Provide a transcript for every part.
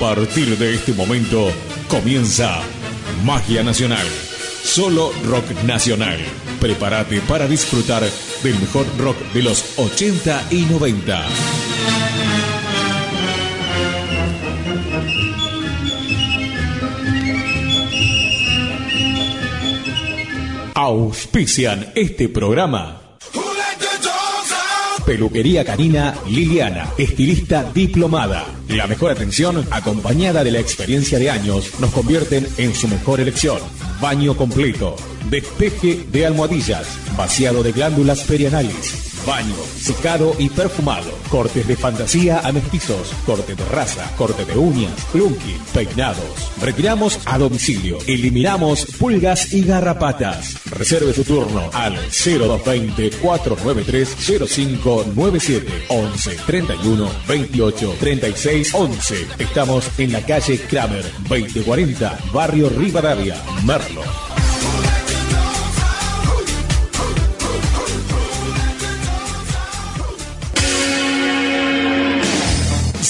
partir de este momento comienza Magia Nacional. Solo rock nacional. Prepárate para disfrutar del mejor rock de los 80 y 90. Auspician este programa. Peluquería Canina Liliana, estilista diplomada. La mejor atención, acompañada de la experiencia de años, nos convierten en su mejor elección. Baño completo, despeje de almohadillas, vaciado de glándulas perianales baño, secado y perfumado, cortes de fantasía a mestizos, corte de raza, corte de uñas, plunking, peinados. Retiramos a domicilio, eliminamos pulgas y garrapatas. Reserve su turno al 0220 493 0597 11 31 28 36 11. Estamos en la calle Kramer 2040, barrio Rivadavia, Merlo.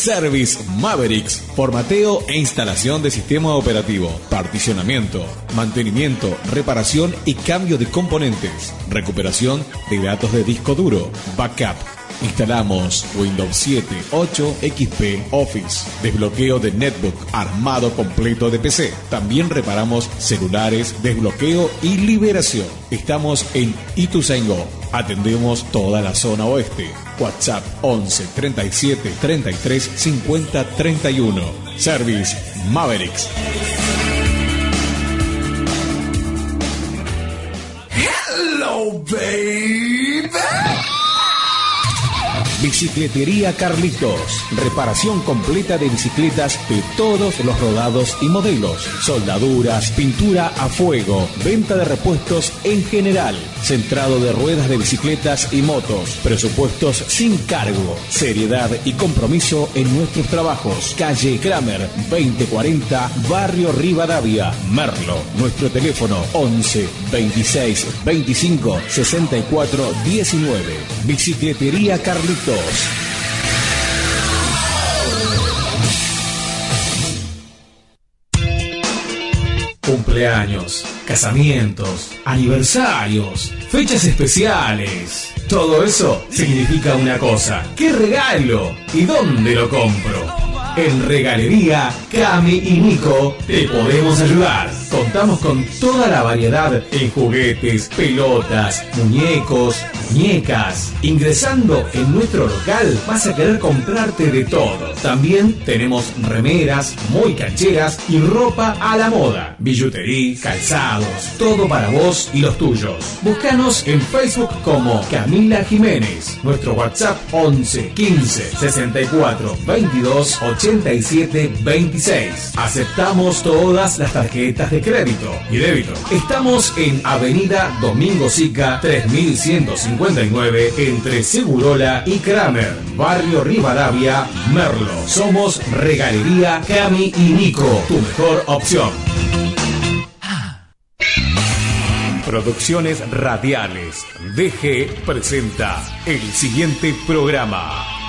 Service Mavericks, formateo e instalación de sistema operativo, particionamiento, mantenimiento, reparación y cambio de componentes, recuperación de datos de disco duro, backup. Instalamos Windows 7, 8, XP, Office, desbloqueo de netbook, armado completo de PC. También reparamos celulares, desbloqueo y liberación. Estamos en Ituzaingó. Atendemos toda la zona oeste. WhatsApp 11 37 33 50 31. Service Mavericks. Hello, baby. Bicicletería Carlitos. Reparación completa de bicicletas de todos los rodados y modelos. Soldaduras, pintura a fuego, venta de repuestos en general. Centrado de ruedas de bicicletas y motos. Presupuestos sin cargo. Seriedad y compromiso en nuestros trabajos. Calle Kramer 2040, Barrio Rivadavia, Merlo. Nuestro teléfono 11 26 25 64 19. Bicicletería Carlitos. Cumpleaños, casamientos, aniversarios, fechas especiales. Todo eso significa una cosa. ¿Qué regalo? ¿Y dónde lo compro? En Regalería Cami y Nico te podemos ayudar. Contamos con toda la variedad en juguetes, pelotas, muñecos, muñecas. Ingresando en nuestro local vas a querer comprarte de todo. También tenemos remeras muy cancheras y ropa a la moda. Billutería, calzados, todo para vos y los tuyos. Búscanos en Facebook como Camila Jiménez. Nuestro WhatsApp 11 15 64 22 87 26. Aceptamos todas las tarjetas de crédito y débito. Estamos en Avenida Domingo Sica 3159 entre Segurola y Kramer, Barrio Rivadavia, Merlo. Somos Regalería Cami y Nico, tu mejor opción. Producciones Radiales. DG presenta el siguiente programa.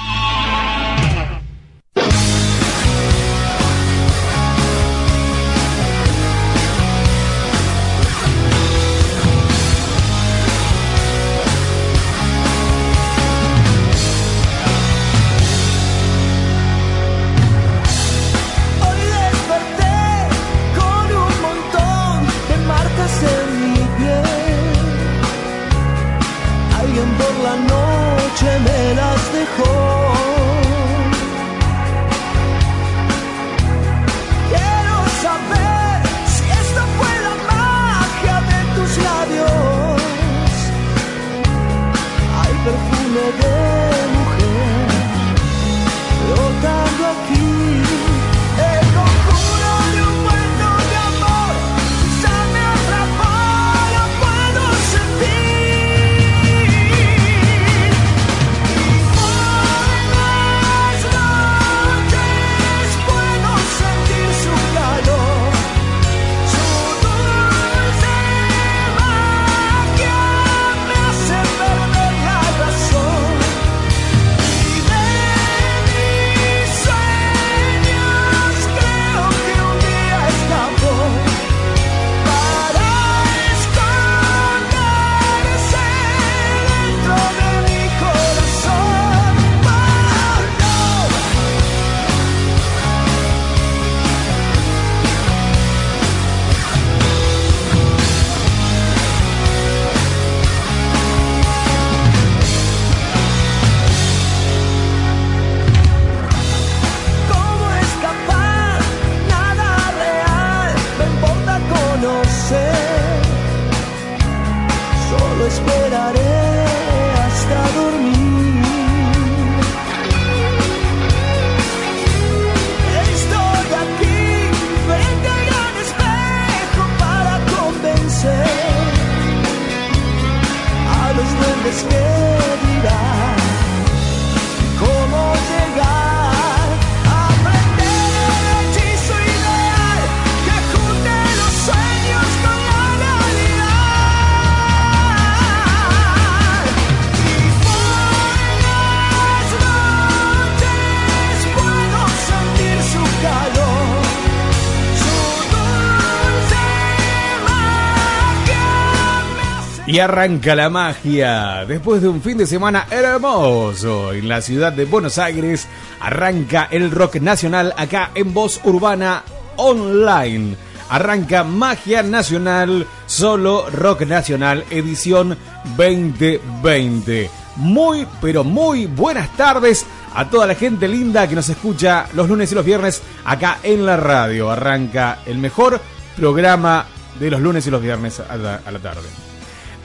Y arranca la magia. Después de un fin de semana hermoso en la ciudad de Buenos Aires, arranca el rock nacional acá en Voz Urbana Online. Arranca Magia Nacional, solo Rock Nacional, edición 2020. Muy, pero muy buenas tardes a toda la gente linda que nos escucha los lunes y los viernes acá en la radio. Arranca el mejor programa de los lunes y los viernes a la, a la tarde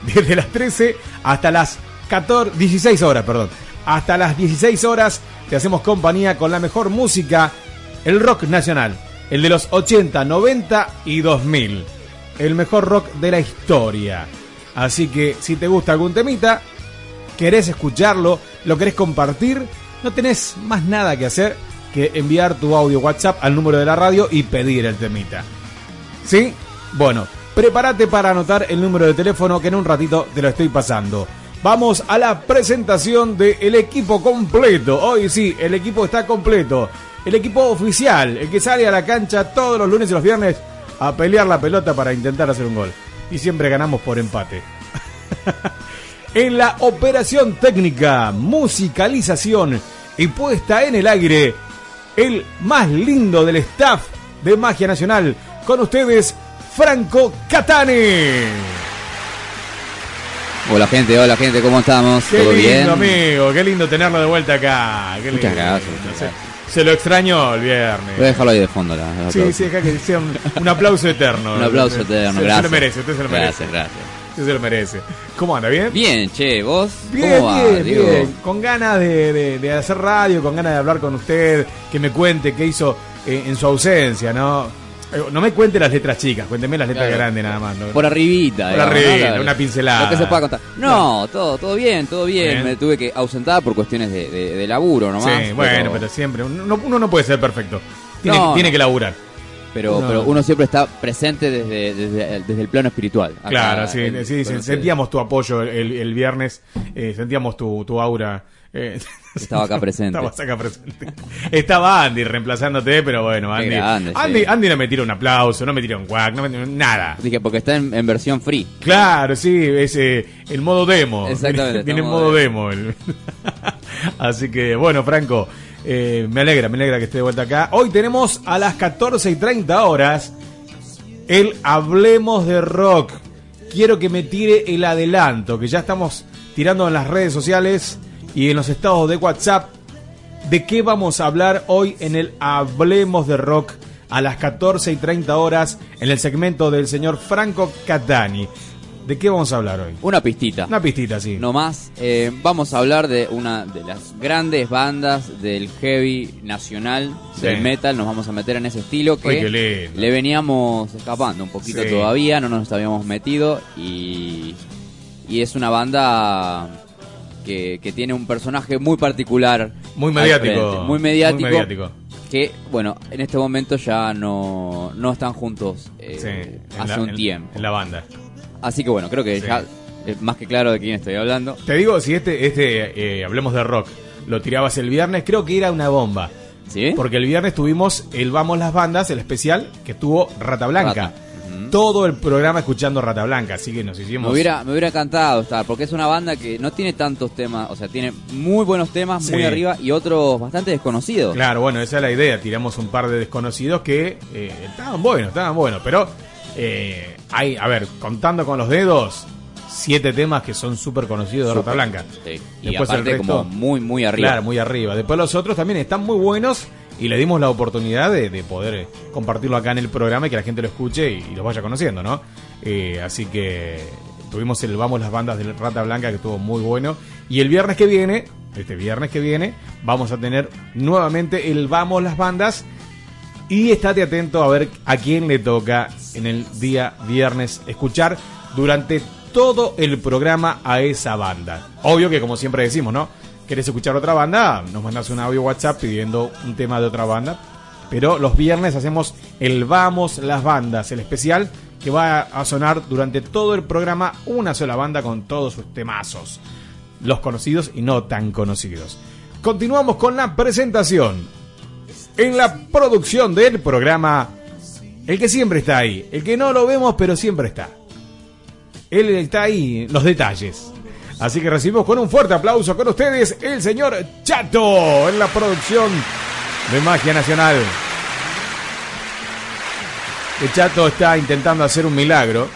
desde las 13 hasta las 14, 16 horas, perdón. Hasta las 16 horas te hacemos compañía con la mejor música, el rock nacional, el de los 80, 90 y 2000. El mejor rock de la historia. Así que si te gusta algún temita, querés escucharlo, lo querés compartir, no tenés más nada que hacer que enviar tu audio WhatsApp al número de la radio y pedir el temita. ¿Sí? Bueno, prepárate para anotar el número de teléfono que en un ratito te lo estoy pasando. Vamos a la presentación del equipo completo. Hoy sí, el equipo está completo. El equipo oficial, el que sale a la cancha todos los lunes y los viernes a pelear la pelota para intentar hacer un gol. Y siempre ganamos por empate. en la operación técnica, musicalización y puesta en el aire, el más lindo del staff de Magia Nacional. Con ustedes, Franco Catane. Hola gente, hola gente, ¿cómo estamos? Qué ¿Todo lindo, bien? amigo, qué lindo tenerlo de vuelta acá. Qué Muchas lindo. gracias, muchas Se, gracias. se lo extrañó el viernes. Voy a dejarlo ahí de fondo. La, la Sí, sí, deja que sea un, un aplauso eterno. Un aplauso eterno, Se- Se, gracias. lo merece, usted se lo merece. Gracias, gracias. Usted se lo merece. ¿Cómo anda? ¿Bien? Bien, che, ¿vos? Bien, ¿Cómo va? bien, bien. Con ganas de, de- de hacer radio, con ganas de hablar con usted, que me cuente qué hizo eh, en su ausencia, ¿no? Eh, No me cuente las letras chicas, cuénteme las letras Claro. grandes nada más. ¿no? Por arribita. Por arribita, una pincelada. Lo que se pueda contar. No, todo, todo bien, todo bien. Bien. Me tuve que ausentar por cuestiones de, de- de laburo nomás. sí, bueno, pero siempre. Uno, uno no puede ser perfecto. Tiene, que laburar. pero, uno- pero uno siempre está presente desde, desde, desde el plano espiritual. Acá, Claro, sí, en- sí, sentíamos tu apoyo el, el viernes, eh, sentíamos tu, tu aura. Eh, Estaba acá presente. Estabas acá presente. Estaba Andy reemplazándote, pero bueno, Andy. grande, Andy, sí. Andy no me tira un aplauso, no me tira un guac, no me tira nada. Dije, porque está en, en versión free. Claro, sí, es eh, el modo demo. Exactamente, Tiene modo demo. Así que, bueno, Franco, eh, me alegra, me alegra que esté de vuelta acá. Hoy tenemos a las 14 y 30 horas el Hablemos de Rock. Quiero que me tire el adelanto, que ya estamos tirando en las redes sociales y en los estados de WhatsApp. ¿De qué vamos a hablar hoy en el Hablemos de Rock a las 14 y 30 horas en el segmento del señor Franco Catani? ¿De qué vamos a hablar hoy? Una pistita. Una pistita, sí. No más, eh, vamos a hablar de una de las grandes bandas del heavy nacional, del metal, nos vamos a meter en ese estilo que le veníamos escapando un poquito Sí. todavía, no nos habíamos metido y, y es una banda que, que tiene un personaje muy particular. Muy mediático. muy mediático. Muy mediático. Que, bueno, en este momento ya no, no están juntos eh, Sí, hace la- un en- tiempo. En la banda. Así que bueno, creo que Sí. ya es más que claro de quién estoy hablando. Te digo, si este, este eh, hablemos de rock, lo tirabas el viernes, creo que era una bomba. ¿Sí? Porque el viernes tuvimos el Vamos las Bandas, el especial, que tuvo Rata Blanca. Rata. Todo el programa escuchando Rata Blanca, así que nos hicimos... Me hubiera, me hubiera encantado estar, porque es una banda que no tiene tantos temas, o sea, tiene muy buenos temas, muy Sí. arriba, y otros bastante desconocidos. Claro, bueno, esa es la idea. Tiramos un par de desconocidos que eh, estaban buenos, estaban buenos. Pero eh, hay, a ver, contando con los dedos, siete temas que son súper conocidos de Rata Blanca. Sí. Y Después el aparte resto- como muy, muy arriba. Claro, muy arriba. Después los otros también están muy buenos y le dimos la oportunidad de, de poder eh, compartirlo acá en el programa y que la gente lo escuche y, y los vaya conociendo, ¿no? Eh, así que Tuvimos el Vamos las bandas del Rata Blanca que estuvo muy bueno. Y el viernes que viene, este viernes que viene, vamos a tener nuevamente el Vamos las bandas. Y estate atento a ver a quién le toca en el día viernes escuchar durante todo el programa a esa banda. Obvio que como siempre decimos, ¿no? ¿Querés escuchar otra banda? Nos mandas un audio WhatsApp pidiendo un tema de otra banda. Pero los viernes hacemos el Vamos las bandas, el especial que va a sonar durante todo el programa una sola banda con todos sus temazos. Los conocidos y no tan conocidos. Continuamos con la presentación. En la producción del programa, el que siempre está ahí, el que no lo vemos pero siempre está. Él está ahí los detalles. Así que recibimos con un fuerte aplauso con ustedes el señor Chato en la producción de Magia Nacional. El Chato está intentando hacer un milagro.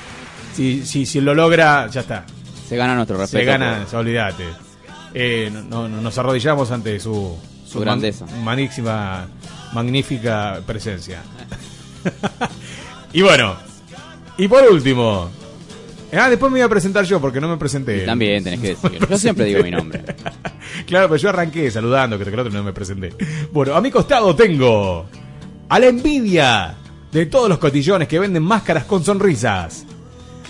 Si, si, si lo logra, ya está. Se gana nuestro respeto. Se gana, olvídate. Eh, no- no- nos arrodillamos ante su, Su grandeza. man- magnífica, magnífica presencia. y bueno, y por último. Ah, después me voy a presentar yo porque no me presenté. También tenés que decirlo. Yo siempre digo mi nombre. Claro, pero yo arranqué saludando, que el otro no me presenté. Bueno, a mi costado tengo a la envidia de todos los cotillones que venden máscaras con sonrisas.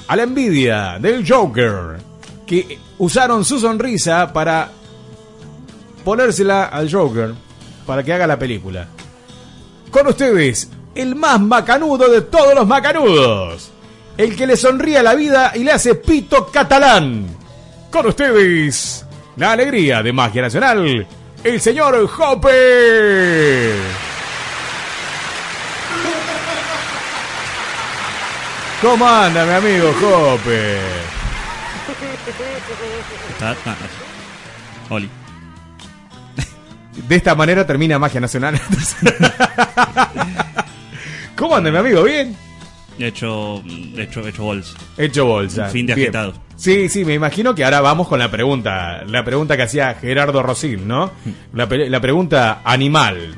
A la envidia del Joker, que usaron su sonrisa para ponérsela al Joker para que haga la película. Con ustedes, el más macanudo de todos los macanudos. El que le sonríe a la vida y le hace pito catalán. Con ustedes, la alegría de Magia Nacional, el señor Hoppe. ¿Cómo anda, mi amigo ah, Oli. De esta manera termina Magia Nacional. ¿Cómo anda, mi amigo? ¿Bien? He hecho, he hecho, he hecho bolsa. Hecho bolsa. Un fin de Bien. agitado. Sí, sí, me imagino que ahora vamos con la pregunta. La pregunta que hacía Gerardo Rosil, ¿no? La, pe- la pregunta animal.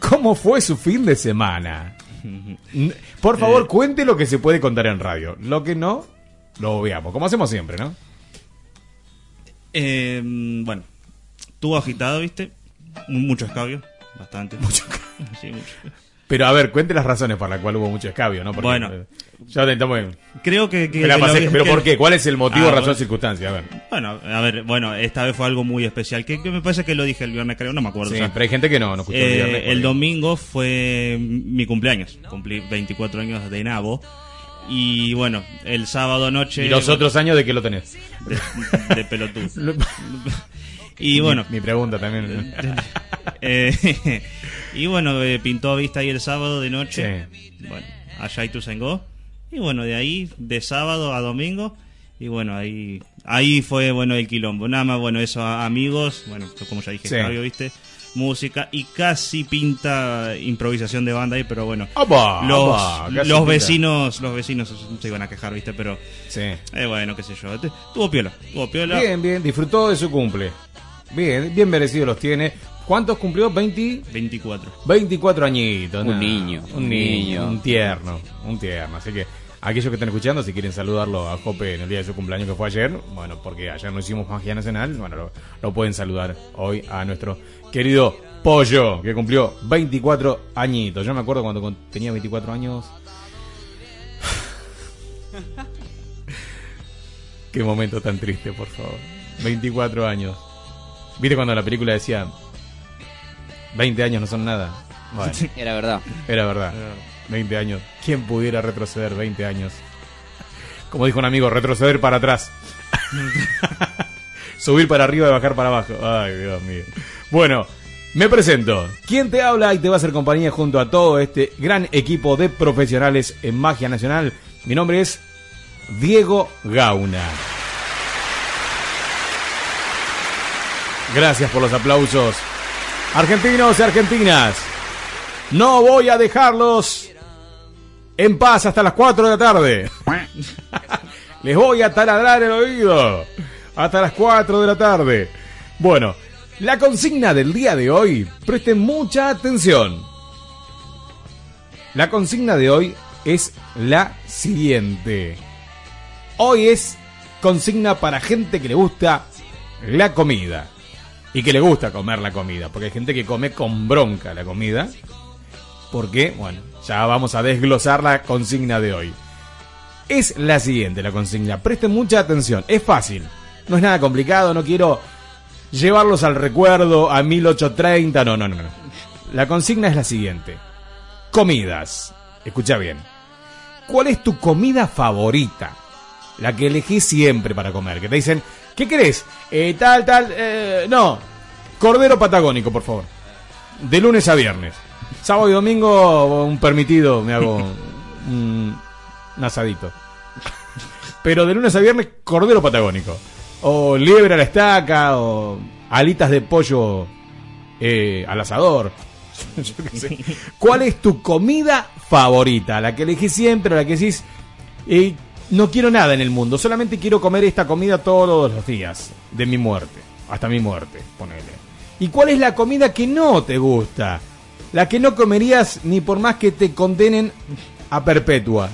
¿Cómo fue su fin de semana? Por favor, Eh. cuente lo que se puede contar en radio. Lo que no, lo veamos. Como hacemos siempre, ¿no? Eh, bueno, tuvo agitado, ¿viste? Mu- Mucho escabio. Bastante. Mucho Sí, mucho. Pero a ver, cuente las razones por las cuales hubo mucho escabio, ¿no? Porque, Bueno. eh, ya intentamos. Creo que... pasé, pero que- ¿por qué? ¿Cuál es el motivo, Ah, razón, bueno. circunstancia? A ver. Bueno, a ver, bueno, esta vez fue algo muy especial. Que, me parece que lo dije el viernes, creo, no me acuerdo. Sí, pero hay gente que no, no escuchó el Eh, viernes. el domingo fue mi cumpleaños. Cumplí 24 años de nabo. Y bueno, el sábado noche... ¿Y los otros años de qué lo tenés? De, de pelotudo. y bueno, Mi, mi pregunta también. Eh, y bueno, eh, pintó a vista ahí el sábado de noche. Sí. Bueno, allá y Tuzengó. Y bueno, de ahí, de sábado a domingo. Y bueno, ahí ahí fue bueno el quilombo. Nada más, bueno, eso, amigos. Bueno, como ya dije, Sí. Fabio, viste. Música y casi pinta improvisación de banda ahí, pero bueno. ¡Opa! los opa! Los vecinos los vecinos se iban a quejar, viste, pero Sí. eh, bueno, qué sé yo. Tuvo piola, tuvo piola. Bien, bien, disfrutó de su cumple. Bien, bien merecido los tiene. ¿Cuántos cumplió? 20, 24. 24 añitos. Un niño, Un niño. Un tierno. Un tierno. Así que aquellos que están escuchando, si quieren saludarlo a Jope en el día de su cumpleaños que fue ayer, bueno, porque ayer no hicimos magia nacional, bueno, lo, lo pueden saludar hoy a nuestro querido Pollo, que cumplió 24 añitos. Yo me acuerdo cuando tenía 24 años. Qué momento tan triste, por favor. 24 años. ¿Viste cuando la película decía 20 años no son nada? Bueno, Era verdad. era verdad. 20 años. ¿Quién pudiera retroceder 20 años? Como dijo un amigo, retroceder para atrás. Subir para arriba y bajar para abajo. Ay, Dios mío. Bueno, me presento. ¿Quién te habla y te va a hacer compañía junto a todo este gran equipo de profesionales en Magia Nacional? Mi nombre es Diego Gauna. Gracias por los aplausos. Argentinos y argentinas, no voy a dejarlos en paz hasta las 4 de la tarde. Les voy a taladrar el oído hasta las 4 de la tarde. Bueno, la consigna del día de hoy, presten mucha atención. La consigna de hoy es la siguiente. Hoy es consigna para gente que le gusta la comida. Y que le gusta comer la comida. Porque hay gente que come con bronca la comida. Porque, bueno, ya vamos a desglosar la consigna de hoy. Es la siguiente la consigna. Presten mucha atención. Es fácil. No es nada complicado. No quiero llevarlos al recuerdo a 1830. No, no, no. no. La consigna es la siguiente. Comidas. Escucha bien. ¿Cuál es tu comida favorita? La que elegís siempre para comer. Que te dicen, ¿qué querés? Eh, tal, tal, eh, no. Cordero patagónico, por favor. De lunes a viernes. Sábado y domingo, un permitido, me hago un, un asadito. Pero de lunes a viernes, cordero patagónico. O liebre a la estaca, o alitas de pollo eh, al asador. Yo qué sé. ¿Cuál es tu comida favorita? La que elegís siempre, la que decís, eh, no quiero nada en el mundo, solamente quiero comer esta comida todos los días, de mi muerte, hasta mi muerte, ponele. ¿Y cuál es la comida que no te gusta? La que no comerías ni por más que te condenen a perpetua.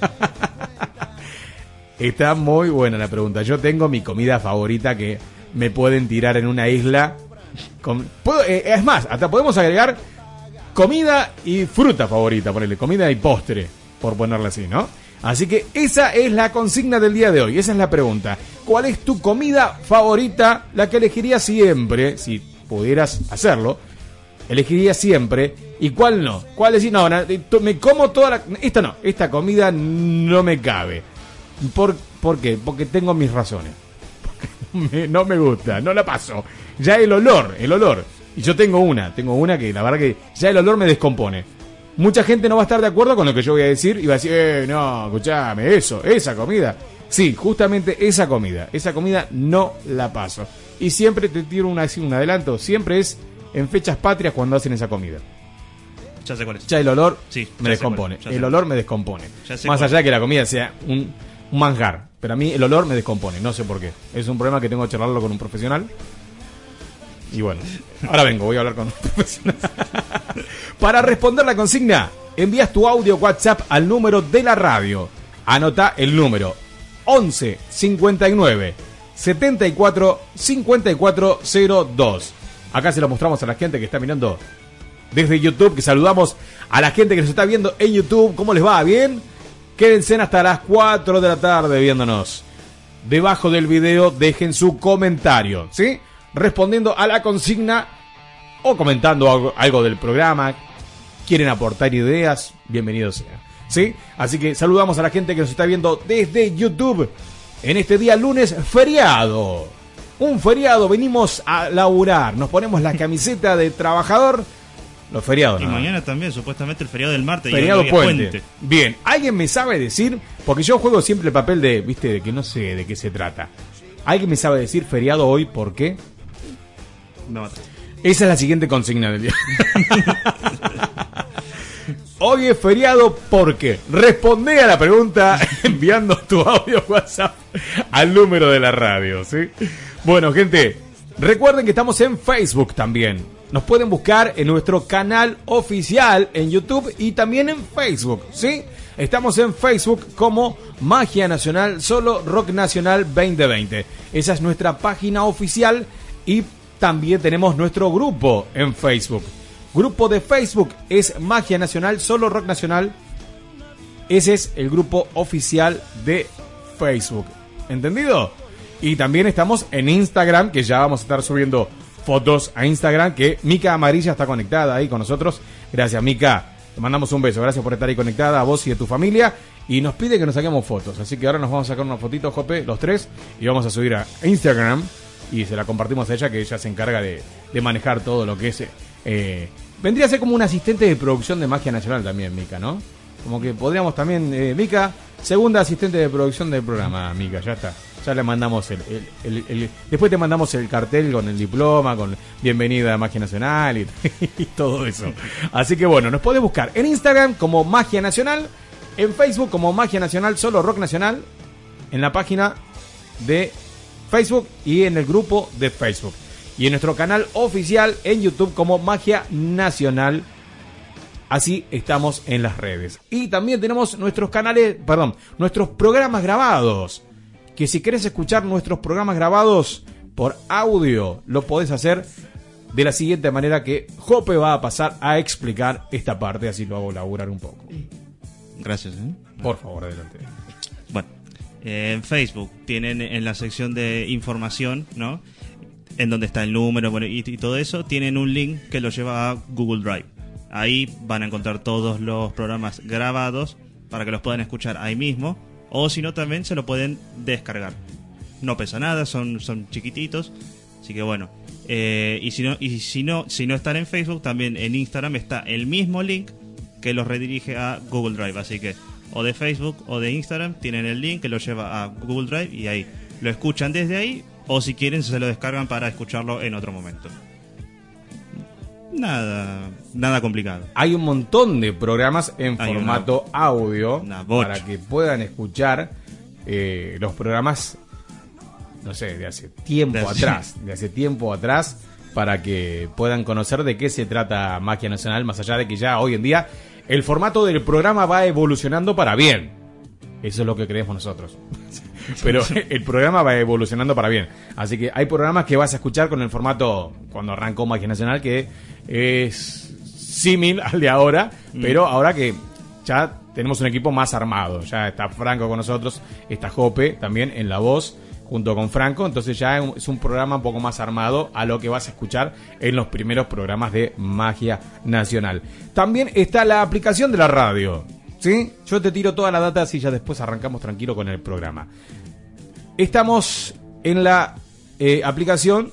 Está muy buena la pregunta. Yo tengo mi comida favorita que me pueden tirar en una isla. eh, es más, hasta podemos agregar comida y fruta favorita, ponele, comida y postre, por ponerle así, ¿no? Así que esa es la consigna del día de hoy, esa es la pregunta. ¿Cuál es tu comida favorita, la que elegirías siempre, si pudieras hacerlo? Elegiría siempre, ¿y cuál no? ¿Cuál decir, no, no, me como toda la... Esta no, esta comida no me cabe. ¿Por, ¿Por qué? Porque tengo mis razones. Me- no me gusta, no la paso. Ya el olor, el olor. Y yo tengo una, tengo una que la verdad que ya el olor me descompone. Mucha gente no va a estar de acuerdo con lo que yo voy a decir y va a decir, eh, no, escuchame, eso, esa comida. Sí, justamente esa comida, esa comida no la paso. Y siempre te tiro una, un adelanto, siempre es en fechas patrias cuando hacen esa comida. Ya sé cuál es. Ya el olor Sí, me descompone. el olor me descompone. Más allá de que la comida sea un, un manjar. Pero a mí el olor me descompone. No sé por qué. Es un problema que tengo que charlarlo con un profesional. Y bueno, ahora vengo, voy a hablar con. Para responder la consigna, envías tu audio WhatsApp al número de la radio. Anota el número 11 59 74 54 02. Acá se lo mostramos a la gente que está mirando desde YouTube, que saludamos a la gente que nos está viendo en YouTube. ¿Cómo les va? ¿Bien? Quédense hasta las 4 de la tarde viéndonos. Debajo del video dejen su comentario, ¿sí? Respondiendo a la consigna o comentando algo, algo del programa. Quieren aportar ideas, bienvenido sea. ¿Sí? Así que saludamos a la gente que nos está viendo desde YouTube en este día lunes feriado. Un feriado, venimos a laburar, nos ponemos la camiseta de trabajador. Los feriados, Y nada mañana también, supuestamente, el feriado del martes. y Feriado hoy es puente. Bien, ¿alguien me sabe decir? Porque yo juego siempre el papel de, viste, de que no sé de qué se trata. ¿Alguien me sabe decir feriado hoy por qué? Esa es la siguiente consigna del día. Hoy es feriado porque responde a la pregunta enviando tu audio WhatsApp al número de la radio, ¿sí? Bueno, gente, recuerden que estamos en Facebook también. Nos pueden buscar en nuestro canal oficial en YouTube y también en Facebook, ¿sí? Estamos en Facebook como Magia Nacional, solo Rock Nacional 2020. Esa es nuestra página oficial y también tenemos nuestro grupo en Facebook. Grupo de Facebook es Magia Nacional, solo Rock Nacional. Ese es el grupo oficial de Facebook. ¿Entendido? Y también estamos en Instagram, que ya vamos a estar subiendo fotos a Instagram, que Mica Amarilla está conectada ahí con nosotros. Gracias, Mica. Te mandamos un beso. Gracias por estar ahí conectada, a vos y a tu familia. Y nos pide que nos saquemos fotos. Así que ahora nos vamos a sacar una fotito, Jope, los tres, y vamos a subir a Instagram. Y se la compartimos a ella, que ella se encarga de, de manejar todo lo que es. eh, vendría a ser como un asistente de producción de Magia Nacional también, Mica, ¿no? Como que podríamos también, eh, Mica, segunda asistente de producción del programa, Mica, ya está. Ya le mandamos el, el- el- Después te mandamos el cartel con el diploma, con bienvenida a Magia Nacional y, y todo eso. Así que bueno, nos podés buscar en Instagram como Magia Nacional, en Facebook como Magia Nacional, solo Rock Nacional, en la página de Facebook y en el grupo de Facebook. Y en nuestro canal oficial en YouTube como Magia Nacional Así estamos en las redes. Y también tenemos nuestros canales, perdón, nuestros programas grabados. Que si querés escuchar nuestros programas grabados por audio, lo podés hacer de la siguiente manera que Jope va a pasar a explicar esta parte, así lo hago laburar un poco. Gracias. ¿eh? Por favor, adelante. Eh, en Facebook tienen en la sección de información, ¿no? En donde está el número bueno, y, y todo eso, tienen un link que lo lleva a Google Drive. Ahí van a encontrar todos los programas grabados para que los puedan escuchar ahí mismo. O si no, también se lo pueden descargar. No pesa nada, son, son chiquititos. Así que bueno. Eh, y si no, y si no, si no están en Facebook, también en Instagram está el mismo link que los redirige a Google Drive. Así que o de Facebook o de Instagram tienen el link que los lleva a Google Drive y ahí lo escuchan desde ahí. O si quieren, se lo descargan para escucharlo en otro momento. Nada, nada complicado. Hay un montón de programas en Hay formato audio una para que puedan escuchar eh, los programas, no sé, de hace tiempo De hace- atrás, de hace tiempo atrás, para que puedan conocer de qué se trata Magia Nacional, más allá de que ya hoy en día el formato del programa va evolucionando para bien. Eso es lo que creemos nosotros. Pero el programa va evolucionando para bien. Así que hay programas que vas a escuchar con el formato cuando arrancó Magia Nacional que es símil al de ahora, pero ahora que ya tenemos un equipo más armado. Ya está Franco con nosotros, está Jope también en la voz junto con Franco, entonces ya es un programa un poco más armado a lo que vas a escuchar en los primeros programas de Magia Nacional. También está la aplicación de la radio, ¿sí? Yo te tiro toda la data así ya después arrancamos tranquilo con el programa. Estamos en la eh, aplicación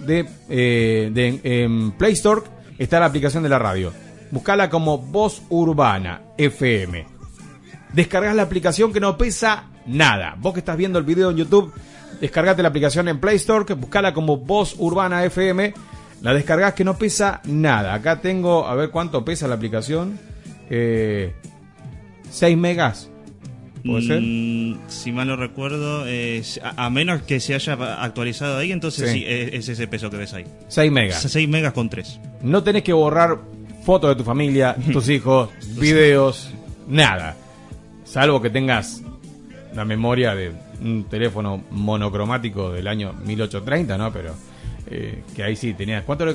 de, eh, de- Play Store, está la aplicación de la radio. Buscala como Voz Urbana FM. Descargas la aplicación que no pesa nada. Vos que estás viendo el video en YouTube, descargate la aplicación en Play Store, que buscala como Voz Urbana FM. La descargas que no pesa nada. Acá tengo, a ver cuánto pesa la aplicación. Eh, 6 megas. ¿Puede ser? Mm, si mal no recuerdo, eh, a, a menos que se haya actualizado ahí, entonces Sí. sí, es, es ese peso que ves ahí. 6 megas. 6 megas con 3. No tenés que borrar fotos de tu familia, tus hijos, videos, nada. Salvo que tengas la memoria de un teléfono monocromático del año 1830, ¿no? Pero eh, que ahí sí tenías. ¿Cuánto era?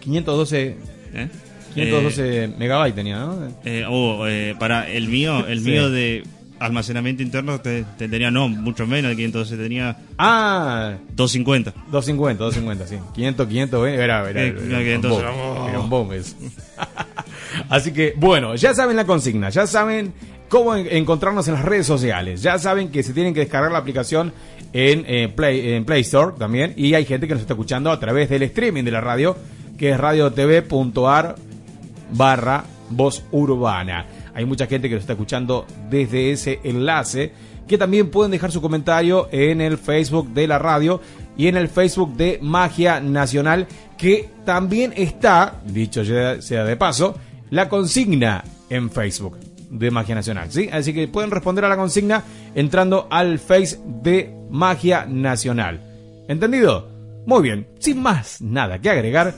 512, ¿eh? 512 megabytes tenía, ¿no? Eh, oh, eh, para el mío, el Sí. mío de almacenamiento interno te, te tenía no, mucho menos de 512, tenía Ah, 250. 250, 250, sí. 500, 500, eh, era, era, Eh, era, no, un 500, boom, oh. era un boom eso. Así que, bueno, ya saben la consigna, ya saben cómo en- encontrarnos en las redes sociales, ya saben que se tienen que descargar la aplicación en, eh, Play, en Play Store también, y hay gente que nos está escuchando a través del streaming de la radio, que es radiotv.ar barra voz urbana. Hay mucha gente que nos está escuchando desde ese enlace, que también pueden dejar su comentario en el Facebook de la radio y en el Facebook de Magia Nacional, que también está, dicho sea de paso, la consigna en Facebook de Magia Nacional, ¿sí? Así que pueden responder a la consigna entrando al Face de Magia Nacional. ¿Entendido? Muy bien, sin más nada que agregar,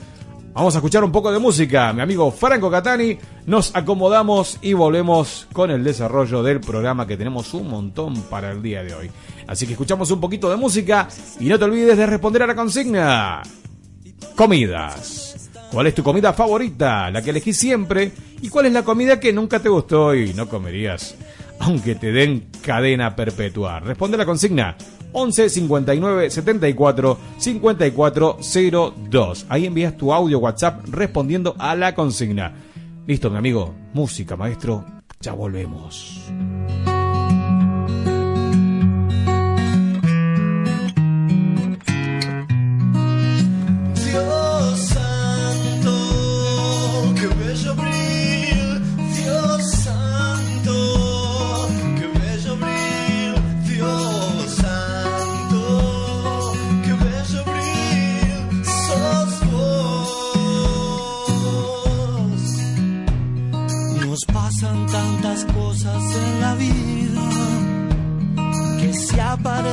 Vamos a escuchar un poco de música. Mi amigo Franco Catani, nos acomodamos y volvemos con el desarrollo del programa que tenemos un montón para el día de hoy. Así que escuchamos un poquito de música y no te olvides de responder a la consigna. Comidas. ¿Cuál es tu comida favorita? La que elegís siempre. ¿Y cuál es la comida que nunca te gustó y no comerías? Aunque te den cadena perpetua. Responde la consigna. 11 59 74 54 02. Ahí envías tu audio WhatsApp respondiendo a la consigna. Listo, mi amigo. Música, maestro. Ya volvemos.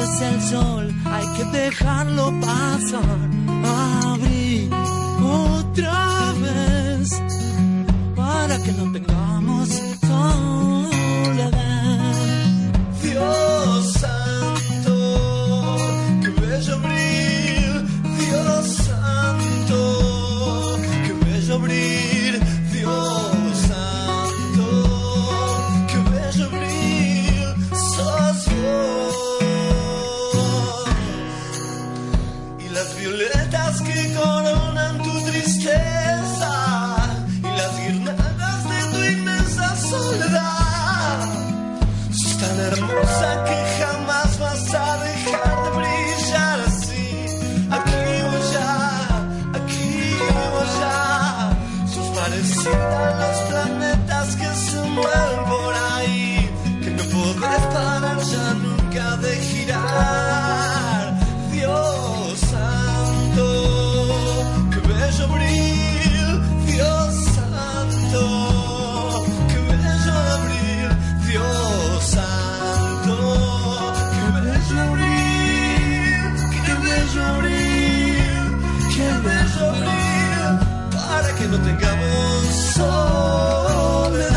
Aparece el sol hay que dejarlo pasar. Abrí otra vez para que no tengamos soledad. Para que no tengamos soledad.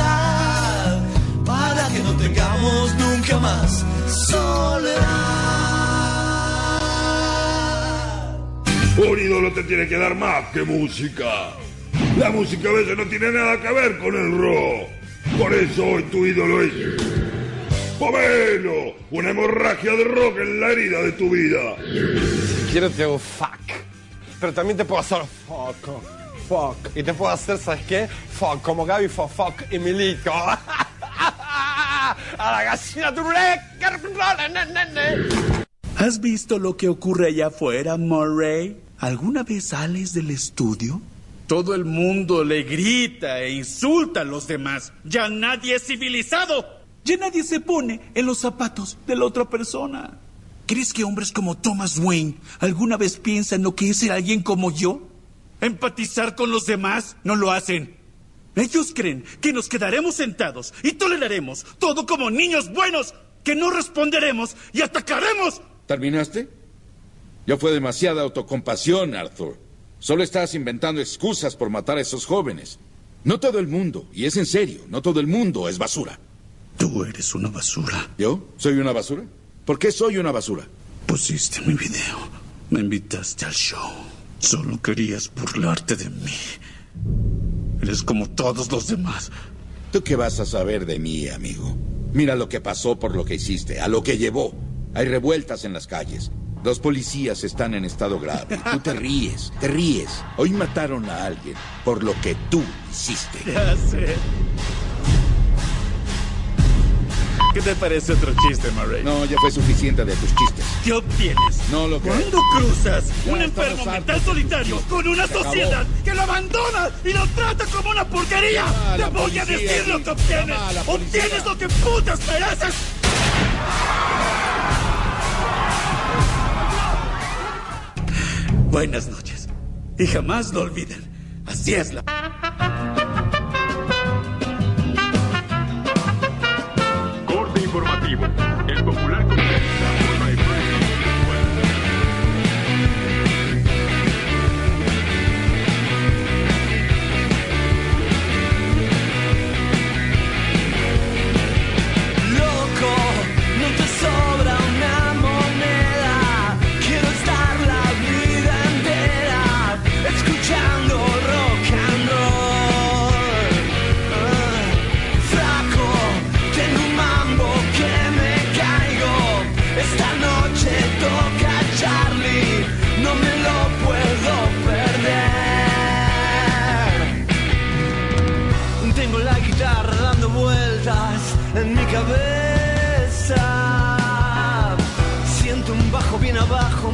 Para que no tengamos nunca más soledad. Un ídolo te tiene que dar más que música. La música a veces no tiene nada que ver con el rock. Por eso hoy tu ídolo es... Pomelo, una hemorragia de rock en la herida de tu vida. Quiero te hago fuck. Pero también te puedo hacer fuck. Fuck. Y te puedo hacer, ¿sabes qué? Fuck. Como Gaby fue fuck y Milico. A la gallina ¿Has visto lo que ocurre allá afuera, Murray? ¿Alguna vez sales del estudio? Todo el mundo le grita e insulta a los demás. Ya nadie es civilizado. Ya nadie se pone en los zapatos de la otra persona. ¿Crees que hombres como Thomas Wayne alguna vez piensan lo que es ser alguien como yo? ¿Empatizar con los demás? No lo hacen. Ellos creen que nos quedaremos sentados y toleraremos todo como niños buenos, que no responderemos y atacaremos. ¿Terminaste? Ya fue demasiada autocompasión, Arthur. Solo estás inventando excusas por matar a esos jóvenes. No todo el mundo, y es en serio, no todo el mundo es basura. Tú eres una basura. ¿Yo? ¿Soy una basura? ¿Por qué soy una basura? Pusiste mi video. Me invitaste al show. Solo querías burlarte de mí. Eres como todos los demás. ¿Tú qué vas a saber de mí, amigo? Mira lo que pasó por lo que hiciste, a lo que llevó. Hay revueltas en las calles. Dos policías están en estado grave. Tú te ríes, te ríes. Hoy mataron a alguien por lo que tú hiciste. Ya sé. ¿Qué te parece otro chiste, Murray? No, ya fue suficiente de tus chistes. ¿Qué obtienes? No lo creo. ¿Cuándo cruzas Ya un enfermo mental solitario con una Se acabó. sociedad que lo abandona y lo trata como una porquería? Te voy a decir lo que obtienes. Obtienes lo que putas mereces. Buenas noches. Y jamás lo olviden. Así es la...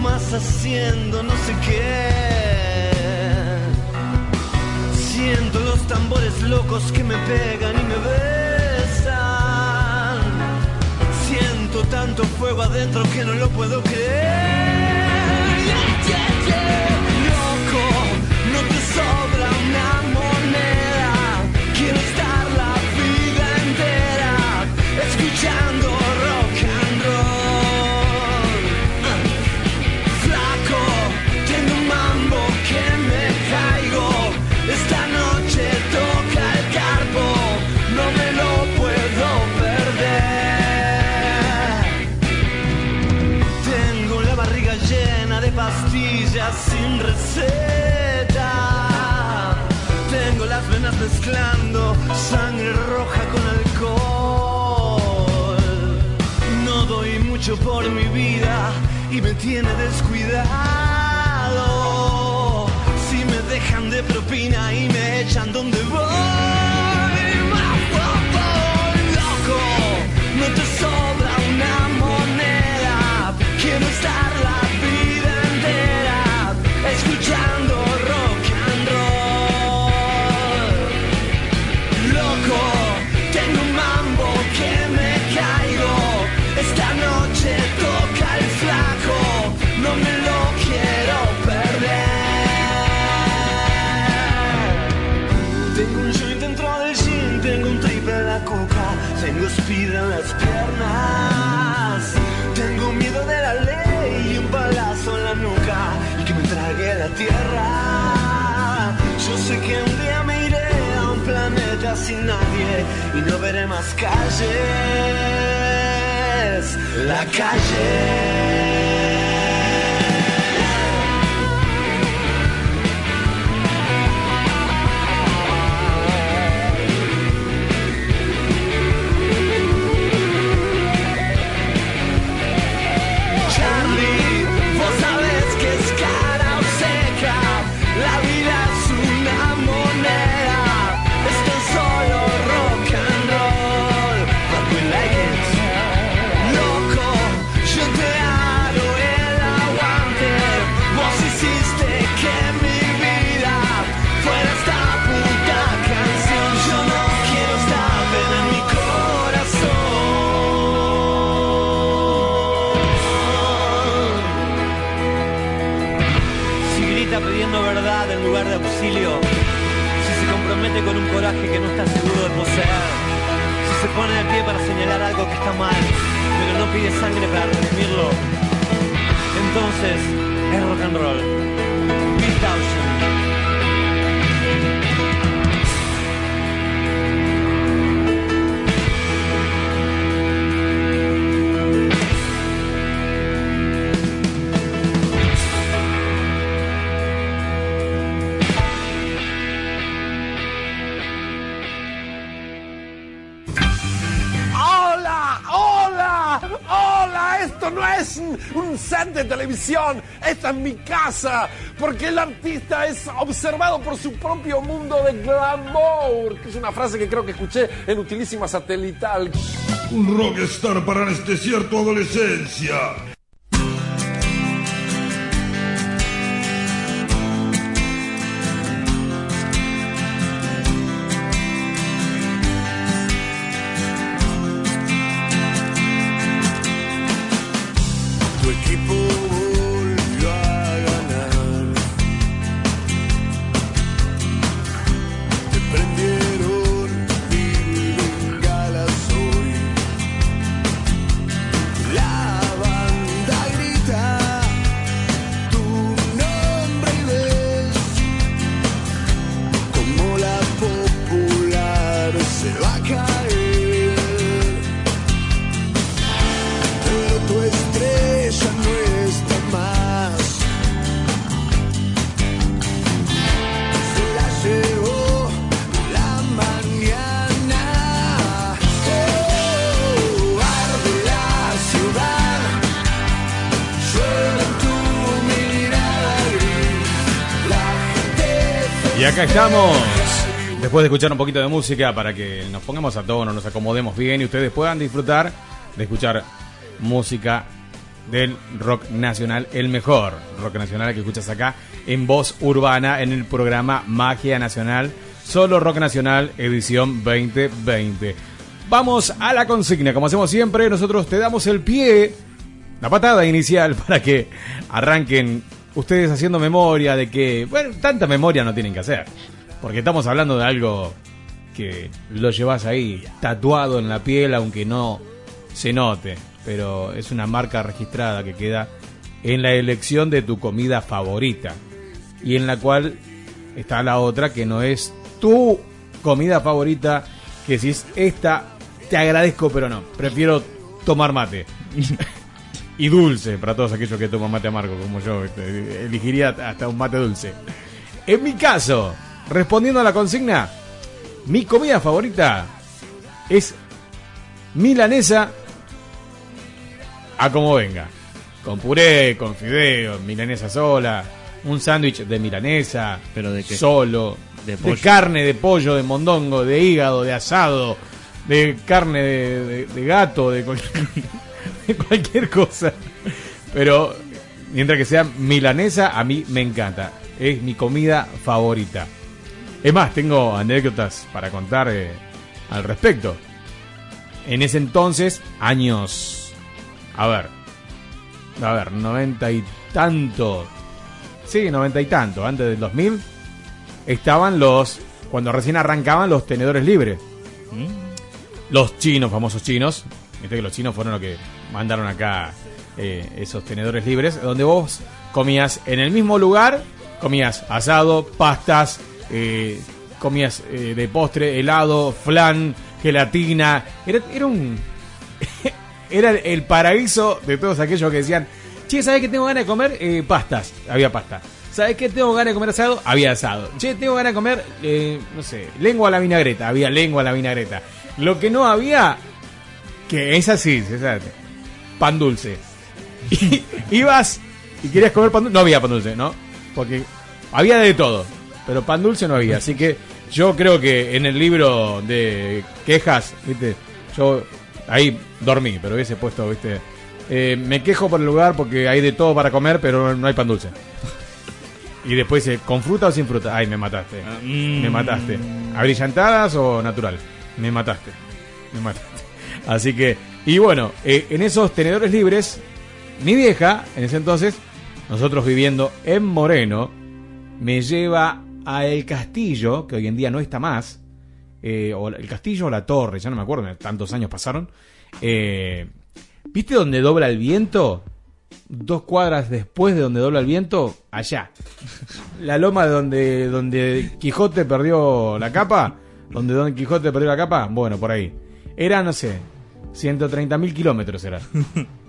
más haciendo no sé qué. Siento los tambores locos que me pegan y me besan. Siento tanto fuego adentro que no lo puedo creer. Loco, no te sobra una moneda. Quiero estar la vida entera escuchando sin receta. Tengo las venas mezclando sangre roja con alcohol. No doy mucho por mi vida y me tiene descuidado. Si me dejan de propina y me echan donde voy. Y no veré más calles. La calle. De auxilio, si se compromete con un coraje que no está seguro de poseer, si se pone de pie para señalar algo que está mal, pero no pide sangre para redimirlo, entonces es rock and roll. Beat Esto no es un, set de televisión, esta es mi casa, porque el artista es observado por su propio mundo de glamour, que es una frase que creo que escuché en Utilísima Satelital. Un rockstar para anestesiar tu adolescencia. Acá estamos. Después de escuchar un poquito de música para que nos pongamos a tono, nos acomodemos bien y ustedes puedan disfrutar de escuchar música del rock nacional, el mejor rock nacional que escuchas acá en voz urbana en el programa Magia Nacional, solo rock nacional edición 2020. Vamos a la consigna, como hacemos siempre, nosotros te damos el pie, la patada inicial para que arranquen ustedes haciendo memoria de que, bueno, tanta memoria no tienen que hacer, porque estamos hablando de algo que lo llevas ahí tatuado en la piel aunque no se note, pero es una marca registrada que queda en la elección de tu comida favorita. Y en la cual está la otra que no es tu comida favorita, que si es esta, te agradezco, pero no, prefiero tomar mate. y dulce para todos aquellos que toman mate amargo como yo. este, elegiría hasta un mate dulce. En mi caso, respondiendo a la consigna, mi comida favorita es milanesa a como venga. Con puré, con fideos, milanesa sola, un sándwich de milanesa, ¿Pero de qué? solo, De carne, de pollo, de mondongo, de hígado, de asado, de carne de, de- de gato, de cualquier, cualquier cosa. Pero mientras que sea milanesa, a mí me encanta. Es mi comida favorita. Es más, tengo anécdotas para contar eh, al respecto. En ese entonces, años... A ver. A ver, noventa y tanto. Sí, noventa y tanto. Antes del 2000 estaban los... Cuando recién arrancaban los tenedores libres. Los chinos, famosos chinos. Viste que los chinos fueron los que mandaron acá eh, esos tenedores libres. Donde vos comías en el mismo lugar, comías asado, pastas, eh, comías eh, de postre, helado, flan, gelatina. Era, era un. era el paraíso de todos aquellos que decían: Che, ¿sabes que tengo ganas de comer? Pastas. Había pasta. ¿Sabes qué tengo ganas de comer asado? Había asado. Che, tengo ganas de comer, no sé, lengua a la vinagreta. Había lengua a la vinagreta. Lo que no había, que es así, César, pan dulce. Y, ibas y querías comer pan dulce. No había pan dulce, ¿no? Porque había de todo, pero pan dulce no había. Así que yo creo que en el libro de quejas, ¿viste? Yo ahí dormí, pero hubiese puesto, ¿viste? Eh, me quejo por el lugar porque hay de todo para comer, pero no hay pan dulce. Y después dice, ¿con fruta o sin fruta? Ay, me mataste. Ah, mm. Me mataste. ¿Abrillantadas o natural? Me mataste. Me mataste. Así que, y bueno, eh, en esos tenedores libres, mi vieja, en ese entonces, nosotros viviendo en Moreno, me lleva a el castillo, que hoy en día no está más, eh, o el castillo o la torre, ya no me acuerdo, tantos años pasaron. Eh, ¿Viste donde dobla el viento? Dos cuadras después de donde dobla el viento, allá. La loma de donde, donde Quijote perdió la capa, donde Don Quijote perdió la capa, bueno, por ahí. Era, no sé, 130 mil kilómetros era.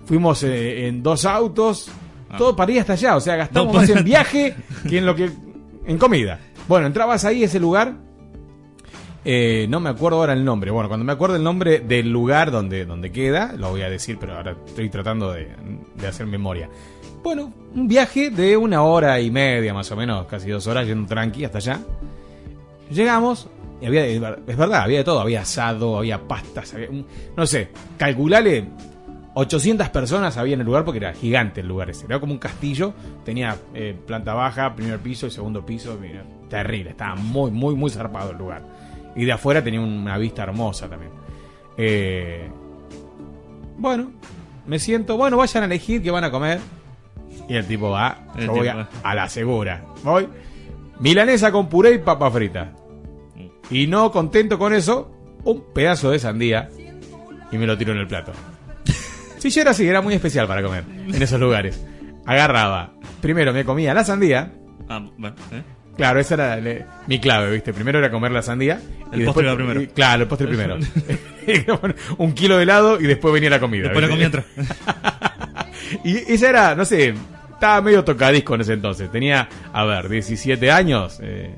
Fuimos eh, en dos autos, todo para ir hasta allá, o sea, gastamos No, más en viaje que en lo que en comida. Bueno, entrabas ahí ese lugar, eh, no me acuerdo ahora el nombre. Bueno, cuando me acuerdo el nombre del lugar donde, donde queda, lo voy a decir, pero ahora estoy tratando de, de hacer memoria. Bueno, un viaje de una hora y media más o menos, casi dos horas, yendo tranqui hasta allá. Llegamos, y había, es verdad, había de todo, había asado, había pastas, había no sé, calculale 800 personas había en el lugar porque era gigante el lugar ese. Era como un castillo. Tenía eh, planta baja, primer piso y segundo piso. mira, terrible. Estaba muy, muy, muy zarpado el lugar. Y de afuera tenía una vista hermosa también. Eh, bueno, me siento. Bueno, vayan a elegir qué van a comer. Y el tipo va. Yo voy a, a la segura. Voy. Milanesa con puré y papa frita. Y no contento con eso, un pedazo de sandía. Y me lo tiro en el plato. Si yo era así, era muy especial para comer en esos lugares. Agarraba, primero me comía la sandía. Ah, bueno, ¿eh? Claro, esa era le- mi clave, ¿viste? Primero era comer la sandía. El postre iba primero. y- claro, el postre primero. Un kilo de helado y después venía la comida. Después la ¿viste? comida entra. Y esa era, no sé, estaba medio tocadisco en ese entonces. Tenía, a ver, 17 años. eh,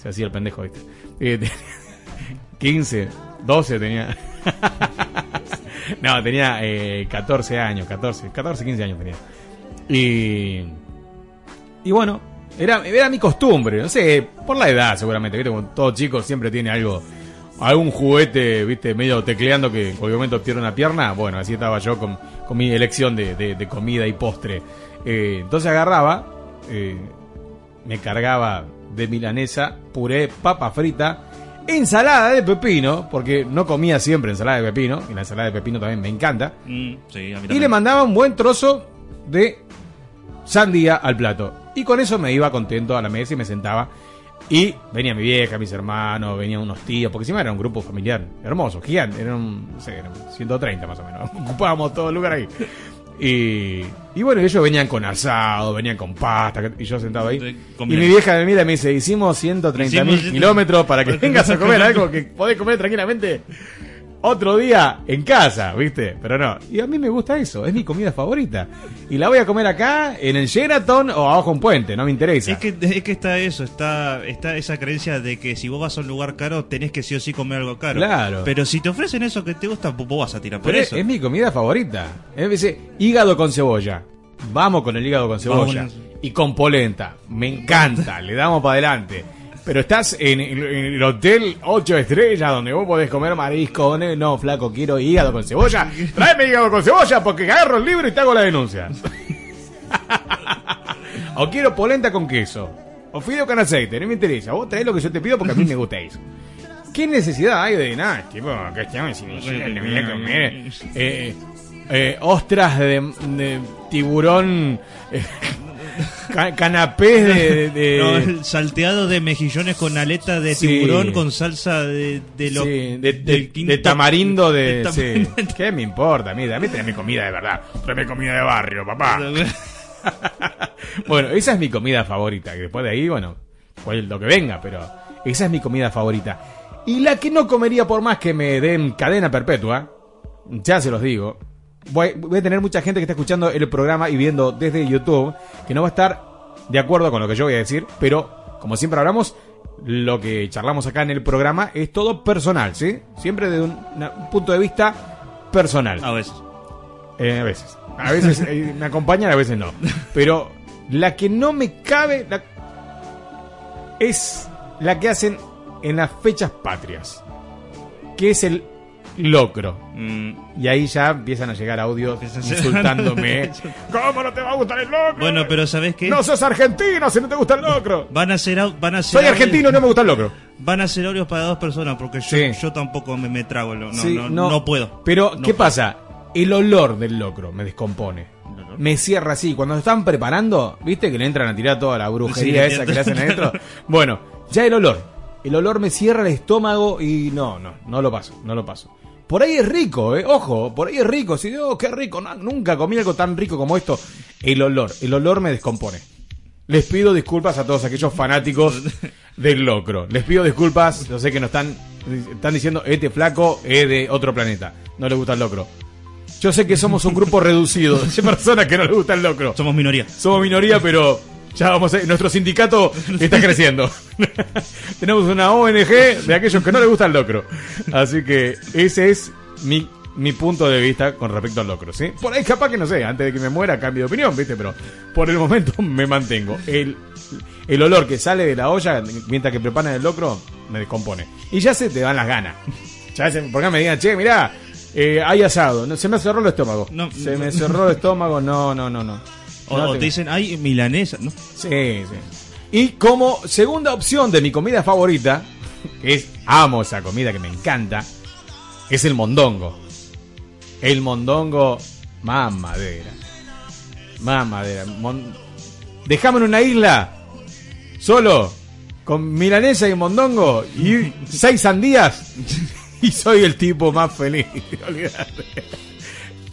se hacía el pendejo, ¿viste? Eh, tenía 15, 12 tenía. no, tenía eh, 14 años, 14, 14, 15 años tenía. Y. Y bueno, era, era mi costumbre, no sé, por la edad seguramente, ¿viste? Como todo chico siempre tiene algo. Algún juguete, viste, medio tecleando que en cualquier momento pierde una pierna. Bueno, así estaba yo con, con mi elección de, de- de comida y postre. Eh, entonces agarraba, eh, me cargaba de milanesa, puré, papa frita, ensalada de pepino, porque no comía siempre ensalada de pepino, y la ensalada de pepino también me encanta. Mm, sí, a mí Y también. le mandaba un buen trozo de sandía al plato. Y con eso me iba contento a la mesa y me sentaba. Y venía mi vieja, mis hermanos, venían unos tíos, porque encima era un grupo familiar hermoso, gigante, eran, no sé, eran 130 más o menos, ocupábamos todo el lugar ahí. Y, y bueno, ellos venían con asado, venían con pasta, y yo sentado ahí. Y mi vieja me mira y me dice, hicimos 130 mil kilómetros para que vengas a comer algo que podés comer tranquilamente otro día en casa, ¿viste? Pero no. Y a mí me gusta eso, es mi comida favorita. Y la voy a comer acá, en el Sheraton o abajo un puente, no me interesa. Es que, es que está eso, está, está esa creencia de que si vos vas a un lugar caro tenés que sí o sí comer algo caro. Claro. Pero si te ofrecen eso que te gusta, vos vas a tirar por Pero es, eso. es mi comida favorita. Es dice, hígado con cebolla. Vamos con el hígado con cebolla. Vamos. Y con polenta. Me encanta, le damos para adelante. Pero estás en, el- en el hotel 8 estrellas donde vos podés comer marisco. No, flaco, quiero hígado con cebolla. Tráeme hígado con cebolla porque agarro el libro y te hago la denuncia. o quiero polenta con queso. O fideo con aceite, no me interesa. Vos traés lo que yo te pido porque a mí me gusta eso. ¿Qué necesidad hay de nada? Tipo, acá estamos le voy a comer eh, eh, ostras de, de tiburón, eh, ca- canapés de... de- No, el salteado de mejillones con aleta de Sí. tiburón con salsa de, de, lo- sí, de, de- del quinto- de tamarindo de... sí. ¿Qué me importa? A mí, dame mi comida de verdad. Tráeme comida de barrio, papá. bueno, esa es mi comida favorita. Y después de ahí, bueno, pues lo que venga, pero esa es mi comida favorita. Y la que no comería por más que me den cadena perpetua, ya se los digo. Voy, voy a tener mucha gente que está escuchando el programa y viendo desde YouTube que no va a estar de acuerdo con lo que yo voy a decir, pero como siempre hablamos, lo que charlamos acá en el programa es todo personal, ¿sí? Siempre desde un, punto de vista personal. A veces. Eh, a veces. A veces eh, me acompañan, a veces no. Pero la que no me cabe la- es la que hacen en las fechas patrias. Que es el locro. Mm, Y ahí ya empiezan a llegar audios insultándome. ¿Cómo no te va a gustar el locro? Bueno, pero ¿sabés qué? No sos argentino si no te gusta el locro. Van a ser, van a ser Soy argentino y no me gusta el locro. Van a ser audios para dos personas porque yo, Sí. yo tampoco me, me trago. No, Sí, no, no, puedo. Pero, No ¿qué puedo. pasa? El olor del locro me descompone. Me cierra así. Cuando están preparando, ¿viste? Que le entran a tirar toda la brujería Sí, esa que le hacen adentro. Bueno, ya el olor. El olor me cierra el estómago y no, no, no lo paso, no lo paso. Por ahí es rico, eh, ojo, por ahí es rico. Si digo, qué rico, no, nunca comí algo tan rico como esto. El olor, el olor me descompone. Les pido disculpas a todos aquellos fanáticos del locro. Les pido disculpas, yo sé que nos están, están diciendo, este flaco es de otro planeta. No le gusta el locro. Yo sé que somos un grupo reducido de personas que no les gusta el locro. Somos minoría. Somos minoría, pero ya vamos a... Nuestro sindicato está creciendo. Tenemos una ONG de aquellos que no les gusta el locro. Así que ese es mi, mi punto de vista con respecto al locro, ¿sí? Por ahí capaz que no sé, antes de que me muera cambio de opinión, ¿viste? Pero por el momento me mantengo. El, el olor que sale de la olla mientras que preparan el locro me descompone. Y ya se te dan las ganas. Ya se, porque me digan, che, mirá, eh, hay asado. No, se me cerró el estómago. No, se me cerró el estómago. No, no, no, no. O, No te- dicen, ay, milanesa, ¿no? Sí, sí. Y como segunda opción de mi comida favorita, que es, amo esa comida que me encanta, es el mondongo. El mondongo, más madera. Más madera. Mon- Dejame en una isla, solo, con milanesa y mondongo, y seis sandías, y soy el tipo más feliz.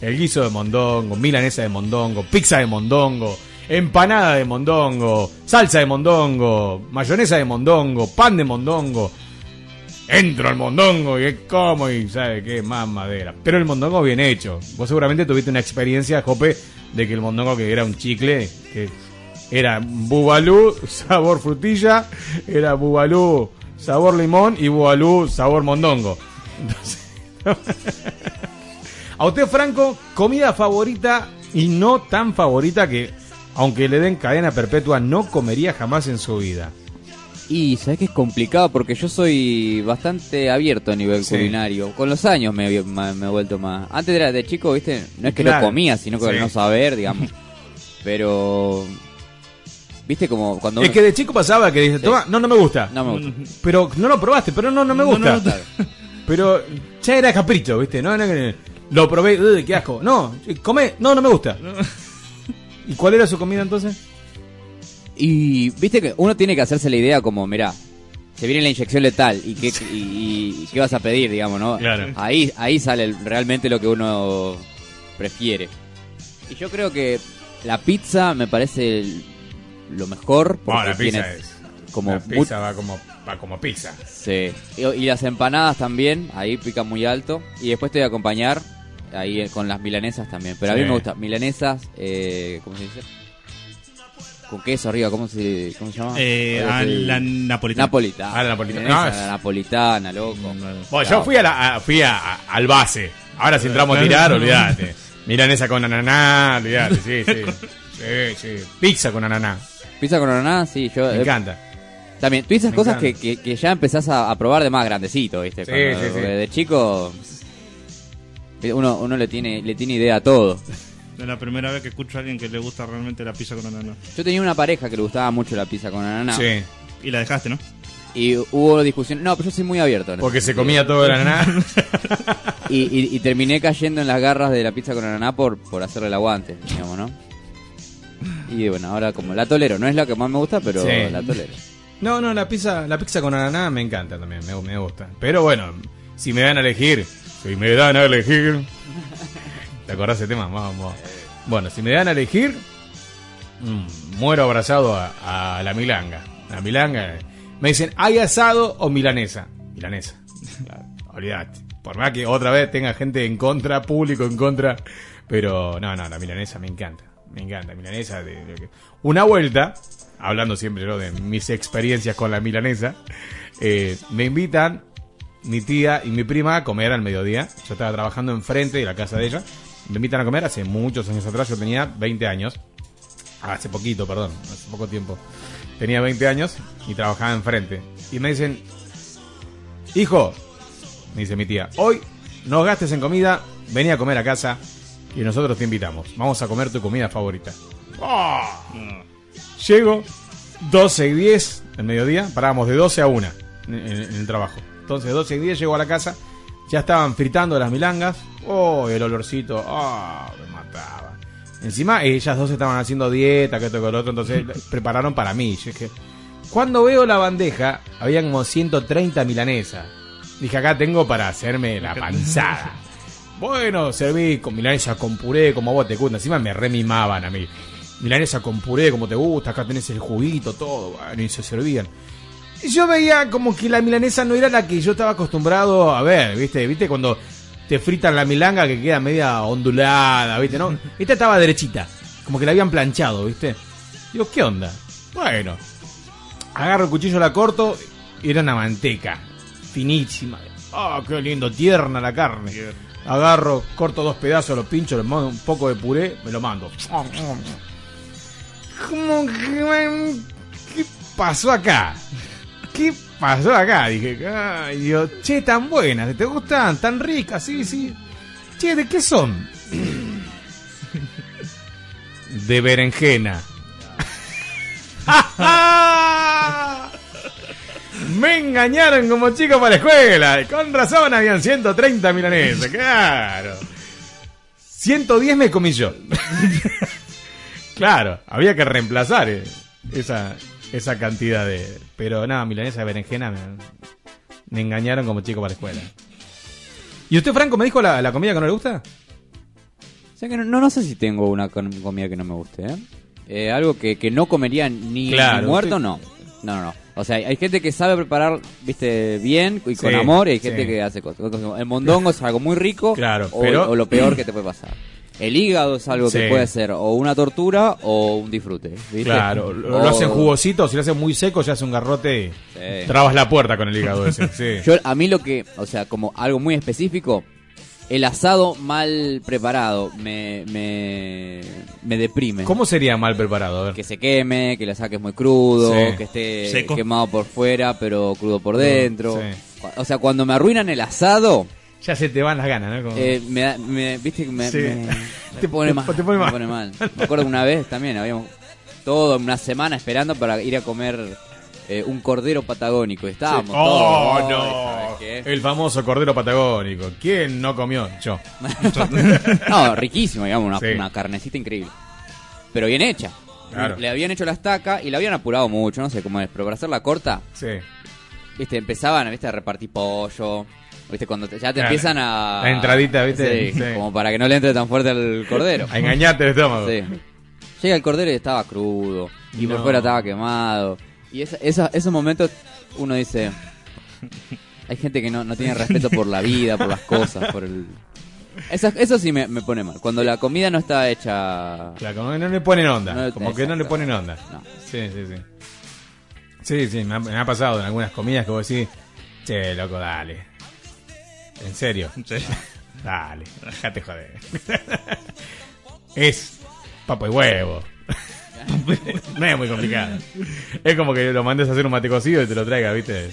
El guiso de mondongo, milanesa de mondongo, pizza de mondongo, empanada de mondongo, salsa de mondongo, mayonesa de mondongo, pan de mondongo. Entro al mondongo y es como y sabe qué más madera. Pero el mondongo bien hecho. Vos seguramente tuviste una experiencia, Jope, de que el mondongo que era un chicle, que era bubalú sabor frutilla, era bubalú sabor limón y bubalú sabor mondongo. Entonces, a usted, Franco, comida favorita y no tan favorita que, aunque le den cadena perpetua, no comería jamás en su vida. Y sabes que es complicado porque yo soy bastante abierto a nivel Sí. culinario. Con los años me, he- me- me he vuelto más. Antes era de chico, viste, no es que Claro. no comía, sino que Sí. no saber, digamos. Pero. Viste como cuando. Es uno- que de chico pasaba que dice, toma, no, no me gusta. No me gusta. Pero no lo probaste, pero no, no me gusta. no, no. Pero ya era capricho, ¿viste? No, no, no, lo probé, uy, qué asco. No, comé, no, no me gusta. ¿Y cuál era su comida entonces? Y viste que uno tiene que hacerse la idea como, mirá, se viene la inyección letal y qué, y, y- y qué vas a pedir, digamos, ¿no? Claro. Ahí, ahí sale realmente lo que uno prefiere. Y yo creo que la pizza me parece el- lo mejor. Bueno, porque la pizza tiene, es. como La pizza va como, va como pizza. Sí. Y, y las empanadas también, ahí pican muy alto. Y después te voy a acompañar ahí con las milanesas también. Pero a mí me gusta milanesas, eh, ¿cómo se dice? Con queso arriba, ¿cómo se, cómo se llama? Eh, a la napolitana. Napolitana. Ah, la napolitana. Milanesa, No, es- la napolitana, loco. Bueno, yo fui, a la, a- fui a- a- al base. Ahora si entramos a tirar, olvídate. Milanesa con ananá, olvídate, sí, sí. Sí, sí. Pizza con ananá. Pizza con ananá, sí, yo... Me eh, encanta. También, tú esas Me cosas que, que, que ya empezás a, a probar de más grandecito, ¿viste? Sí, Cuando- sí, sí. porque De chico... Uno, uno le tiene le tiene idea a todo. Es la primera vez que escucho a alguien que le gusta realmente la pizza con ananá. Yo tenía una pareja que le gustaba mucho la pizza con ananá. Sí. Y la dejaste, ¿no? Y hubo discusión. No, pero yo soy muy abierto. Porque se comía todo el ananá. Y, y- y terminé cayendo en las garras de la pizza con ananá por, por hacerle el aguante, digamos, ¿no? Y bueno, ahora como la tolero. No es la que más me gusta, pero Sí. la tolero. No, no, la pizza, la pizza con ananá me encanta también, me, me gusta. Pero bueno, si me dan a elegir, si me dan a elegir. ¿Te acordás ese tema? Vamos. Bueno, si me dan a elegir, mm, muero abrazado a, la milanga. La milanga. Me dicen, ¿hay asado o milanesa? Milanesa. Claro, Olvídate. Por más que otra vez tenga gente en contra, público en contra. Pero no, no, la milanesa me encanta. Me encanta, milanesa. de- de- Una vuelta, hablando siempre yo de mis experiencias con la milanesa, eh, me invitan mi tía y mi prima a comer al mediodía. Yo estaba trabajando enfrente de la casa de ella. Me invitan a comer hace muchos años atrás, yo tenía 20 años. Hace poquito, perdón, hace poco tiempo. Tenía 20 años y trabajaba enfrente. Y me dicen, hijo, me dice mi tía, hoy no gastes en comida, vení a comer a casa y nosotros te invitamos. Vamos a comer tu comida favorita. ¡Ah! Llego, 12 y 10 el mediodía, parábamos de 12 a 1 en, en- en el trabajo. Entonces, 12 y 10 llego a la casa, ya estaban fritando las milangas. ¡Oh, el olorcito! ¡Ah, me mataba! Encima, ellas dos estaban haciendo dieta, que esto, que lo otro, entonces prepararon para mí. Yo dije, cuando veo la bandeja, había como 130 milanesas. Dije, acá tengo para hacerme la panzada. Bueno, serví con milanesa con puré, como a vos te gusta. Encima me remimaban a mí. Milanesa con puré, como te gusta. Acá tenés el juguito, todo. Bueno, y se servían. Y yo veía como que la milanesa no era la que yo estaba acostumbrado a ver, ¿viste? ¿Viste cuando te fritan la milanga que queda media ondulada, ¿viste? ¿No? Esta estaba derechita. Como que la habían planchado, ¿viste? Digo, ¿qué onda? Bueno, agarro el cuchillo, la corto y era una manteca. Finísima. ¡Ah, qué lindo! Tierna la carne. Agarro, corto dos pedazos, lo pincho, le mando un poco de puré, me lo mando. Como que, ¿Qué pasó acá? ¿Qué pasó acá? Dije, ay, Dios, che, tan buenas, ¿te gustan? Tan ricas, sí, sí. Che, ¿de qué son? De berenjena. Me engañaron como chico para la escuela. Con razón habían 130 milanesas, claro. 110 me comí yo. claro, había que reemplazar eh, esa, esa cantidad de... Pero nada, milanesa de berenjena me, me engañaron como chico para la escuela. ¿Y usted, Franco, me dijo la, la comida que no le gusta? O sea que no, no, no sé si tengo una comida que no me guste, ¿eh? Eh, algo que, que no comería ni, Claro, ni muerto, usted- no. No, no, no. O sea, hay gente que sabe preparar, viste, bien y con Sí, amor, y hay gente sí. que hace cosas. El mondongo es algo muy rico, Claro, o, pero- o lo peor que te puede pasar. El hígado es algo que puede ser o una tortura o un disfrute, ¿viste? Claro, lo, O- lo hacen jugosito, si lo hacen muy seco, ya hace un garrote y Sí. trabas la puerta con el hígado ese. Sí. Yo, a mí lo que, o sea, como algo muy específico, el asado mal preparado me, me, me deprime. ¿Cómo sería mal preparado? A ver. Que se queme, que le saques muy crudo, Sí. que esté Seco. quemado por fuera, pero crudo por dentro. Sí. O sea, cuando me arruinan el asado, Ya se te van las ganas, ¿no? Como- eh, me, da- me- viste que me, Sí. me- Te- pone mal. te pone mal. Me pone mal. Me acuerdo una vez también habíamos todo una semana esperando para ir a comer eh, un cordero patagónico. Estábamos Sí. todos. ¡Oh, "Ay, no! ¿sabes qué?". El famoso cordero patagónico. ¿Quién no comió? Yo. No, riquísimo, digamos, una, Sí. una carnecita increíble. Pero bien hecha. Claro. Le habían hecho la estaca y la habían apurado mucho, no sé cómo es, pero para hacerla corta, Sí. viste, empezaban ¿viste? a repartir pollo, viste, cuando te- ya te Claro. empiezan a... La entradita, ¿viste? Sí, Sí. como para que no le entre tan fuerte al cordero. A engañarte el estómago. Sí. Llega el cordero y estaba crudo, y por fuera estaba quemado. Y esa- esa- esos momentos uno dice, hay gente que no, no tiene respeto por la vida, por las cosas, por el... Esa- eso sí me, me pone mal. Cuando la comida no está hecha... Claro, como que no le ponen onda. No, como que no le ponen onda. No. Sí, sí, sí. Sí, sí, me ha, me ha pasado en algunas comidas que vos decís, che, loco, dale. En serio. Sí. Dale, déjate joder. es papa y huevo. no es muy complicado. Es como que lo mandes a hacer un mate cocido y te lo traiga, ¿viste?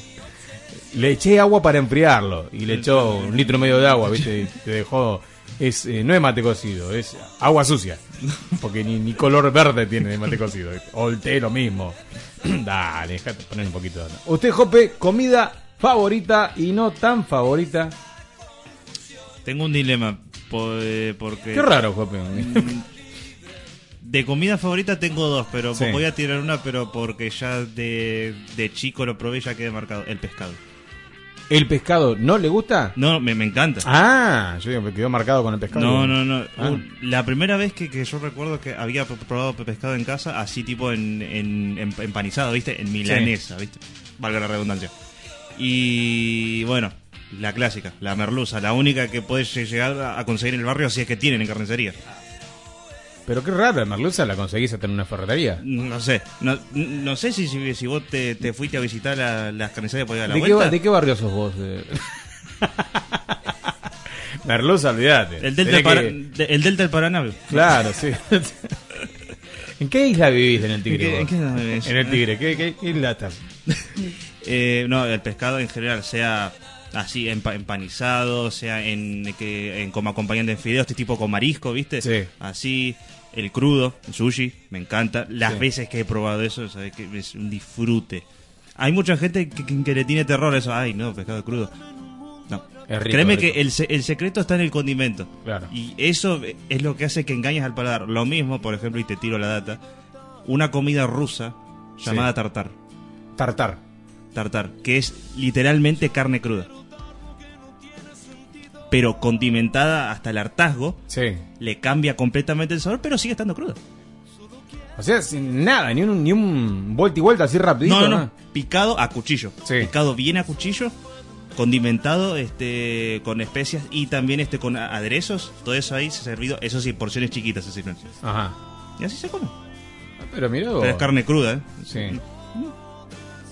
Le eché agua para enfriarlo y le echó un litro y medio de agua, ¿viste? Y te dejó. Es, eh, no es mate cocido, es agua sucia. Porque ni, ni color verde tiene el mate cocido. O el té lo mismo. Dale, déjate poner un poquito de. Usted, Jope, comida favorita y no tan favorita. Tengo un dilema. eh, porque Qué raro, Jope. De comida favorita tengo dos, pero Sí. voy a tirar una, pero porque ya de, de chico lo probé y ya quedé marcado. El pescado. ¿El pescado no le gusta? No, me, me encanta. Ah, yo digo, me quedó marcado con el pescado. No, no, no. Ah. Un- La primera vez que, que yo recuerdo que había probado pescado en casa, así tipo en, en- en- empanizado, ¿viste? En milanesa, ¿viste? Valga la redundancia. Y bueno, la clásica, la merluza, la única que puedes llegar a- conseguir en el barrio si es que tienen en carnicería. Pero qué raro, la merluza la conseguís hasta en una ferretería. No sé, no, no sé si, si, si vos te, te fuiste a visitar la- las carnicerías por ir a la ¿De qué, vuelta. ba- ¿De qué barrio sos vos? eh? merluza, olvídate. El delta, del que- del Paraná. Claro, sí. ¿En qué isla vivís en el Tigre? ¿En qué- vos? en qué? En el Tigre, ¿qué, qué, qué isla estás? Eh, no, el pescado en general, sea así empa- empanizado, sea en, que, en como acompañante en fideos, este tipo con marisco, ¿viste? Sí. Así, el crudo, el sushi, me encanta. Las Sí. veces que he probado eso, sabes que es un disfrute. Hay mucha gente que, que- que le tiene terror a eso. Ay, no, pescado crudo. No. Es rico, Créeme rico. que el, el secreto está en el condimento. Claro. Y eso es lo que hace que engañes al paladar. Lo mismo, por ejemplo, y te tiro la data, una comida rusa llamada Sí. tartar. Tartar. Tartar, que es literalmente carne cruda. Pero condimentada hasta el hartazgo, Sí. le cambia completamente el sabor, pero sigue estando cruda. O sea, sin nada, ni un, ni un vuelta y vuelta así rapidito. No, no, no. Picado a cuchillo. Sí. Picado bien a cuchillo, condimentado este con especias y también este con aderezos. Todo eso ahí se ha servido, eso sí, porciones chiquitas se sirven. Ajá. Y así se come. Pero mira vos. Pero es carne cruda, ¿eh? Sí.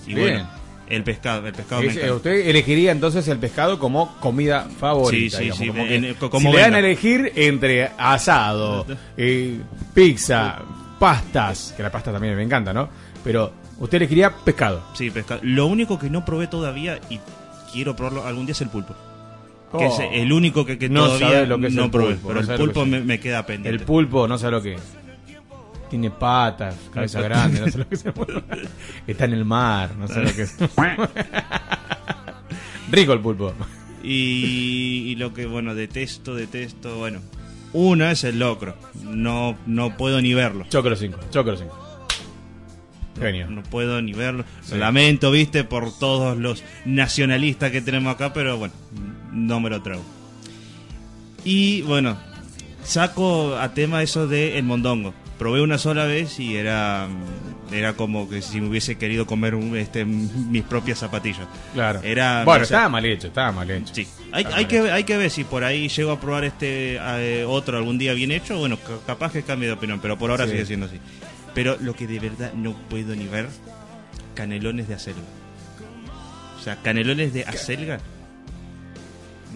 Y Bien. bueno, el pescado, el pescado me encanta. usted elegiría entonces el pescado como comida favorita. Sí, sí, digamos, sí, como en- como si le dan venga. a elegir entre asado, eh, pizza, pastas, que la pasta también me encanta, ¿no? Pero usted elegiría pescado. Sí, pescado. Lo único que no probé todavía y quiero probarlo algún día es el pulpo. Que Oh. es el único que, que No todavía lo que es no el probé. pulpo, pero no el pulpo me, me queda pendiente. El pulpo, no sé lo que es. Tiene patas, cabeza grande, no sé lo que se mueve. Está en el mar, no sé lo que es. Rico el pulpo. Y, y lo que, bueno, detesto, detesto, bueno. Una es el locro. No, no puedo ni verlo. Chocro 5, Chocro 5. Genio. No puedo ni verlo. Sí. Lo lamento, viste, por todos los nacionalistas que tenemos acá, pero bueno, no me lo trago. Y bueno, saco a tema eso de el mondongo. Probé una sola vez y era era como que si me hubiese querido comer un- este, mis propias zapatillas. Claro. Era, bueno, no sé. estaba mal hecho, estaba mal hecho. Sí. Hay, que, hecho. hay que ver si por ahí llego a probar este eh, otro algún día bien hecho. Bueno, ca- capaz que cambie de opinión, pero por ahora Sí. sigue siendo así. Pero lo que de verdad no puedo ni ver, canelones de acelga. O sea, canelones de acelga.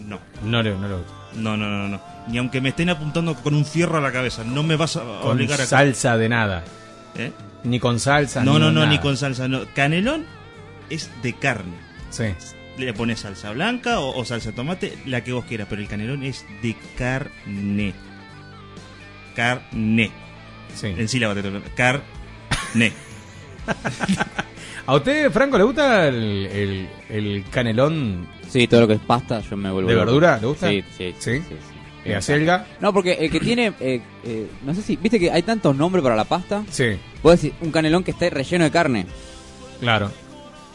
No, No no gusta. no, no, no, no. Ni aunque me estén apuntando con un fierro a la cabeza, no me vas a Con obligar a... salsa de nada. ¿Eh? Ni con salsa. No, ni no, no, ni nada. con salsa, no. Canelón es de carne. Sí. Le pones salsa blanca o, o salsa de tomate, la que vos quieras, pero el canelón es de carne. Carne. sí. En sílaba te Carne. ¿A usted, Franco, le gusta el, el, el canelón Sí, todo lo que es pasta, yo me vuelvo de verdura? ¿Le gusta? Sí, sí, ¿Sí? sí. sí. ¿De acelga? No, porque el que tiene, eh, eh, no sé si, viste que hay tantos nombres para la pasta. Sí, Puedes decir un canelón que esté relleno de carne. claro.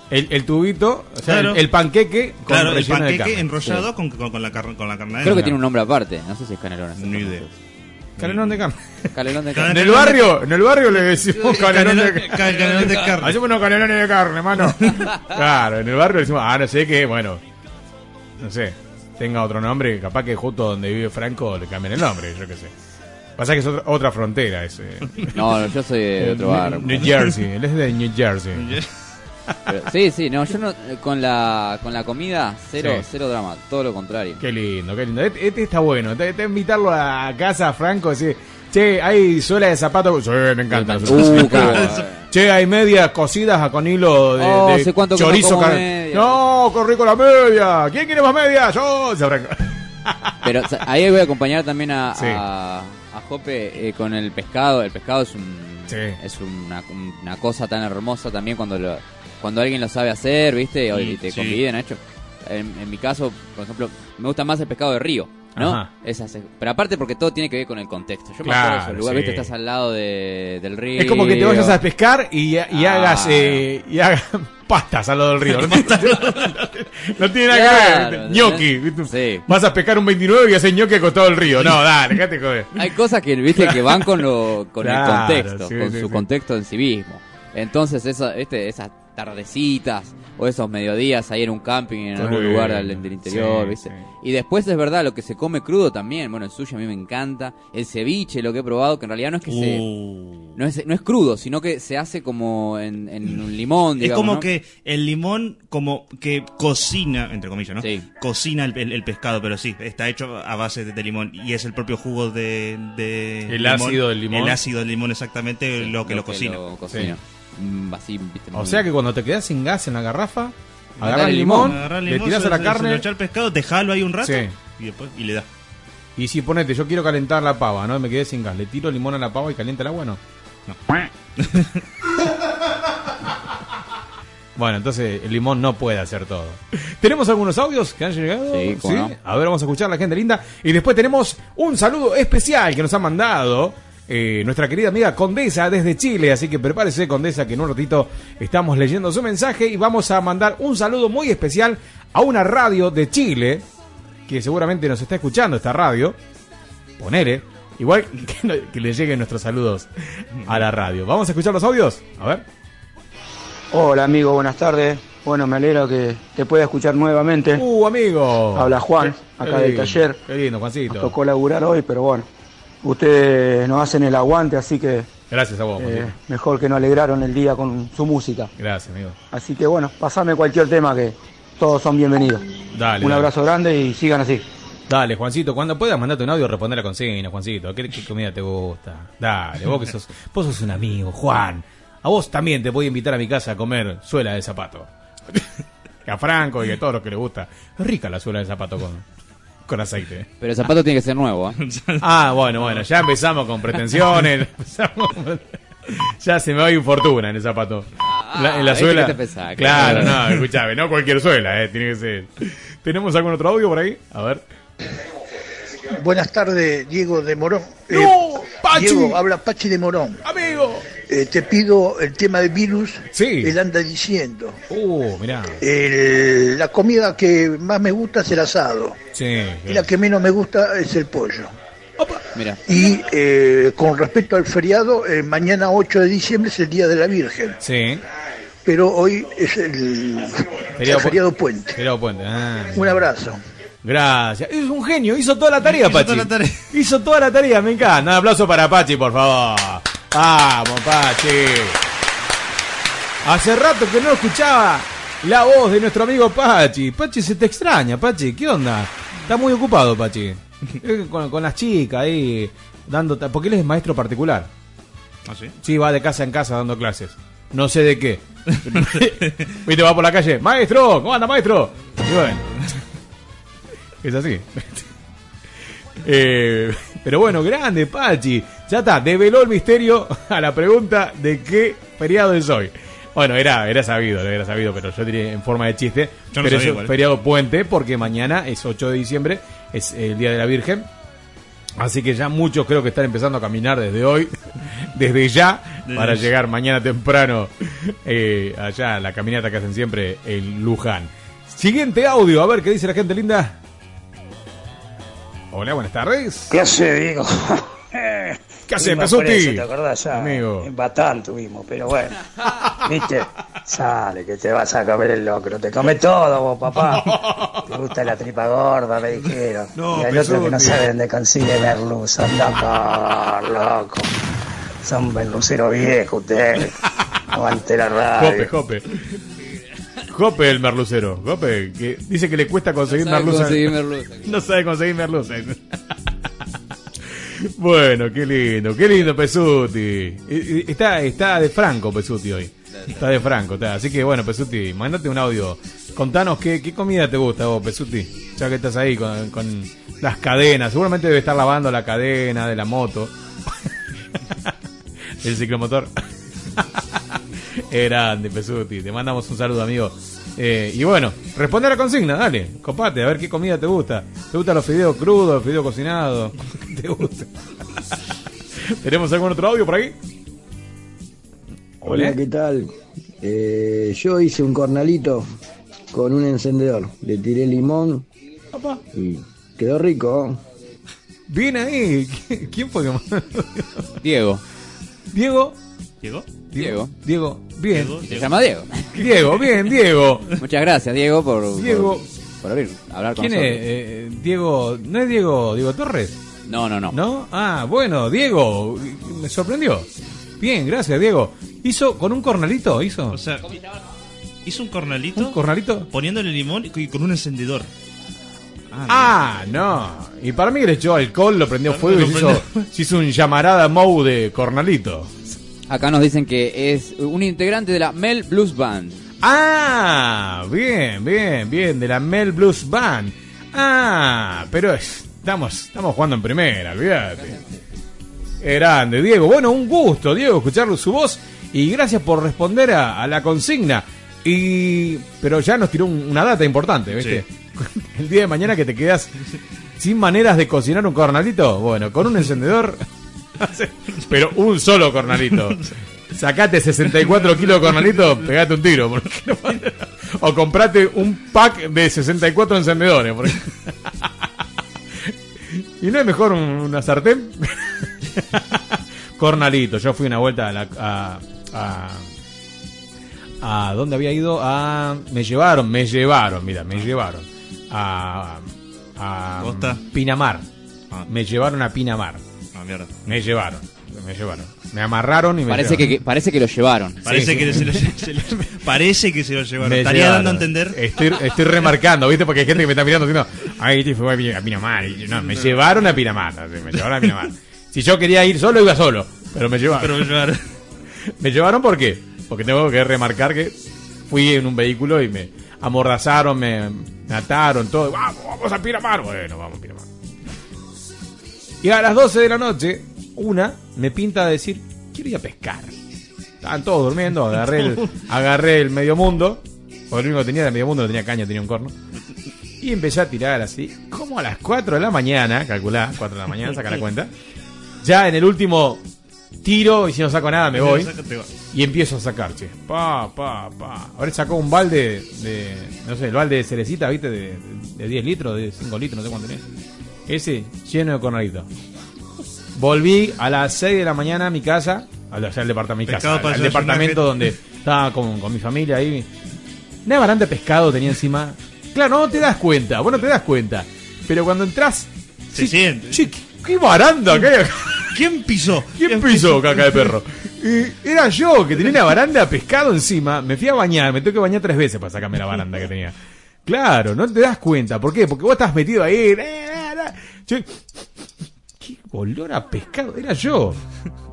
El, el tubito, o sea, Claro. el, el panqueque con Claro, el relleno de panqueque carne. enrollado Sí. con, con, con la carne con la carne Creo adentro. que tiene un nombre aparte, no sé si es canelón. Ni idea. Canelón de carne. Canelón de En carne. el barrio, en el barrio le decimos canelón de Canelón- ca- canelón de carne. Hacemos unos canelones de carne, mano. Claro, en el barrio le decimos, ah, no sé qué, bueno, no sé, tenga otro nombre, capaz que justo donde vive Franco le cambian el nombre, yo qué sé. Pasa que es otra, otra frontera ese. No, no, yo soy de otro bar. New Jersey, él es de New Jersey. Pero- sí, sí, no, yo no, con la, con la comida, cero, Sí. cero drama, todo lo contrario. Qué lindo, qué lindo. Este, este está bueno. Te, te invitarlo a casa, Franco, decir, che, hay suela de zapato. Sí, me encanta. Uh, qué. Che, hay medias cocidas a- con hilo de, Oh, de sé cuánto que no chorizo. como car- media. No, corrí con la media. ¿Quién quiere más media? Yo. Pero ahí voy a acompañar también a, Sí. a, a Jope eh, con el pescado. El pescado es un Sí. es una, una cosa tan hermosa también cuando lo, cuando alguien lo sabe hacer, ¿viste? Mm, y te conviden, hecho. En, en mi caso, por ejemplo, me gusta más el pescado de río, ¿no? Ajá. Esas, pero aparte porque todo tiene que ver con el contexto. Yo me Claro, acuerdo de ese lugar, sí. ¿viste? Estás al lado de, del río. Es como que te vayas a pescar y, y Ah. hagas eh, y hagas pastas al lado del río. No, No tiene nada Claro, que ver. ¿viste? Sí. Vas a pescar un 29 y haces gnocchi al costado del río. No, dale, déjate joder. Hay cosas que, viste, que van con, lo, con Claro, el contexto, sí, con sí, su sí. contexto en sí mismo. Entonces, eso, este, esas tardecitas o esos mediodías ahí en un camping en algún lugar del, del interior, Sí, ¿viste? sí. Y después es verdad, lo que se come crudo también. Bueno, el sushi a mí me encanta. El ceviche, lo que he probado, que en realidad no es que se. Uh. No es, no es crudo, sino que se hace como en, en un limón, Es digamos. como ¿no? que el limón como que cocina, entre comillas, ¿no? Sí. Cocina el, el- el pescado, pero sí, está hecho a base de, de limón y es el propio jugo de... de El ácido del limón. El ácido del limón exactamente Sí, lo que lo, cocina. lo cocina. Mm, así, ¿viste? O sea que cuando te quedas sin gas en la garrafa, agarras el limón, le limón, tiras se- a la se- carne se pescado, dejalo ahí un rato Sí. y después y le da. y si ponete, yo quiero calentar la pava, ¿no? Me quedé sin gas, le tiro limón a la pava y calienta el agua, ¿no? Bueno, entonces el limón no puede hacer todo. ¿Tenemos algunos audios que han llegado? Sí, no. A ver, vamos a escuchar a la gente linda. Y después tenemos un saludo especial que nos ha mandado eh, nuestra querida amiga Condesa desde Chile. Así que prepárese, Condesa, que en un ratito estamos leyendo su mensaje y vamos a mandar un saludo muy especial a una radio de Chile que seguramente nos está escuchando esta radio. Ponele. Igual que, no- que le lleguen nuestros saludos a la radio. ¿Vamos a escuchar los audios? A ver. Hola amigo, buenas tardes. Bueno, me alegro que te pueda escuchar nuevamente. Uh, amigo. Habla Juan, Qué acá del lindo, taller. Qué lindo, Nos Juancito. tocó laburar hoy, pero bueno, ustedes nos hacen el aguante, así que Gracias a vos, eh, mejor que nos alegraron el día con su música. Gracias, amigo. Así que bueno, pasame cualquier tema que todos son bienvenidos. Dale. Un dale. abrazo grande y sigan así. Dale, Juancito, cuando puedas mandarte un audio, responder la consigna, Juancito. ¿Qué, qué comida te gusta? Dale, vos que sos, vos sos un amigo, Juan. A vos también te voy a invitar a mi casa a comer suela de zapato. A Franco y a todos los que les gusta. Es rica la suela de zapato con, con aceite. Pero el zapato tiene que ser nuevo, ¿eh? Ah, bueno, bueno, ya empezamos con pretensiones. empezamos- ya se me va a ir fortuna en el zapato. La- en la ¿viste suela. te? Claro, Claro. no, escuchame, no cualquier suela, eh, tiene que ser. ¿Tenemos algún otro audio por ahí? A ver. Buenas tardes, Diego de Morón. Eh, ¡No! ¡Pachi! Diego, habla Pachi de Morón. ¡Amigo! Eh, te pido el tema de virus. Sí. Él anda diciendo. Uh, mirá. El- la comida que más me gusta es el asado. Sí. Y la que menos me gusta es el pollo. Mira. Y eh, con respecto al feriado, eh, mañana 8 de diciembre es el Día de la Virgen. Sí. Pero hoy es el el feriado, pu- puente. Feriado puente. Ah, Un abrazo. Gracias. Es un genio, hizo toda la tarea, Hizo Pachi. toda la tarea. Hizo toda la tarea, me encanta. Un aplauso para Pachi, por favor. Vamos, Pachi. Hace rato que no escuchaba la voz de nuestro amigo Pachi. Pachi se te extraña, Pachi. ¿Qué onda? Está muy ocupado, Pachi. Eh, Con, con las chicas ahí, dando... Porque él es maestro particular. ¿Ah, sí? Sí, va de casa en casa dando clases. No sé de qué. Viste, va por la calle. Maestro, ¿cómo anda, maestro? Y bueno. Es así. Eh, pero bueno, grande, Pachi. Ya está, develó el misterio a la pregunta de qué feriado es hoy. Bueno, era, era sabido, era sabido, pero yo diría en forma de chiste. Yo no pero sabía es feriado puente porque mañana es 8 de diciembre, es el Día de la Virgen. Así que ya muchos creo que están empezando a caminar desde hoy, desde ya, Desde para llegar mañana temprano eh, allá a la caminata que hacen siempre en Luján. Siguiente audio, a ver qué dice la gente linda. Hola, buenas tardes. ¿Qué hace, Diego? ¿Qué haces, Tuvimos Pesuti? preso, ¿Te acordás ya? Amigo. En Batán tuvimos, pero bueno. ¿Viste? Sale, que te vas a comer el locro. Te come todo vos, papá. Te gusta la tripa gorda, me dijeron. No, y el otro que no sabe dónde consigue merluza. Anda, por loco. Son merluceros viejos ustedes. Aguante la radio. Jope, Jope. Jope el merlucero. Jope, que dice que le cuesta conseguir No sabe merluza. conseguir merluza. No sabe conseguir merluza. Bueno, qué lindo, qué lindo Pesuti. Eh, eh, Está, está de Franco Pesuti hoy. Está de Franco, está. Así que bueno, Pesuti, mandate un audio. Contanos qué, comida te gusta vos, Pesuti. Ya que estás ahí con, con las cadenas. Seguramente debe estar lavando la cadena de la moto. El ciclomotor. Grande, Pesuti. Te mandamos un saludo, amigo. Eh, y bueno, responde a la consigna, dale. Copate, a ver qué comida te gusta. ¿Te gustan los fideos crudos, los fideos cocinados? ¿Qué te gusta? ¿Tenemos algún otro audio por ahí? Hola, ¿qué tal? Eh, yo hice un cornalito con un encendedor. Le tiré limón y quedó rico. Bien ahí. ¿Quién fue que mandó? Diego. Diego. ¿Diego? Diego. Diego, bien. Se llama Diego. Diego, bien, Diego. Muchas gracias, Diego, por, Diego. por, por abrir, hablar con ¿Quién es? Eh, Diego, ¿no es Diego, Diego Torres? No, no, no. ¿No? Ah, bueno, Diego, me sorprendió. Bien, gracias, Diego. ¿Hizo con un cornalito? ¿Hizo? O sea, hizo un cornalito. ¿Un cornalito? Poniéndole limón y con un encendedor. Ah, no. Y para mí le echó alcohol, lo prendió fuego y se hizo, se hizo un llamarada Mou de cornalito. Acá nos dicen que es un integrante de la Mel Blues Band. Ah, bien, bien, bien, de la Mel Blues Band. Ah, pero es- estamos, estamos jugando en primera, olvídate. Grande, Diego. Bueno, un gusto, Diego, escuchar su voz y gracias por responder a, a la consigna. Y pero ya nos tiró un- una data importante, ¿viste? El día de mañana que te quedas sin maneras de cocinar un cornalito, bueno, con un encendedor, pero un solo cornalito. Sacate 64 kilos de cornalito, pegate un tiro. porque o comprate un pack de 64 encendedores. porque- ¿Y no es mejor un- una sartén? Cornalito, yo fui una vuelta a la... A, a, a- ¿Dónde había ido? A... Me llevaron, me llevaron, mira, me llevaron. A... a. Pinamar. Ah. Me llevaron a Pinamar. Mierda. Me llevaron, me llevaron. Me amarraron y me Parece llevaron. que- parece que lo llevaron. Parece, que. Se lo, se lo- parece que se lo llevaron. Me Estaría llevaron. dando a entender. Estoy, estoy remarcando, ¿viste? Porque hay gente que me está mirando diciendo, ay, este fue a Pinamar. Y yo, no, me llevaron a Pinamar. así, Me llevaron a Pinamar. Si yo quería ir solo, iba solo. Pero me llevaron. Pero me llevaron. ¿Me llevaron por qué? Porque tengo que remarcar que fui en un vehículo y me amordazaron, me, me ataron, todo. Vamos, vamos a Pinamar. Bueno, vamos a Pinamar. Y a las 12 de la noche, una me pinta a decir, quiero ir a pescar. Estaban todos durmiendo, agarré el, agarré el medio mundo. Porque lo único que tenía era medio mundo, no tenía caña, tenía un corno. Y empecé a tirar así, como a las 4 de la mañana, calculá, 4 de la mañana, saca la cuenta. Ya en el último tiro y si no saco nada me voy. Y empiezo a sacar, che. Pa, pa, pa. Ahora sacó un balde de, no sé, el balde de cerecita, ¿viste? De, de 10 litros, de 5 litros, no sé cuánto tenés. Ese, lleno de cornalitos. Volví a las 6 de la mañana a mi casa, al, o sea, al departamento, mi casa, al departamento donde estaba con, con mi familia ahí. Una baranda de pescado tenía encima. Claro, no te das cuenta, vos no te das cuenta. Pero cuando entras. Se siente. Che, qué, qué baranda que hay acá. ¿Quién pisó? ¿Quién pisó caca de perro? Y era yo que tenía una baranda de pescado encima. Me fui a bañar, me tuve que bañar tres veces para sacarme la baranda que tenía. Claro, no te das cuenta. ¿Por qué? Porque vos estás metido ahí. eh, qué olor a pescado. Era yo.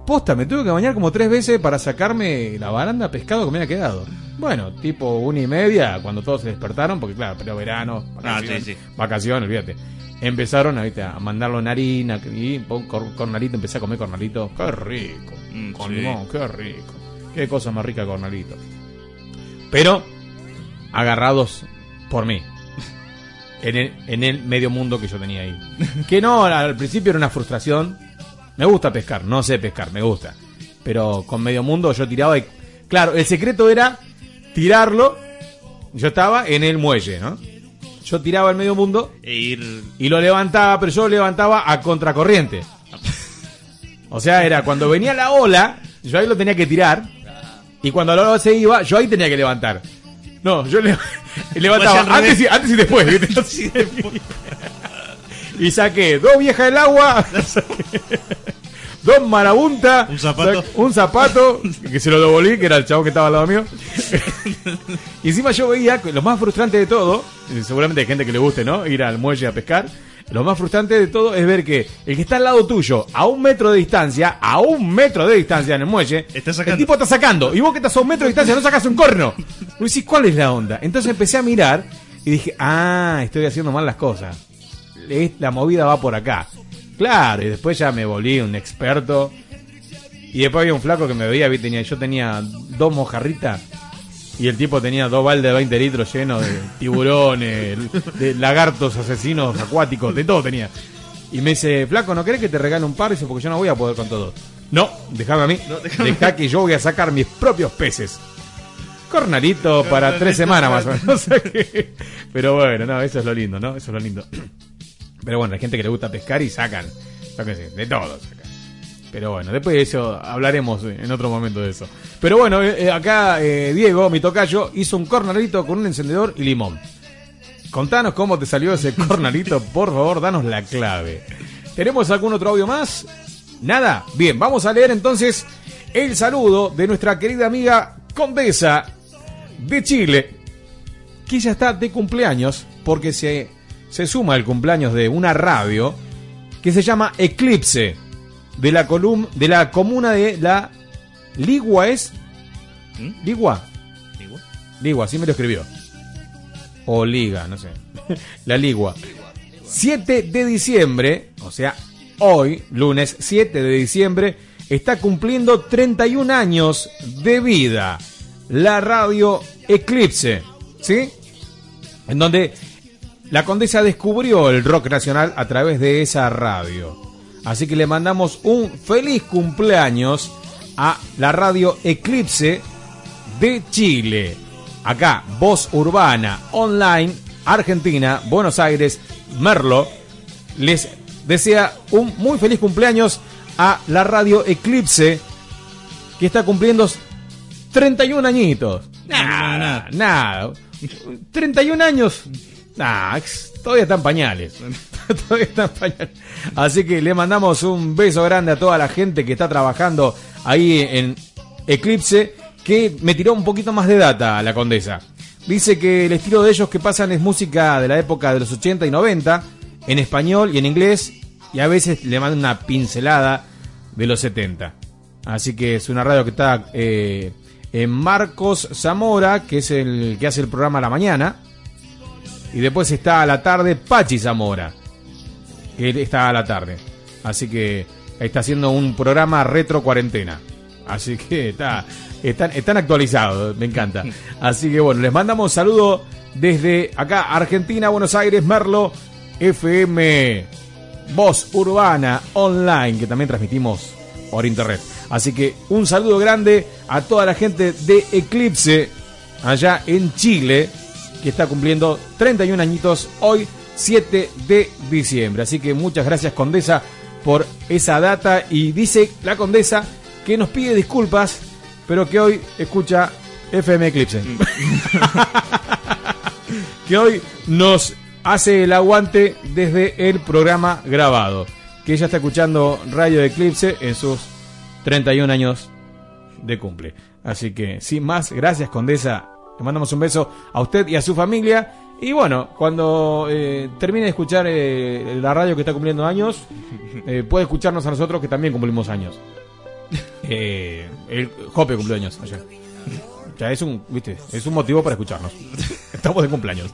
Posta, me tuve que bañar como tres veces para sacarme la baranda pescado que me había quedado. Bueno, tipo una y media, cuando todos se despertaron, porque claro, pero verano, vacaciones, Ah, sí, sí. vacaciones, olvídate. Empezaron ¿viste? a mandarlo en harina y cornalito, empecé a comer cornalito. Qué rico. Mm, con sí. limón, qué rico. Qué cosa más rica cornalito. Pero agarrados por mí. En el, en el medio mundo que yo tenía ahí. Que no, al principio era una frustración. Me gusta pescar, no sé pescar, me gusta. Pero con medio mundo yo tiraba y... Claro, el secreto era tirarlo. Yo estaba en el muelle, ¿no? Yo tiraba el medio mundo E ir. y lo levantaba, pero yo lo levantaba a contracorriente. O sea, era cuando venía la ola, yo ahí lo tenía que tirar. Y cuando la ola se iba, yo ahí tenía que levantar. No, yo le, levantaba Vaya al antes y, revés. antes y después. y saqué dos viejas del agua, dos marabuntas, Un zapato. sac- un zapato, que se lo devolví, que era el chavo que estaba al lado mío. y encima yo veía, que lo más frustrante de todo, seguramente hay gente que le guste, ¿no? Ir al muelle a pescar. Lo más frustrante de todo es ver que el que está al lado tuyo, a un metro de distancia, a un metro de distancia en el muelle, el tipo está sacando. Y vos que estás a un metro de distancia no sacas un corno. Decís, ¿cuál es la onda? Entonces empecé a mirar y dije, ah, estoy haciendo mal las cosas. La movida va por acá. Claro, y después ya me volví un experto. Y después había un flaco que me veía, vi, tenía, yo tenía dos mojarritas y el tipo tenía dos baldes de 20 litros llenos de tiburones, de lagartos asesinos acuáticos, de todo tenía. Y me dice, flaco, ¿no querés que te regale un par? Dice, porque yo no voy a poder con todo. No, déjame a mí. Deja que yo voy a sacar mis propios peces. Cornalito para tres semanas más o menos. O sea que- Pero bueno, no, eso es lo lindo, ¿no? Eso es lo lindo. Pero bueno, hay gente que le gusta pescar y sacan, sáquense, de todo sacan. Pero bueno, después de eso hablaremos en otro momento de eso. Pero bueno, eh, eh, acá eh, Diego, mi tocayo, hizo un cornalito con un encendedor y limón. Contanos cómo te salió ese cornalito, por favor, danos la clave. ¿Tenemos algún otro audio más? Nada. Bien, vamos a leer entonces el saludo de nuestra querida amiga Condesa de Chile, que ella está de cumpleaños porque se, se suma el cumpleaños de una radio que se llama Eclipse de la colum de la comuna de la Ligua es Ligua ¿Ligua? Ligua, así me lo escribió o Liga, no sé la Ligua 7 de diciembre, o sea, hoy, lunes 7 de diciembre, está cumpliendo 31 años de vida la radio Eclipse, ¿sí? En donde la condesa descubrió el rock nacional a través de esa radio. Así que le mandamos un feliz cumpleaños a la radio Eclipse de Chile. Acá, Voz Urbana, online, Argentina, Buenos Aires, Merlo, les desea un muy feliz cumpleaños a la radio Eclipse, que está cumpliendo 31 añitos. Nada, nada. 31 años. Nah, todavía están pañales. todavía están pañales. Así que le mandamos un beso grande a toda la gente que está trabajando ahí en Eclipse, que me tiró un poquito más de data a la condesa. Dice que el estilo de ellos que pasan es música de la época de los 80 y 90, en español y en inglés, y a veces le mandan una pincelada de los 70. Así que es una radio que está eh, en Marcos Zamora, que es el que hace el programa a la mañana. Y después está a la tarde Pachi Zamora, que está a la tarde. Así que está haciendo un programa retro cuarentena. Así que está, están, están actualizados, me encanta. Así que bueno, les mandamos saludo desde acá, Argentina, Buenos Aires, Merlo, FM, Voz Urbana Online, que también transmitimos por internet. Así que un saludo grande a toda la gente de Eclipse, allá en Chile, que está cumpliendo 31 añitos hoy, 7 de diciembre. Así que muchas gracias, Condesa, por esa data. Y dice la Condesa que nos pide disculpas, pero que hoy escucha FM Eclipse. que hoy nos hace el aguante desde el programa grabado. Que ella está escuchando Radio Eclipse en sus 31 años de cumple. Así que, sin más, gracias Condesa. Le mandamos un beso a usted y a su familia. Y bueno, cuando eh, termine de escuchar eh, la radio que está cumpliendo años, eh, puede escucharnos a nosotros que también cumplimos años. Eh, el Jope cumplió años ayer. O sea, es un, ¿viste? es un motivo para escucharnos. Estamos de cumpleaños.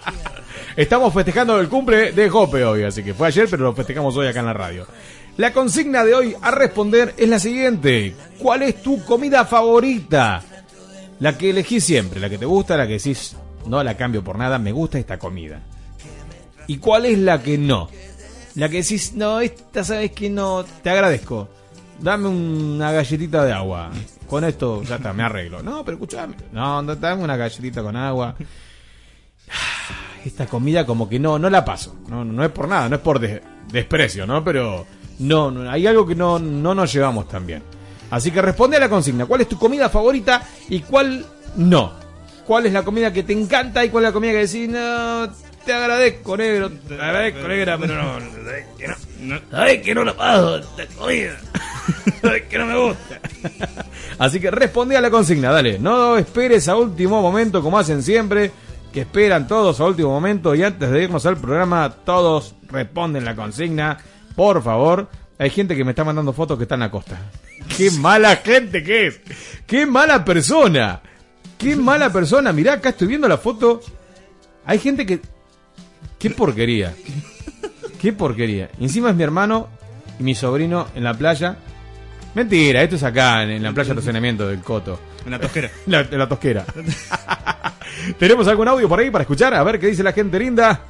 Estamos festejando el cumple de Jope hoy, así que fue ayer, pero lo festejamos hoy acá en la radio. La consigna de hoy a responder es la siguiente. ¿Cuál es tu comida favorita? La que elegís siempre, la que te gusta, la que decís, no la cambio por nada, me gusta esta comida. ¿Y cuál es la que no? La que decís, no, esta sabes que no, te agradezco. Dame una galletita de agua. Con esto ya está, me arreglo. No, pero escuchame. No, dame una galletita con agua. Esta comida como que no, no la paso. No, no es por nada, no es por des- desprecio, ¿no? Pero no, no, hay algo que no, no nos llevamos tan bien. Así que responde a la consigna. ¿Cuál es tu comida favorita y cuál no? ¿Cuál es la comida que te encanta y cuál es la comida que decís, no, te agradezco, negro, te agradezco, negra, pero no, no, sabes que no, sabes que no la pago, esta comida, sabes que no me gusta. Así que responde a la consigna, dale, no esperes a último momento como hacen siempre, que esperan todos a último momento y antes de irnos al programa todos responden la consigna, por favor. Hay gente que me está mandando fotos que están a costa. Qué mala gente que es. Qué mala persona. Qué mala persona. Mirá, acá estoy viendo la foto. Hay gente que... Qué porquería. Qué porquería. Y encima es mi hermano y mi sobrino en la playa. Mentira, esto es acá, en, en la playa de estacionamiento del Coto. En la tosquera. La, en la tosquera. ¿Tenemos algún audio por ahí para escuchar? A ver qué dice la gente linda.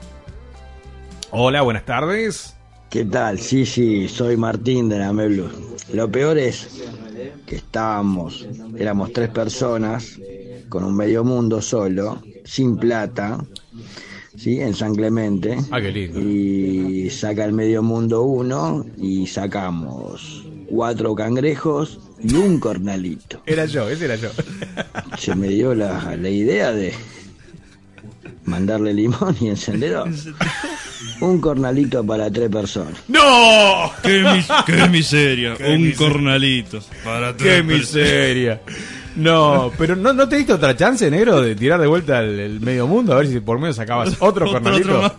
Hola, buenas tardes. ¿Qué tal? Sí, sí, soy Martín de la Meblu. Lo peor es que estábamos, éramos tres personas, con un medio mundo solo, sin plata, ¿sí? En San Clemente. Ah, qué lindo. Y saca el medio mundo uno y sacamos cuatro cangrejos y un cornalito. Era yo, ese era yo. Se me dio la, la idea de mandarle limón y encendedor. Un cornalito para tres personas. ¡No! ¡Qué, mis- qué miseria! Un cornalito. Para ¡Qué tres miseria! No, pero ¿no, ¿no te diste otra chance, negro, de tirar de vuelta el, el medio mundo? A ver si por medio sacabas otro Otro, cornalito. otro.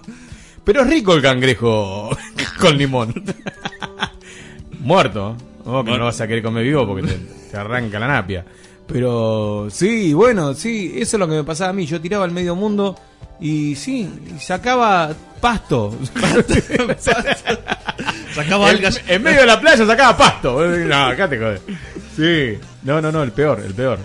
Pero es rico el cangrejo con limón. Muerto. Oh, que no vas a querer comer vivo porque te, te arranca la napia. Pero sí, bueno, sí, eso es lo que me pasaba a mí. Yo tiraba al medio mundo y sí, y sacaba pasto. Sacaba En- algas. En, medio de la playa sacaba pasto. No, acá te. Sí, no, no, no, el peor, el peor.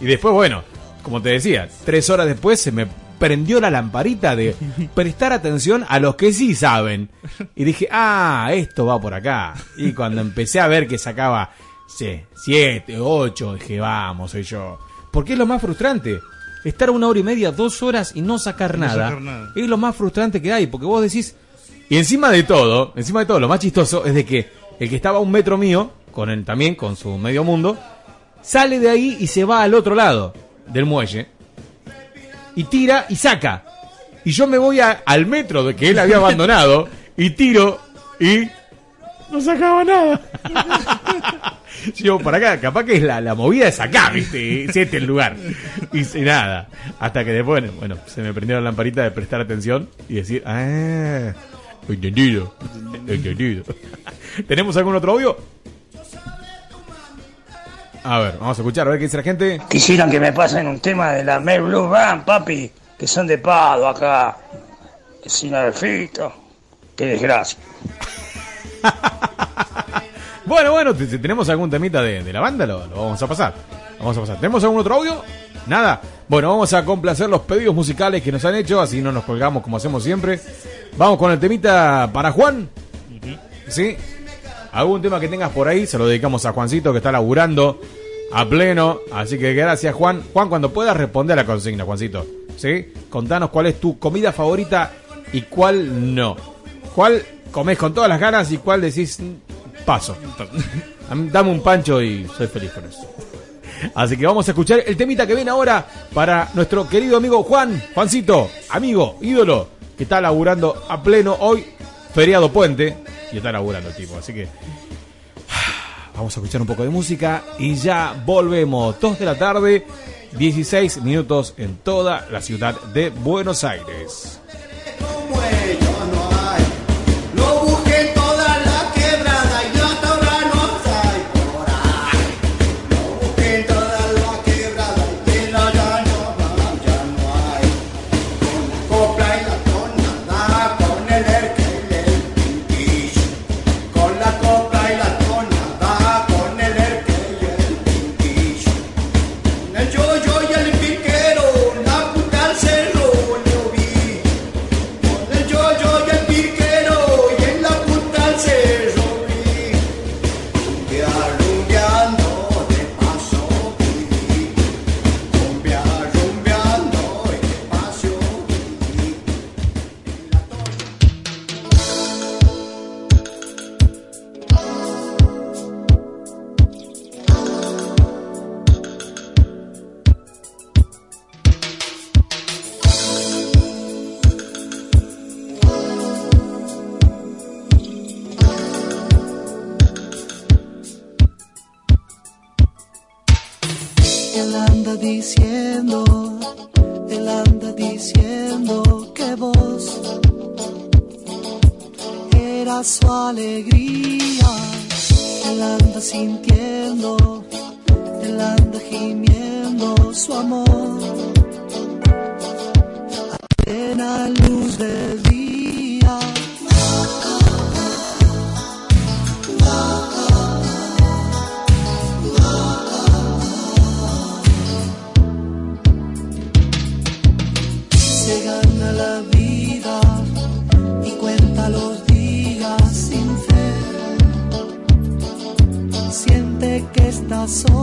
Y después, bueno, como te decía, tres horas después se me prendió la lamparita de prestar atención a los que sí saben. Y dije, ah, esto va por acá. Y cuando empecé a ver que sacaba sí, siete, ocho, dije, vamos, soy yo. Porque es lo más frustrante. Estar una hora y media, dos horas y no sacar No nada. sacar nada. Es lo más frustrante que hay, porque vos decís, y encima de todo, encima de todo, lo más chistoso es de que el que estaba a un metro mío, con él también, con su medio mundo, sale de ahí y se va al otro lado del muelle. Y tira y saca. Y yo me voy a- al metro de que él había abandonado y tiro y no sacaba nada. Yo, para acá, capaz que es la, la movida es acá, ¿viste? Es este el lugar. Y, y nada. Hasta que después, bueno, se me prendió la lamparita de prestar atención y decir, ah, entendido, entendido. ¿Tenemos algún otro audio? A ver, vamos a escuchar, a ver qué dice la gente. Quisieran que me pasen un tema de la Mel Blue Band, papi, que son de Pado acá. Sin Adolfito. Qué desgracia. Bueno, bueno, te- tenemos algún temita de, de la banda, lo, lo vamos a pasar. Vamos a pasar. ¿Tenemos algún otro audio? Nada. Bueno, vamos a complacer los pedidos musicales que nos han hecho, así no nos colgamos como hacemos siempre. Vamos con el temita para Juan. ¿Sí? Algún tema que tengas por ahí, se lo dedicamos a Juancito que está laburando a pleno. Así que gracias, Juan. Juan, cuando puedas responder a la consigna, Juancito. ¿Sí? Contanos cuál es tu comida favorita y cuál no. ¿Cuál comes con todas las ganas y cuál decís "Mm, paso? Dam- Dame un pancho y soy feliz con eso. Así que vamos a escuchar el temita que viene ahora para nuestro querido amigo Juan, Juancito, amigo, ídolo, que está laburando a pleno hoy, feriado puente, y está laburando tipo. Así que vamos a escuchar un poco de música y ya volvemos. 2 de la tarde, 16 minutos en toda la ciudad de Buenos Aires. alegría, él anda sintiendo, él anda gimiendo su amor. Plena luz del passou.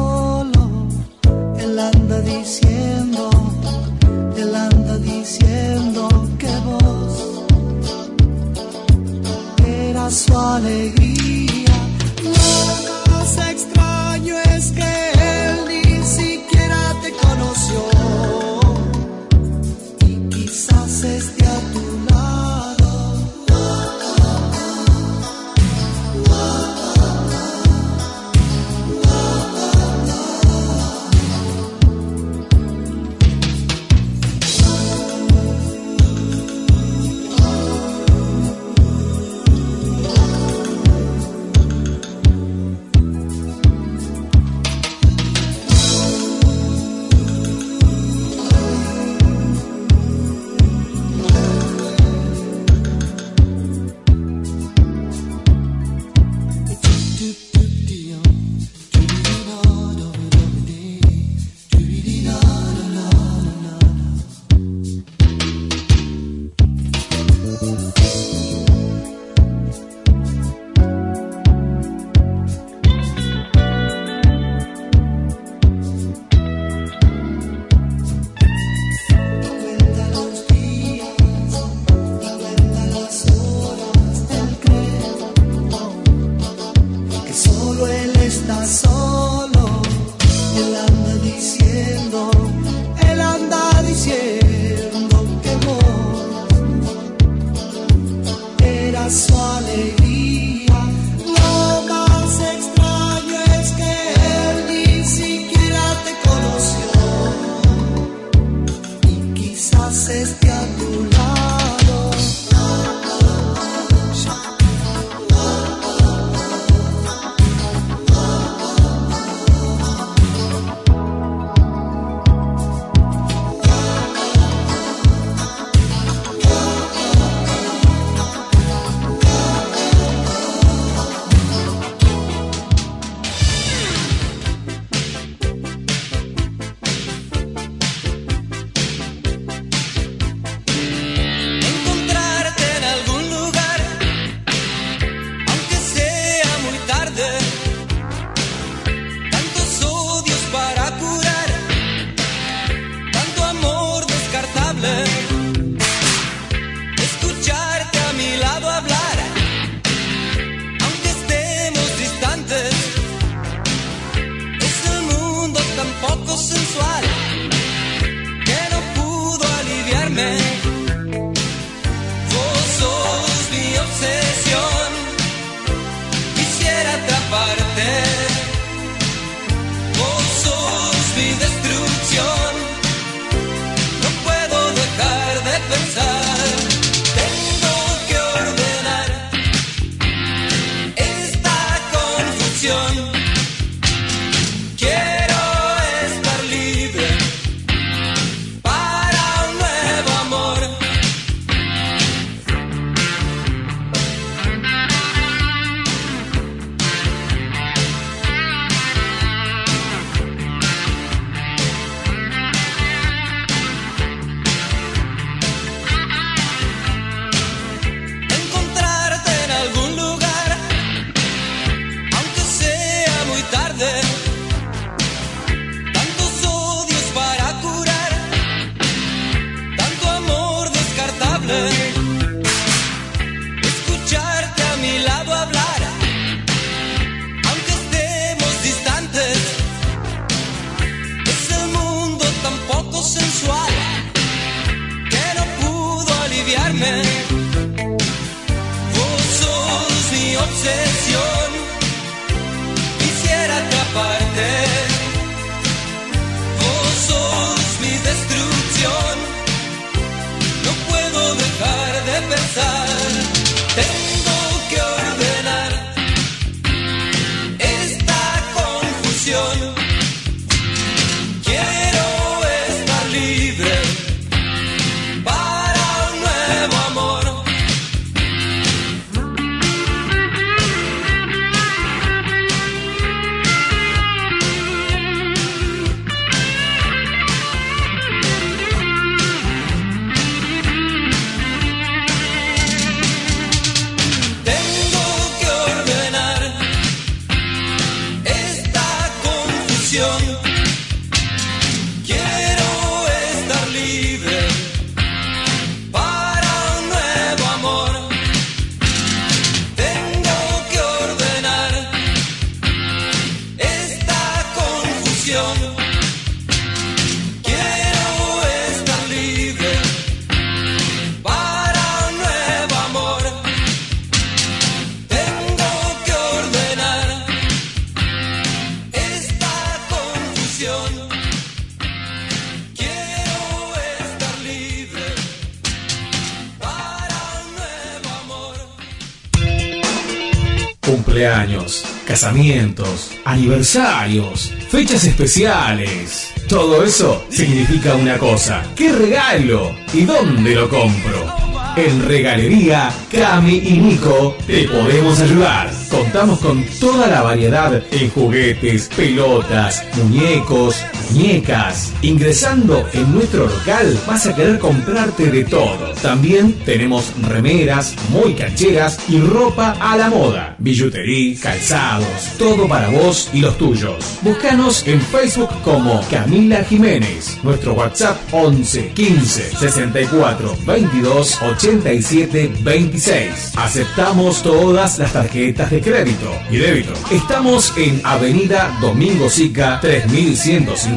Aniversarios, fechas especiales. Todo eso significa una cosa. ¿Qué regalo? ¿Y dónde lo compro? En Regalería Cami y Nico te podemos ayudar. Contamos con toda la variedad en juguetes, pelotas, muñecos, muñecas. Ingresando en nuestro local vas a querer comprarte de todo. También tenemos remeras muy cancheras y ropa a la moda. Billutería, calzados, todo para vos y los tuyos. Búscanos en Facebook como Camila Jiménez. Nuestro WhatsApp 11 15 64 22 87 26. Aceptamos todas las tarjetas de crédito y débito. Estamos en Avenida Domingo Sica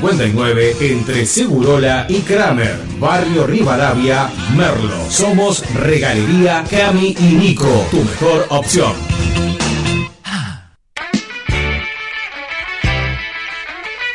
3159 entre Segurola y Kramer, Barrio Rivadavia, Merlo. Somos Regalería Cami y Nico, tu mejor opción.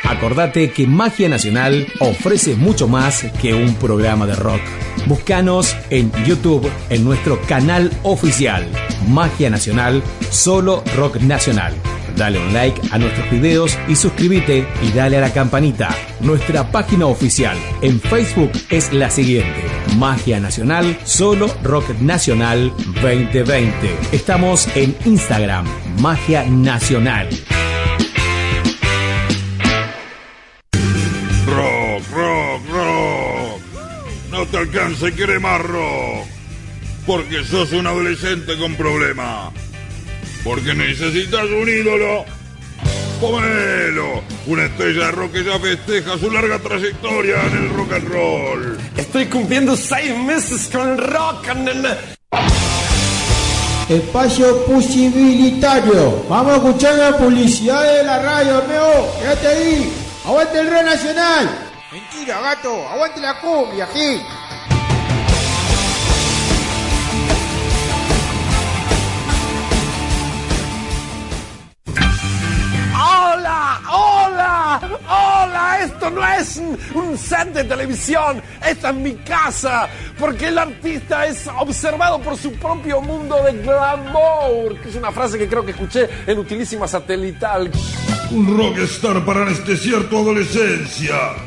Acordate que Magia Nacional ofrece mucho más que un programa de rock. Búscanos en YouTube en nuestro canal oficial Magia Nacional, solo rock nacional. Dale un like a nuestros videos y suscríbete y dale a la campanita. Nuestra página oficial en Facebook es la siguiente: Magia Nacional, solo rock nacional 2020. Estamos en Instagram, Magia Nacional. Rock, rock, rock. No te alcanza y quiere más rock. Porque sos un adolescente con problemas. Porque necesitas un ídolo. Pomelo, una estrella de rock que ya festeja su larga trayectoria en el rock and roll. Estoy cumpliendo seis meses con el rock and Espacio posibilitario. Vamos a escuchar la publicidad de la radio, meo. Quédate ahí. Aguante el Rey Nacional. Mentira, gato. Aguante la cumbia, aquí. ¡Hola! ¡Hola! ¡Hola! Esto no es un, set de televisión, esta es mi casa, porque el artista es observado por su propio mundo de glamour, que es una frase que creo que escuché en Utilísima Satelital. Un rockstar para anestesiar tu adolescencia.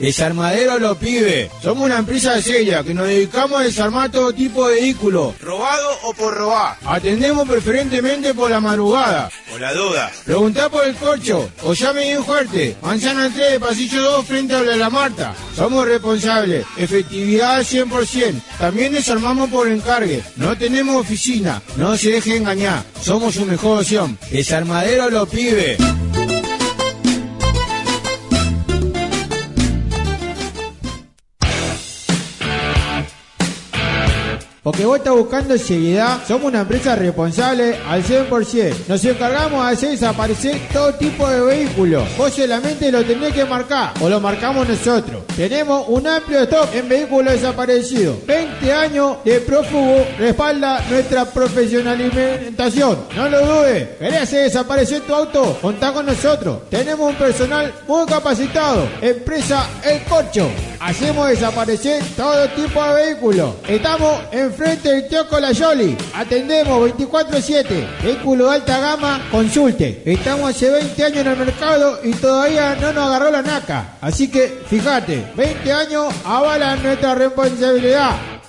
Desarmadero lo pide. Somos una empresa seria que nos dedicamos a desarmar todo tipo de vehículos, robado o por robar. Atendemos preferentemente por la madrugada. Por la duda. Preguntá por el corcho o llame bien fuerte. Manzana 3, pasillo 2, frente a la Marta. Somos responsables. Efectividad al 100%. También desarmamos por encargue. No tenemos oficina. No se deje engañar. Somos su mejor opción. Desarmadero lo pide. Porque vos estás buscando seriedad, somos una empresa responsable al 100%. Nos encargamos de hacer desaparecer todo tipo de vehículos. Vos solamente lo tenés que marcar o lo marcamos nosotros. Tenemos un amplio stock en vehículos desaparecidos. 20 años de prófugo respalda nuestra profesionalización. No lo dudes. ¿Querés hacer desaparecer tu auto? Contá con nosotros. Tenemos un personal muy capacitado. Empresa El Corcho. Hacemos desaparecer todo tipo de vehículos. Estamos enfrente del kiosco La Yoli. Atendemos 24-7. Vehículo de alta gama, consulte. Estamos hace 20 años en el mercado y todavía no nos agarró la naca. Así que fíjate, 20 años avalan nuestra responsabilidad.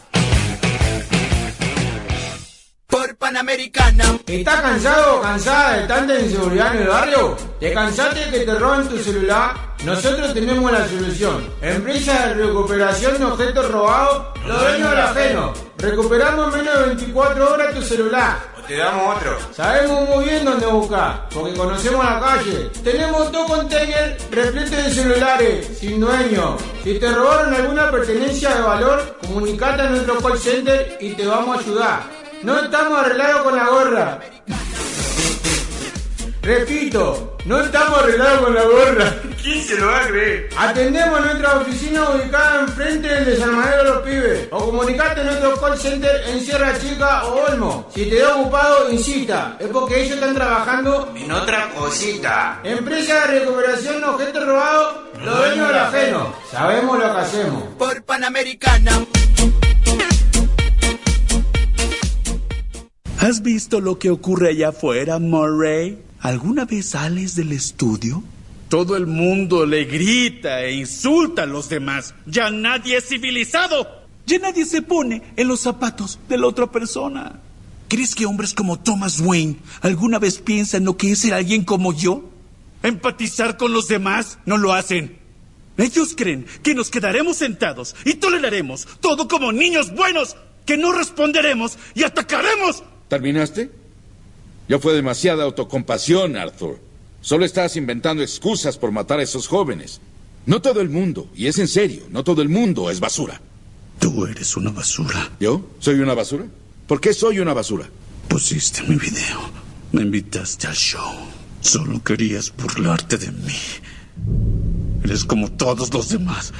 Por Panamericana. ¿Estás cansado o cansada de tanta inseguridad en el barrio? ¿Te cansaste de que te roben tu celular? Nosotros tenemos la solución. Empresa de recuperación de objetos robados, los dueños del ajeno. Recuperamos en menos de 24 horas tu celular. O te damos otro. Sabemos muy bien dónde buscar, porque conocemos la calle. Tenemos dos containers repletos de celulares, sin dueño. Si te robaron alguna pertenencia de valor, comunicate a nuestro call center y te vamos a ayudar. No estamos arreglados con la gorra. Repito, no estamos arreglados con la gorra. ¿Quién se lo va a creer? Atendemos nuestra oficina ubicada enfrente del desarmadero de los pibes. O comunicate a nuestro call center en Sierra Chica o Olmo. Si te da ocupado, insista. Es porque ellos están trabajando en otra cosita. Empresa de recuperación de objetos robados, los dueños del ajeno. Sabemos lo que hacemos. Por Panamericana. ¿Has visto lo que ocurre allá afuera, Murray? ¿Alguna vez sales del estudio? Todo el mundo le grita e insulta a los demás. Ya nadie es civilizado. Ya nadie se pone en los zapatos de la otra persona. ¿Crees que hombres como Thomas Wayne alguna vez piensan lo que es ser alguien como yo? ¿Empatizar con los demás? No lo hacen. Ellos creen que nos quedaremos sentados y toleraremos todo como niños buenos, que no responderemos y atacaremos. ¿Terminaste? Ya fue demasiada autocompasión, Arthur. Solo estás inventando excusas por matar a esos jóvenes. No todo el mundo, y es en serio, no todo el mundo es basura. Tú eres una basura. ¿Yo? ¿Soy una basura? ¿Por qué soy una basura? Pusiste mi video. Me invitaste al show. Solo querías burlarte de mí. Eres como todos los demás.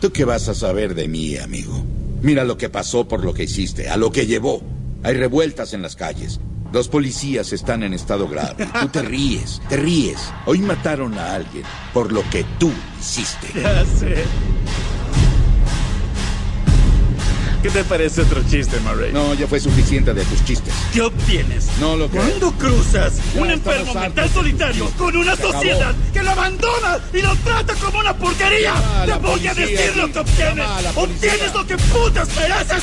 ¿Tú qué vas a saber de mí, amigo? Mira lo que pasó por lo que hiciste, a lo que llevó. Hay revueltas en las calles. Dos policías están en estado grave. Tú te ríes, te ríes. Hoy mataron a alguien por lo que tú hiciste. Ya sé. ¿Qué te parece otro chiste, Murray? No, ya fue suficiente de tus chistes. ¿Qué obtienes? No lo creo. ¿Cuándo cruzas Ya un enfermo mental solitario con una Se acabó. sociedad que lo abandona y lo trata como una porquería? Llama Te voy a decir lo que obtienes. Obtienes lo que putas mereces.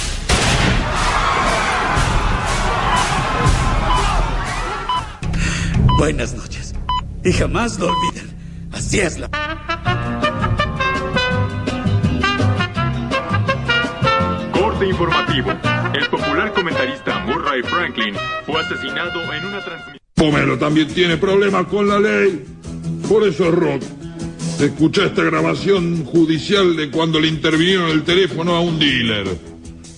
Buenas noches. Y jamás lo olviden. Así es la... Corte informativo. El popular comentarista Murray Franklin fue asesinado en una transmisión. Pomelo también tiene problemas con la ley. Por eso es rock. Escuché esta grabación judicial de cuando le intervinieron el teléfono a un dealer.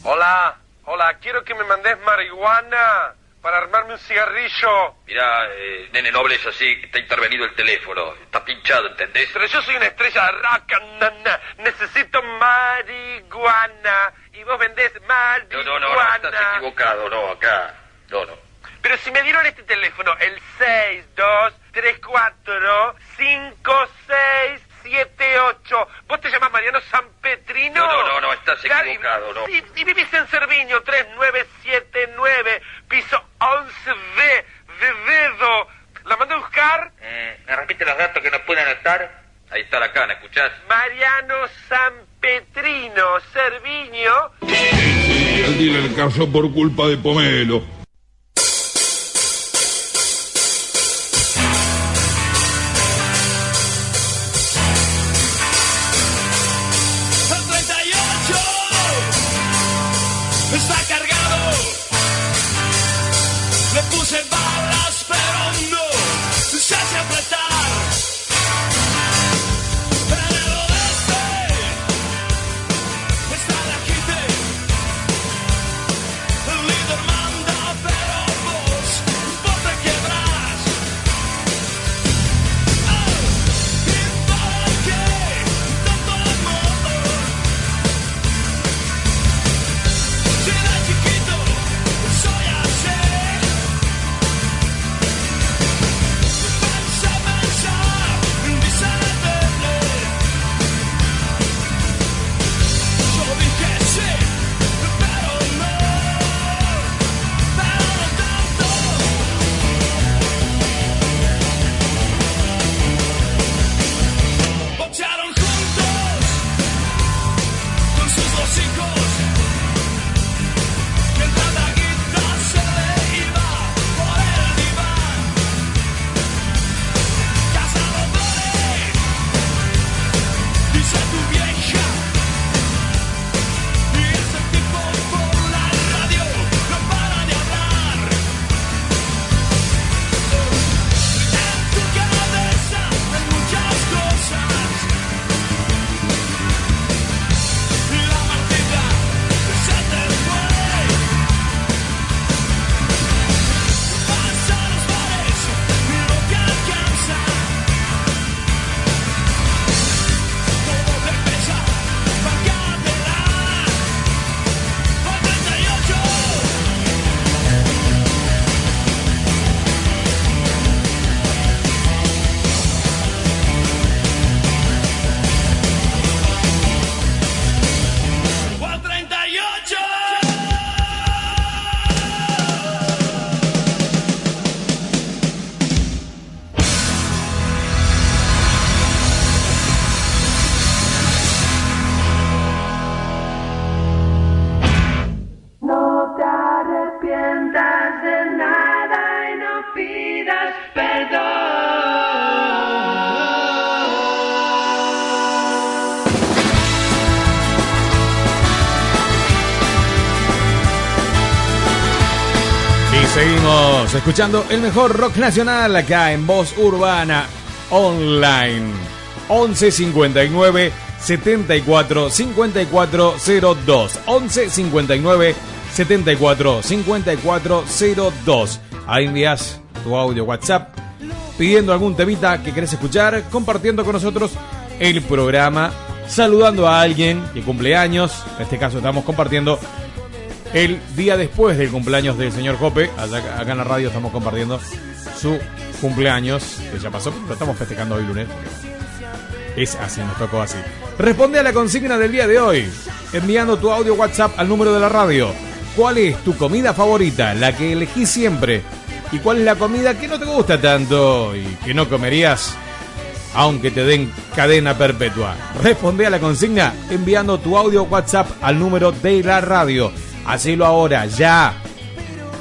Hola, hola, quiero que me mandes marihuana para armarme un cigarrillo. Mirá, eh, nene, no hables así, está intervenido el teléfono. Está pinchado, ¿entendés? Pero yo soy una estrella de rock, na, na. necesito marihuana. Y vos vendés No, marihuana. no, no, no, estás equivocado, no, acá. No, no. Pero si me dieron este teléfono, el 6, 2, 3, 4, 5, 6, 7, 8. ¿Vos te llamas Mariano San Petrino? No, no, no, no, estás equivocado, no. Y, y vivís en Cerviño, 3979, piso 11B, de dedo. ¿La mando a buscar? Eh, ¿Me repite los datos que no pueden anotar? Ahí está la cana, ¿escuchás? Mariano San Petrino, Cerviño. El dealer cayó por culpa de Pomelo. Escuchando el mejor rock nacional acá en Voz Urbana Online. 11 59 74 54 02. 11 59 74 54 02. Ahí envías tu audio WhatsApp pidiendo algún temita que querés escuchar, compartiendo con nosotros el programa, saludando a alguien que cumple años. En este caso estamos compartiendo el día después del cumpleaños del señor Jope. Acá, acá en la radio estamos compartiendo su cumpleaños, que ya pasó, pero estamos festejando hoy lunes. Es así, nos tocó así. Responde a la consigna del día de hoy, enviando tu audio WhatsApp al número de la radio. ¿Cuál es tu comida favorita, la que elegís siempre? ¿Y cuál es la comida que no te gusta tanto y que no comerías aunque te den cadena perpetua? Responde a la consigna enviando tu audio WhatsApp al número de la radio. Hacelo ahora, ya.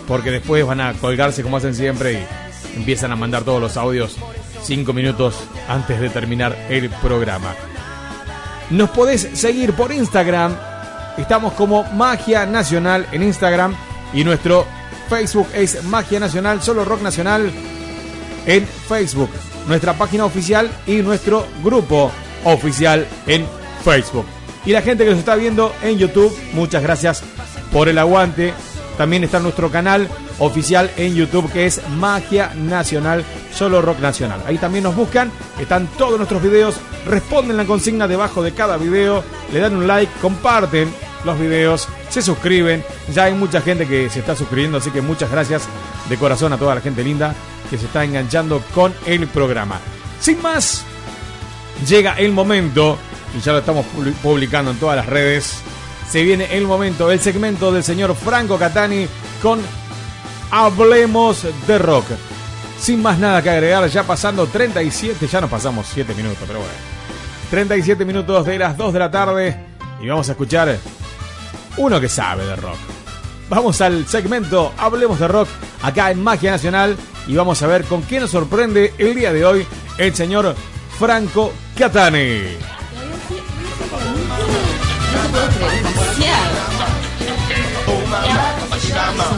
Porque después van a colgarse como hacen siempre y empiezan a mandar todos los audios cinco minutos antes de terminar el programa. Nos podés seguir por Instagram. Estamos como Magia Nacional en Instagram. Y nuestro Facebook es Magia Nacional, solo Rock Nacional en Facebook. Nuestra página oficial y nuestro grupo oficial en Facebook. Y la gente que nos está viendo en YouTube, muchas gracias por el aguante. También está nuestro canal oficial en YouTube que es Magia Nacional, solo Rock Nacional. Ahí también nos buscan, están todos nuestros videos, responden la consigna debajo de cada video, le dan un like, comparten los videos, se suscriben. Ya hay mucha gente que se está suscribiendo, así que muchas gracias de corazón a toda la gente linda que se está enganchando con el programa. Sin más, llega el momento, y ya lo estamos publi- publicando en todas las redes, se viene el momento, el segmento del señor Franco Catani con Hablemos de Rock. Sin más nada que agregar, ya pasando 37, ya nos pasamos 7 minutos, pero bueno. 37 minutos de las 2 de la tarde y vamos a escuchar uno que sabe de rock. Vamos al segmento Hablemos de Rock acá en Magia Nacional y vamos a ver con qué nos sorprende el día de hoy el señor Franco Catani.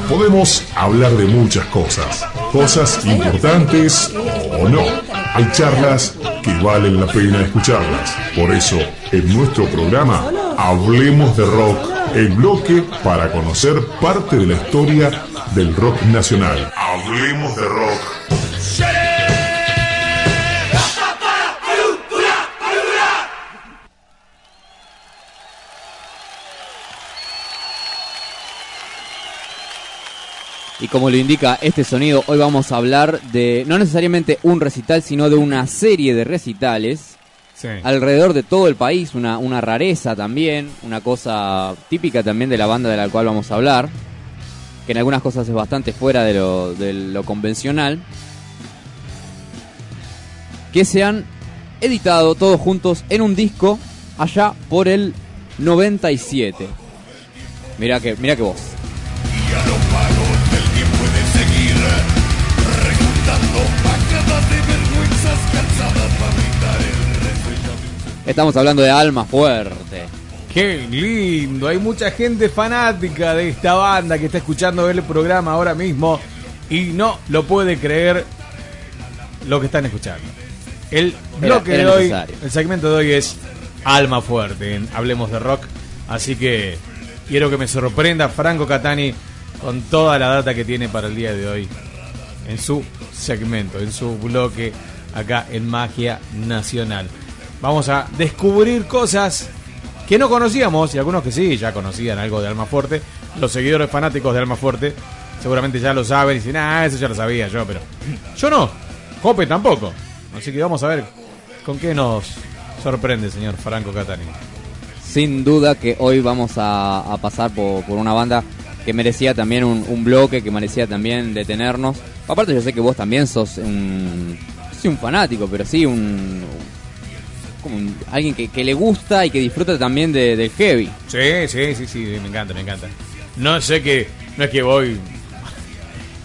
Podemos hablar de muchas cosas, cosas importantes o no. Hay charlas que valen la pena escucharlas. Por eso, en nuestro programa, Hablemos de Rock, el bloque para conocer parte de la historia del rock nacional. Hablemos de Rock. Y como lo indica este sonido, hoy vamos a hablar de no necesariamente un recital, sino de una serie de recitales alrededor de todo el país, una, una rareza también, una cosa típica también de la banda de la cual vamos a hablar, que en algunas cosas es bastante fuera de lo, de lo convencional, que se han editado todos juntos en un disco allá por el 97. Mira que, mira que voz. Estamos hablando de Alma Fuerte. Qué lindo, hay mucha gente fanática de esta banda que está escuchando el programa ahora mismo y no lo puede creer lo que están escuchando. El Era- bloque era de hoy, necesario. el segmento de hoy es Alma Fuerte, en Hablemos de Rock, así que quiero que me sorprenda Franco Catani con toda la data que tiene para el día de hoy en su segmento, en su bloque acá en Magia Nacional. Vamos a descubrir cosas que no conocíamos y algunos que sí, ya conocían algo de Alma Fuerte. Los seguidores fanáticos de Alma Fuerte seguramente ya lo saben y dicen, ah, eso ya lo sabía yo, pero yo no. Jope tampoco. Así que vamos a ver con qué nos sorprende, señor Franco Catani. Sin duda que hoy vamos a, pasar por, por una banda que merecía también un, un bloque, que merecía también detenernos. Aparte yo sé que vos también sos un, sí, un fanático, pero sí un, como un- alguien que, que le gusta y que disfruta también de- del heavy. Sí, sí, sí, sí, me encanta, me encanta. No sé que, no es que voy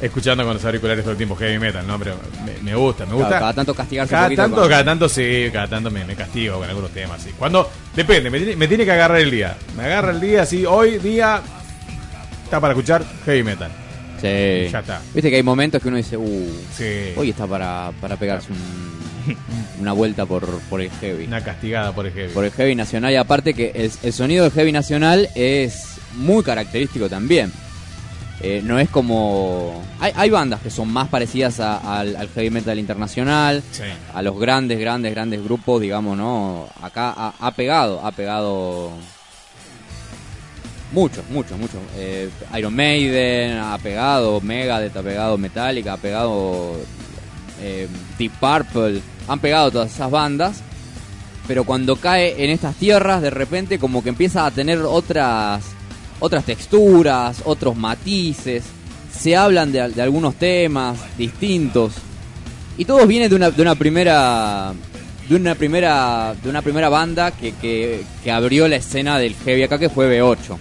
escuchando con los auriculares todo el tiempo heavy metal, no, pero me, me gusta, me gusta. Cada- cada tanto castigarse un Cada poquito tanto, con- cada tanto sí, cada tanto me, me castigo con algunos temas, sí. Cuando, depende, me tiene, me tiene que agarrar el día. Me agarra el día, sí, hoy día está para escuchar heavy metal. Sí. Ya está. Viste que hay momentos que uno dice, uh, Sí. hoy está para, para pegarse un- una vuelta por, por el heavy. Una castigada por el heavy. Por el heavy nacional. Y aparte que el, el sonido del heavy nacional es muy característico también. Eh, no es como... Hay, hay bandas que son más parecidas a- al, al heavy metal internacional, Sí. a los grandes, grandes, grandes grupos, digamos, ¿no? Acá ha, ha pegado, ha pegado muchos, muchos, muchos. Eh, Iron Maiden ha pegado, Megadeth ha pegado, Metallica ha pegado, eh, Deep Purple, han pegado todas esas bandas. Pero cuando cae en estas tierras, de repente como que empieza a tener otras, otras texturas, otros matices. Se hablan de, de algunos temas distintos. Y todo viene de una, de una primera de una primera de una primera banda que, que, que abrió la escena del heavy acá que fue B8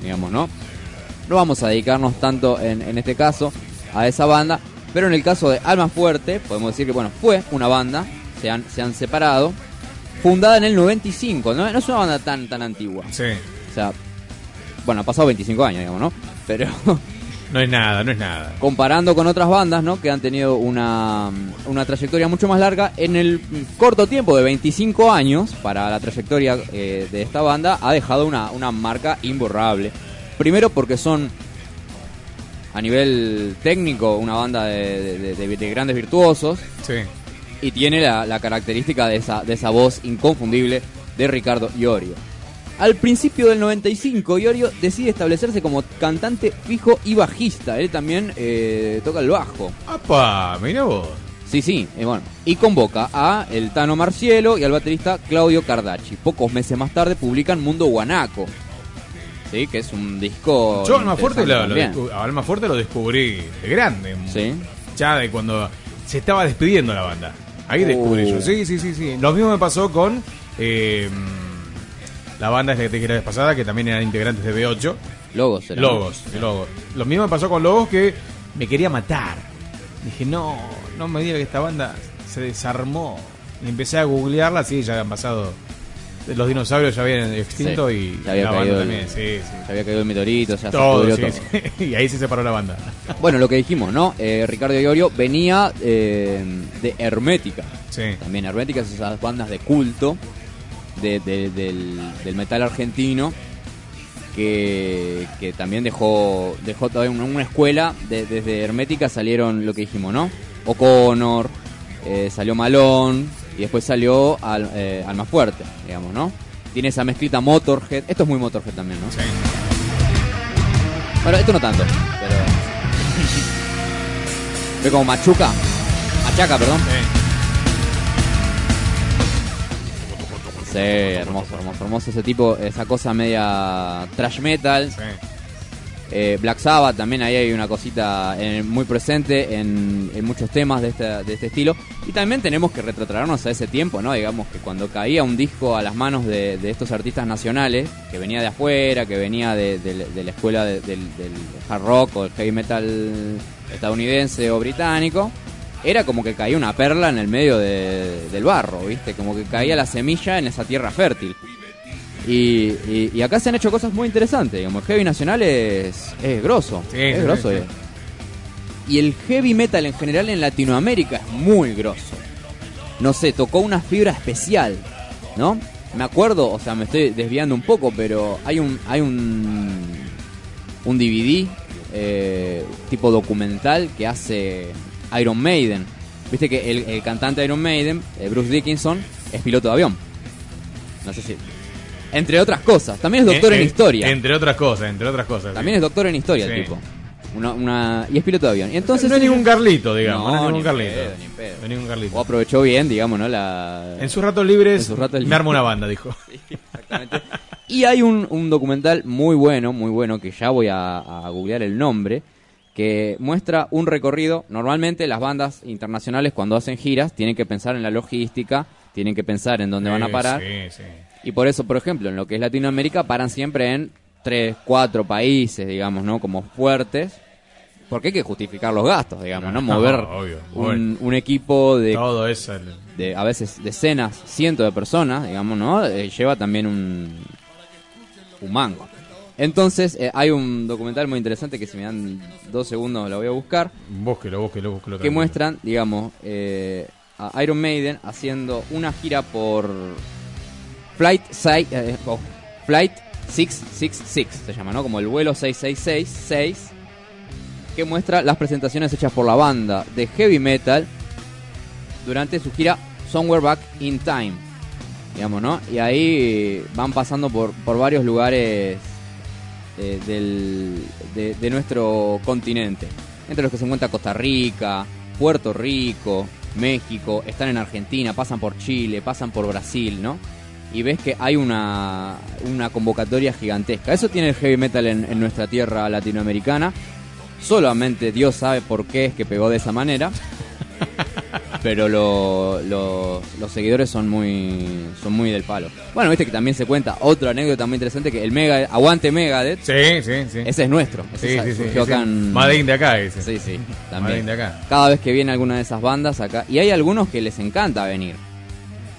digamos no no vamos a dedicarnos tanto en, en este caso a esa banda pero en el caso de Alma Fuerte podemos decir que bueno fue una banda se han, se han separado fundada en el 95 no, no es una banda tan tan antigua Sí. o sea bueno ha pasado 25 años digamos no pero No es nada, no es nada. comparando con otras bandas, ¿no? Que han tenido una, una trayectoria mucho más larga, en el corto tiempo de 25 años, para la trayectoria eh, de esta banda, ha dejado una, una marca imborrable. Primero porque son, a nivel técnico, una banda de, de- de- de grandes virtuosos. Sí. Y tiene la, la característica de esa, de esa voz inconfundible de Ricardo Iorio. Al principio del 95, Iorio decide establecerse como cantante fijo y bajista. Él también eh, toca el bajo. ¡Apa! Mira vos. Sí, sí, y bueno. Y convoca a el Tano Marcielo y al baterista Claudio Cardacci. Pocos meses más tarde publican Mundo Guanaco. Sí, que es un disco. Yo Alma Fuerte, lo, Alma Fuerte lo descubrí de grande. Sí. Ya de cuando se estaba despidiendo la banda. Ahí descubrí Uh. yo. Sí, sí, sí, sí. Lo mismo me pasó con eh, la banda que te dije la vez pasada, que también eran integrantes de B8. Logos, era, Logos, Logos. Lo mismo me pasó con Logos que me quería matar. Dije, no, no me diga que esta banda se desarmó. Y empecé a googlearla, sí, ya habían pasado. Los dinosaurios ya habían extinto Sí, y ya había la banda el- también, sí, sí. Ya había caído el meteorito, ya Todo, se pudrió todo. sí. Y ahí se separó la banda. Bueno, lo que dijimos, ¿no? Eh, Ricardo Iorio venía eh, de Hermética. Sí. También Hermética es esas bandas de culto de- de- del, del metal argentino que, que también dejó dejó todavía una, una escuela. de- desde Hermética salieron lo que dijimos, ¿no? O'Connor, eh, salió Malón y después salió Al, eh, Alma Fuerte, digamos, ¿no? Tiene esa mezclita Motorhead. Esto es muy Motorhead también, ¿no? Sí. Bueno, esto no tanto, pero. Ve como machuca. Machaca, perdón. Sí, hermoso, hermoso, hermoso ese tipo, esa cosa media trash metal. Eh, Black Sabbath también ahí hay una cosita eh, muy presente en, muchos temas de este, de este estilo. Y también tenemos que retrotraernos a ese tiempo, ¿no? Digamos que cuando caía un disco a las manos de, estos artistas nacionales, que venía de afuera, que venía de, la escuela de- del, del hard rock o el heavy metal estadounidense o británico, era como que caía una perla en el medio de- del barro, ¿viste? Como que caía la semilla en esa tierra fértil. Y, y- y acá se han hecho cosas muy interesantes, digamos, el heavy nacional es, es grosso, es sí, grosso. sí. eh. Y el heavy metal en general en Latinoamérica es muy grosso. No sé, tocó una fibra especial, ¿no? Me acuerdo, o sea, me estoy desviando un poco, pero hay un hay un un DVD eh, tipo documental que hace Iron Maiden. Viste que el, el cantante Iron Maiden, eh, Bruce Dickinson, es piloto de avión. No sé si. Entre otras cosas. También es doctor Eh, en eh, historia. Entre otras cosas, entre otras cosas. También es doctor en historia Sí. el tipo. Una, una, y es piloto de avión. Y entonces no es ningún Carlito, digamos. No, No, es ningún ni Carlito. pedo, ni pedo. No es ningún Carlito. O aprovechó bien, digamos, ¿no? La... En sus ratos libres, En sus ratos me armo una banda, dijo. Y hay un, un documental muy bueno, muy bueno, que ya voy a, a googlear el nombre, que muestra un recorrido. Normalmente las bandas internacionales cuando hacen giras tienen que pensar en la logística, tienen que pensar en dónde van a parar. Sí, sí. Y por eso, por ejemplo, en lo que es Latinoamérica paran siempre en tres, cuatro países, digamos, ¿no? Como fuertes. Porque hay que justificar los gastos, digamos, ¿no? No, Mover obvio, un, un equipo de, Todo eso. el- de a veces decenas, cientos de personas, digamos, ¿no? Eh, lleva también un, un mango. Entonces, eh, hay un documental muy interesante que si me dan dos segundos lo voy a buscar. Búsquelo, búsquelo, búsquelo. Que tranquilo. muestran, digamos, eh, a Iron Maiden haciendo una gira por Flight, si- eh, oh, Flight 666, se llama, ¿no? Como el vuelo 6666, que muestra las presentaciones hechas por la banda de heavy metal durante su gira Somewhere Back in Time, digamos, ¿no? Y ahí van pasando por, por varios lugares eh, del, de, de nuestro continente, entre los que se encuentra Costa Rica, Puerto Rico, México, están en Argentina, pasan por Chile, pasan por Brasil, ¿no? Y ves que hay una, una convocatoria gigantesca. Eso tiene el heavy metal en, en nuestra tierra latinoamericana. Solamente Dios sabe por qué es que pegó de esa manera. Pero lo- lo- los seguidores son muy son muy del palo. Bueno, viste que también se cuenta otra anécdota muy interesante que el Mega Aguante Megadeth. Sí, sí, sí. Ese es nuestro. Ese Sí, sí, sí, de acá ese. Sí, también. de acá. Cada vez que viene alguna de esas bandas acá y hay algunos que les encanta venir.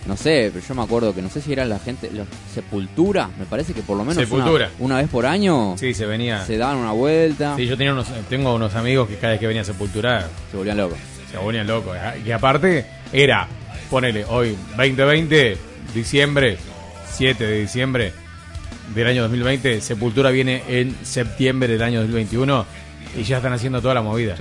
No sé, pero yo me acuerdo que no sé si era la gente, los Sepultura, me parece que por lo menos una- Sepultura. Una, vez por año Sí, se venía. se daban una vuelta. Sí, yo tenía unos, tengo unos amigos que cada vez que venía a Sepultura se volvían locos. Se volvían locos. Y aparte, era, ponele, hoy, 2020, diciembre, 7 de diciembre del año 2020, Sepultura viene en septiembre del año 2021 y ya están haciendo toda la movida.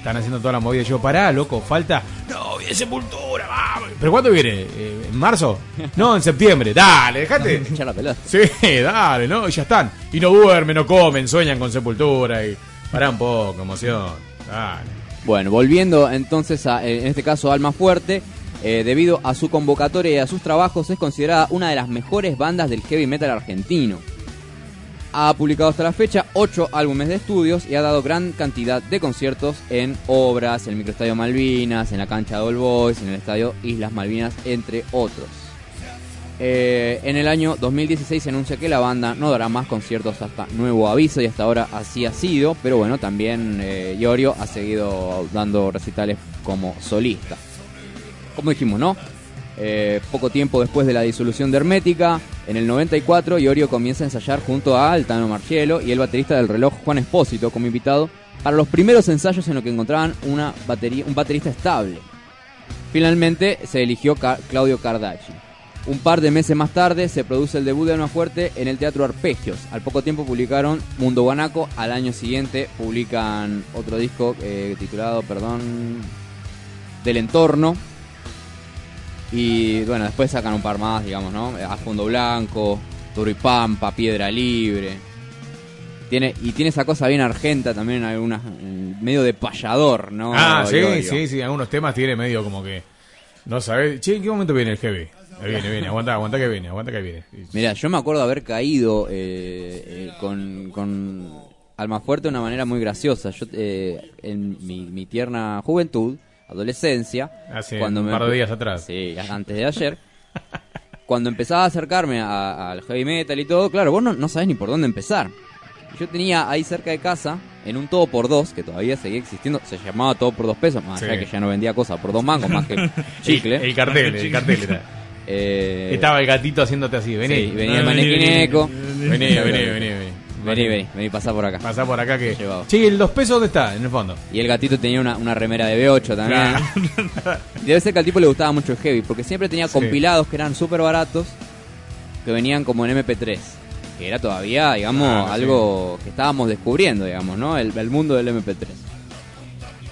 Están haciendo toda la movida. Yo, pará, loco, falta. No, viene Sepultura, vamos. ¿Pero cuándo viene? Eh, ¿En marzo? No, en septiembre. Dale, dejate. Ya la pelota. Sí, dale, ¿no? Y ya están. Y no duermen, no comen, sueñan con Sepultura y. Pará un poco, emoción. Dale. Bueno, volviendo entonces a, en este caso, Alma Fuerte, eh, debido a su convocatoria y a sus trabajos, es considerada una de las mejores bandas del heavy metal argentino. Ha publicado hasta la fecha 8 álbumes de estudios y ha dado gran cantidad de conciertos en obras, en el Microestadio Malvinas, en la cancha de All Boys, en el Estadio Islas Malvinas, entre otros. Eh, en el año 2016 se anuncia que la banda no dará más conciertos hasta nuevo aviso y hasta ahora así ha sido, pero bueno, también eh, ha seguido dando recitales como solista. Como dijimos, ¿no? Eh, poco tiempo después de la disolución de Hermética, en el 94 Iorio comienza a ensayar junto a Altano Marchielo y el baterista del reloj Juan Espósito como invitado para los primeros ensayos en los que encontraban una batería, un baterista estable. Finalmente se eligió Claudio Cardacci. Un par de meses más tarde se produce el debut de Alma Fuerte en el Teatro Arpegios. Al poco tiempo publicaron Mundo Guanaco. Al año siguiente publican otro disco eh, titulado, perdón, Del Entorno. Y bueno, después sacan un par más, digamos, ¿no? A Fondo Blanco, Turipampa, Piedra Libre. Tiene, y tiene esa cosa bien argenta también, algunas, medio de payador, ¿no? Ah, sí, Iorio? sí, sí. Algunos temas tiene medio como que. No sabes. Che, ¿en qué momento viene el heavy? Ahí Viene, viene. Aguanta, aguanta que viene, aguanta que viene. Mira, yo me acuerdo haber caído eh, eh, con, con Alma Fuerte de una manera muy graciosa. Yo eh, en mi, mi tierna juventud, adolescencia, Hace un par de días atrás. Sí, antes de ayer. cuando empezaba a acercarme al heavy metal y todo, claro, vos no, no sabés ni por dónde empezar. Yo tenía ahí cerca de casa, en un todo por dos, que todavía seguía existiendo, se llamaba todo por dos pesos, más allá Sí. que ya no vendía cosas por dos mangos, más que chicle. El, el cartel, el cartel era. Eh, Estaba el gatito haciéndote así. Vení. Sí, venía el manequineco. Vení, vení, vení, vení. Vení, vení, vení, pasá por acá. Pasá por acá que. Llevado. Che, ¿el dos pesos dónde está? En el fondo. Y el gatito tenía una, una remera de B8 también. Debe ser que al tipo le gustaba mucho el heavy, porque siempre tenía Sí. compilados que eran súper baratos, que venían como en MP3. Que era todavía, digamos, Claro, sí. algo que estábamos descubriendo, digamos, ¿no? El, el mundo del MP3.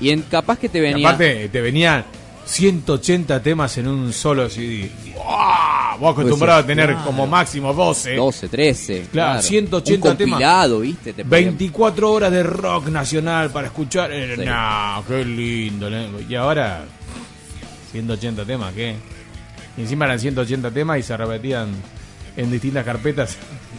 Y en capaz que te Y venía... aparte, te venían 180 temas en un solo CD. ¡Wow! Vos acostumbrado a tener Claro. como máximo 12. 12, 13. Claro, 180 Un temas. ¿viste? Te podían- 24 horas de rock nacional para escuchar. Eh, Sí. No, qué lindo. ¿no? Y ahora, 180 temas, ¿qué? Y encima eran 180 temas y se repetían en distintas carpetas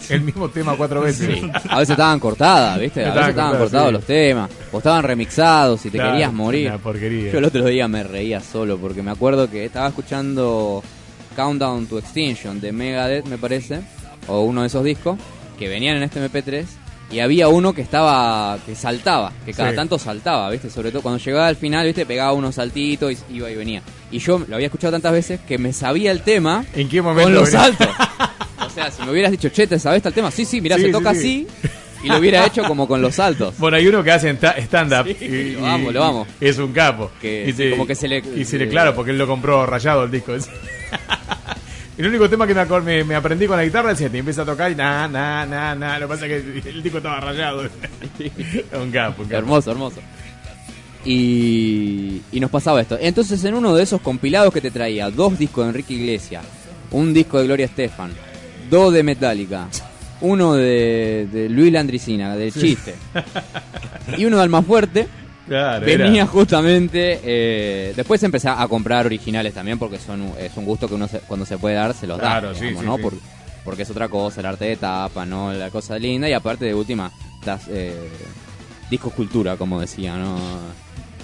el mismo tema cuatro veces. Sí. A veces estaban cortadas, ¿viste? A Estaban veces estaban cortadas, cortados sí. los temas. O estaban remixados y te Claro, querías morir. porquería. Yo el otro día me reía solo porque me acuerdo que estaba escuchando Countdown to Extinction de Megadeth, me parece. O uno de esos discos que venían en este MP3. Y había uno que estaba, que saltaba, que cada Sí. tanto saltaba, ¿viste? Sobre todo cuando llegaba al final, ¿viste? Pegaba unos saltitos y iba y venía. Y yo lo había escuchado tantas veces que me sabía el tema ¿En qué momento con los venía? saltos. Sea, si me hubieras dicho, che, ¿te sabes tal tema? Sí, sí, mirá, Sí, se sí, toca sí. así. Y lo hubiera hecho como con los saltos. Bueno, hay uno que hace stand-up. y- lo amo, y- lo amo. Es un capo. Que- y se- como que se le- Y se le, claro, porque él lo compró rayado el disco. el único tema que me, acor- me, me aprendí con la guitarra es este. y Empieza a tocar y na, na, na, na. Lo que pasa es que el disco estaba rayado. un capo, un capo. Hermoso, hermoso. Y, y nos pasaba esto. Entonces, en uno de esos compilados que te traía dos discos de Enrique Iglesias, un disco de Gloria Estefan, dos de Metallica, uno de, de Luis Landricina, del Sí. chiste, y uno de Almafuerte, Claro, venía justamente. eh, después empecé a comprar originales también, porque son es un gusto que uno se- cuando se puede dar se los Claro, da. sí, digamos, sí, ¿no? sí. Por- porque es otra cosa, el arte de tapa, ¿no? La cosa linda, y aparte de última, das, eh, discos cultura, como decía, ¿no?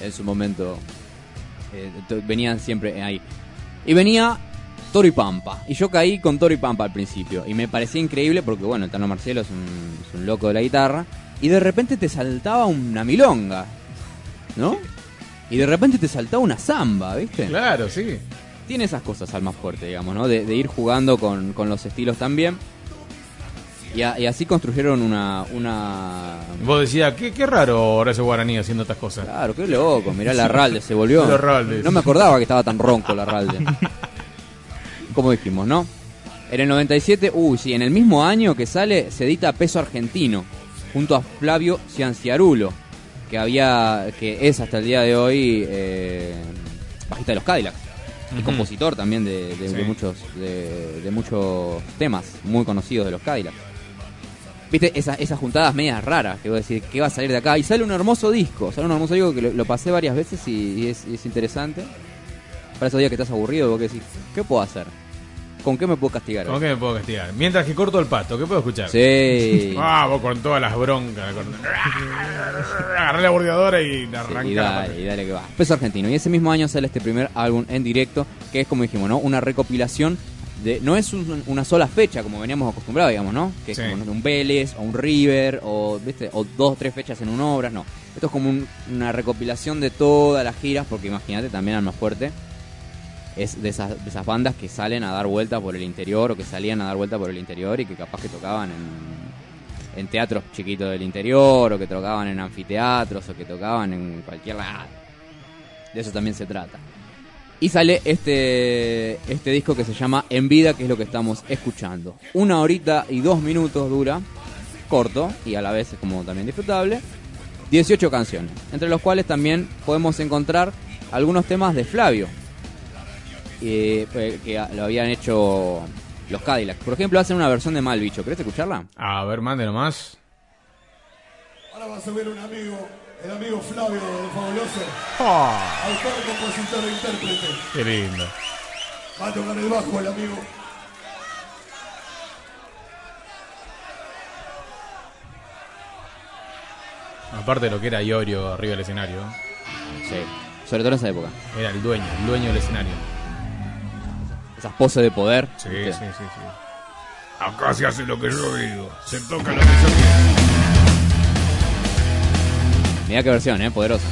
En su momento. eh, venían siempre ahí. Y venía Toro y Pampa. Y yo caí con Toro y Pampa al principio. Y me parecía increíble porque, bueno, el Tano Marcelo es un, es un loco de la guitarra. Y de repente te saltaba una milonga. ¿No? Y de repente te saltaba una samba, ¿viste? Claro, sí. Tiene esas cosas al más fuerte, digamos, ¿no? De, de ir jugando con, con los estilos también. Y, a- y así construyeron una, una... Vos decías, qué, qué raro Horacio Guaraní haciendo estas cosas. Claro, qué loco, mirá la Ralde, se volvió. No me acordaba que estaba tan ronco la Ralde. Como dijimos, ¿no? En el 97, uy, sí, en el mismo año que sale, se edita Peso Argentino, junto a Flavio Cianciarulo, que había, que es hasta el día de hoy eh, bajista de los Cadillacs. Y compositor también de, de- de Sí. muchos de, de muchos temas muy conocidos de los Cadillacs. Viste, esas, esas juntadas medias raras que voy a decir, que va a salir de acá? Y sale un hermoso disco, sale un hermoso disco que lo, lo pasé varias veces y, y es, y es interesante. Para esos días que estás aburrido, vos que decís, ¿qué puedo hacer? ¿Con qué me puedo castigar? ¿Con qué me puedo castigar? Mientras que corto el pato, ¿qué puedo escuchar? Sí. Ah, vos con todas las broncas. Con... Agarré la bordeadora y arranca. y la dale, y dale que va. Peso argentino. Y ese mismo año sale este primer álbum en directo, que es como dijimos, ¿no? Una recopilación de. No es un- una sola fecha, como veníamos acostumbrados, digamos, ¿no? Que es Sí. como ¿no? un Vélez o un River, o, ¿viste? o dos o tres fechas en un obras, no. Esto es como un- una recopilación de todas las giras, porque imagínate, también al más fuerte. Es de esas, bandas que salen a dar vuelta por el interior o que salían a dar vuelta por el interior y que capaz que tocaban en, en teatros chiquitos del interior o que tocaban en anfiteatros o que tocaban en cualquier lado. De eso también se trata. Y sale este, este disco que se llama En Vida, que es lo que estamos escuchando. Una horita y dos minutos dura, corto y a la vez es como también disfrutable. 18 canciones, entre los cuales también podemos encontrar algunos temas de Flavio, eh, eh, que lo habían hecho los Cadillacs. Por ejemplo, hacen una versión de Mal Bicho. ¿Querés escucharla? A ver, mande nomás. Ahora va a subir un amigo, el amigo Flavio de Fabuloso. Ah. Autor, compositor e intérprete. Qué lindo. Va a tocar el bajo el amigo. Aparte de lo que era Iorio arriba del escenario. Sí. Sobre todo en esa época. Era el dueño, el dueño del escenario. Esas poses de poder. Sí, ¿viste? sí, sí, sí. Acá se hace lo que yo digo. Se toca lo que yo quiero. Mirá qué versión, ¿eh? Poderosa.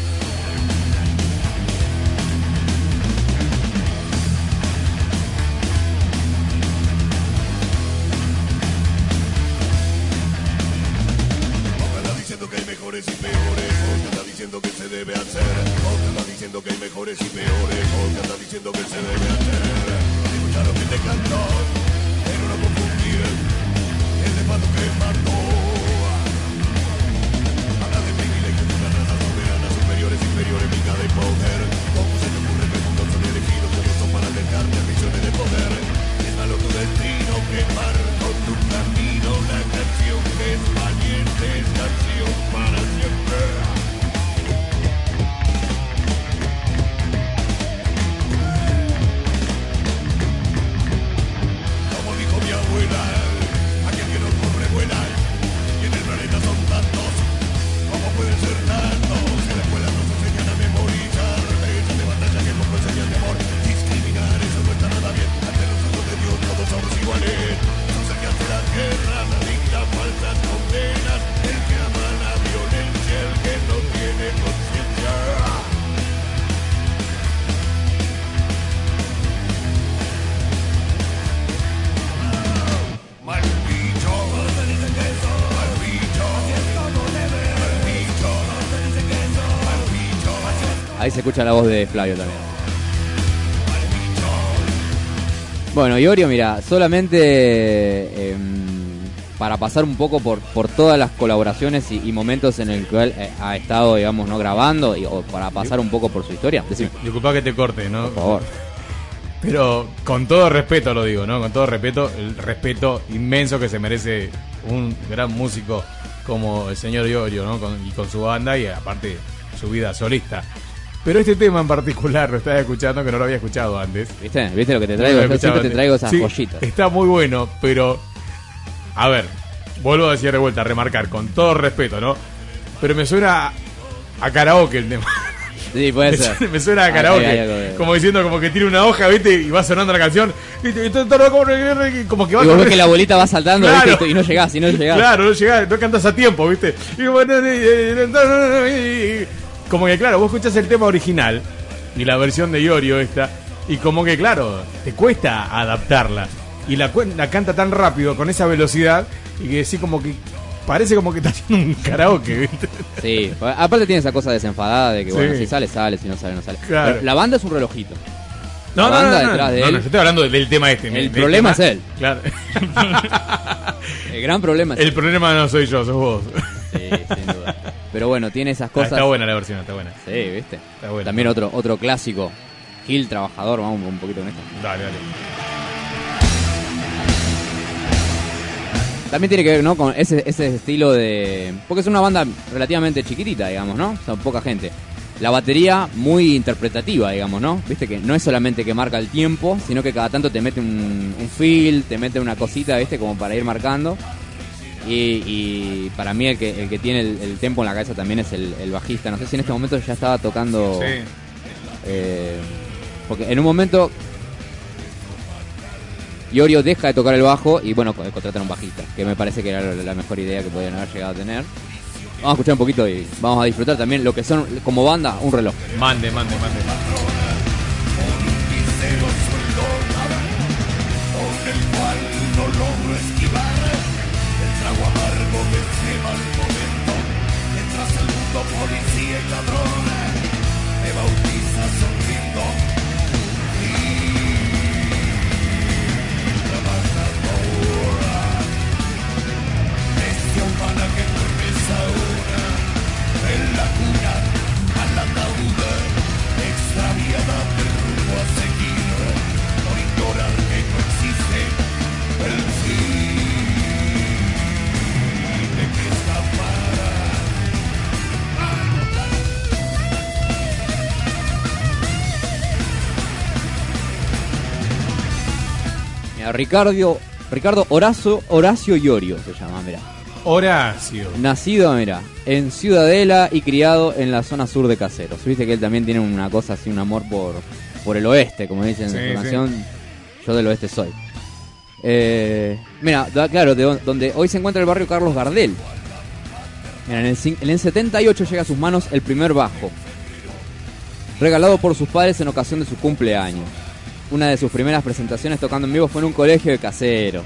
Se escucha la voz de Flavio también. Bueno, Iorio, mira, solamente em, para pasar un poco por, por todas las colaboraciones y, y momentos en el cual eh, ha estado, digamos, no grabando, y, o para pasar un poco por su historia. Decime. Disculpa que te corte, ¿no? Por favor. Pero con todo respeto lo digo, ¿no? Con todo respeto, el respeto inmenso que se merece un gran músico como el señor Iorio, ¿no? Con- y con su banda y aparte su vida solista. Pero este tema en particular lo estaba escuchando que no lo había escuchado antes. ¿Viste? ¿Viste lo que te No traigo? había Yo siempre te traigo esas Sí, joyitas. Está muy bueno, pero. A ver, vuelvo a decir de vuelta, a remarcar, con todo respeto, ¿no? Pero me suena a, a karaoke el tema. Sí, puede ser. Me suena a karaoke. Como diciendo, como que tiene una hoja, ¿viste? Y va sonando la canción. Y como- que va Y vos ves que la bolita va saltando Claro. ¿viste? y no llegás, y no llegás. Claro, no llegás, no cantas a tiempo, ¿viste? Y bueno, y- y- Como que, claro, vos escuchás el tema original y la versión de Iorio esta, y como que, claro, te cuesta adaptarla. Y la, la canta tan rápido, con esa velocidad, y que sí, como que parece como que está haciendo un karaoke, ¿viste? Sí, aparte tiene esa cosa desenfadada de que, bueno, si sale, sale, si no sale, no sale. Claro. La banda es un relojito. No, la no, banda no, no, detrás de él. no, yo estoy hablando del tema este. El problema tema- es él. Claro. El gran problema es El problema no soy yo, sos vos. Sí, sin duda. Pero bueno, tiene esas Ah, cosas. está buena la versión, está buena. Sí, ¿viste? Está buena. También otro otro clásico. Gil Trabajador, vamos un poquito con esto. Dale, dale. También tiene que ver, ¿no? Con ese, ese estilo de... Porque es una banda relativamente chiquitita, digamos, ¿no? Son poca gente. La batería muy interpretativa, digamos, ¿no? Viste que no es solamente que marca el tiempo, sino que cada tanto te mete un, un feel, te mete una cosita, ¿viste? Como para ir marcando. Y, y para mí el que, el que tiene el, el tempo en la cabeza también es el, el bajista. No sé si en este momento ya estaba tocando... Sí. eh, porque en un momento Iorio deja de tocar el bajo y bueno, co- contratan un bajista, que me parece que era la la mejor idea que podían haber llegado a tener. Vamos a escuchar un poquito y vamos a disfrutar también lo que son como banda un reloj. Mande, mande, mande. Policía Mira, Ricardo, Ricardo Horacio, Horacio Iorio se llama, mira. Horacio. Nacido, mira, en Ciudadela y criado en la zona sur de Caseros. Viste que él también tiene una cosa así, un amor por, por el oeste, como dicen Sí, en sí. su canción. Yo del oeste soy. Eh, mira, da- claro, de don- donde hoy se encuentra el barrio Carlos Gardel. Mira, en el, en el 78 llega a sus manos el primer bajo, regalado por sus padres en ocasión de su cumpleaños. Una de sus primeras presentaciones tocando en vivo fue en un colegio de caseros,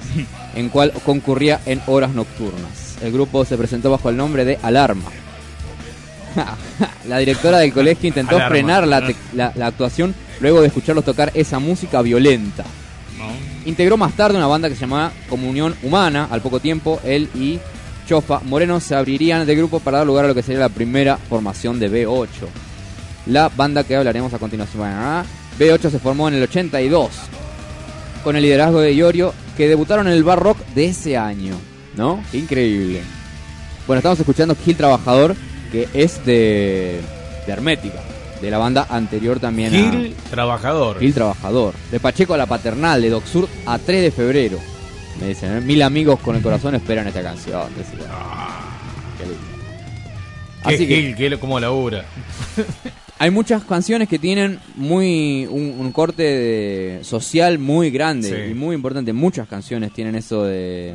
en cual concurría en horas nocturnas. El grupo se presentó bajo el nombre de Alarma. la directora del colegio intentó Alarma. frenar la, te- la- la actuación luego de escucharlos tocar esa música violenta. Integró más tarde una banda que se llamaba Comunión Humana. Al poco tiempo, él y Chofa Moreno se abrirían de grupo para dar lugar a lo que sería la primera formación de B8. La banda que hablaremos a continuación. Bueno, B8 se formó en el 82 con el liderazgo de Iorio, que debutaron en el bar rock de ese año. ¿No? Qué increíble. Bueno, estamos escuchando Gil Trabajador, que es de, de Hermética, de la banda anterior también a- Gil Trabajador. Gil Trabajador. De Pacheco a la Paternal, de Doc Sur a 3 de febrero. Me dicen, ¿eh? mil amigos con el corazón esperan esta canción. Decía. Qué lindo. ¿Qué Así que Gil? ¿Qué, ¿Cómo labura? hay muchas canciones que tienen muy un, un corte de- social muy grande Sí. y muy importante. Muchas canciones tienen eso de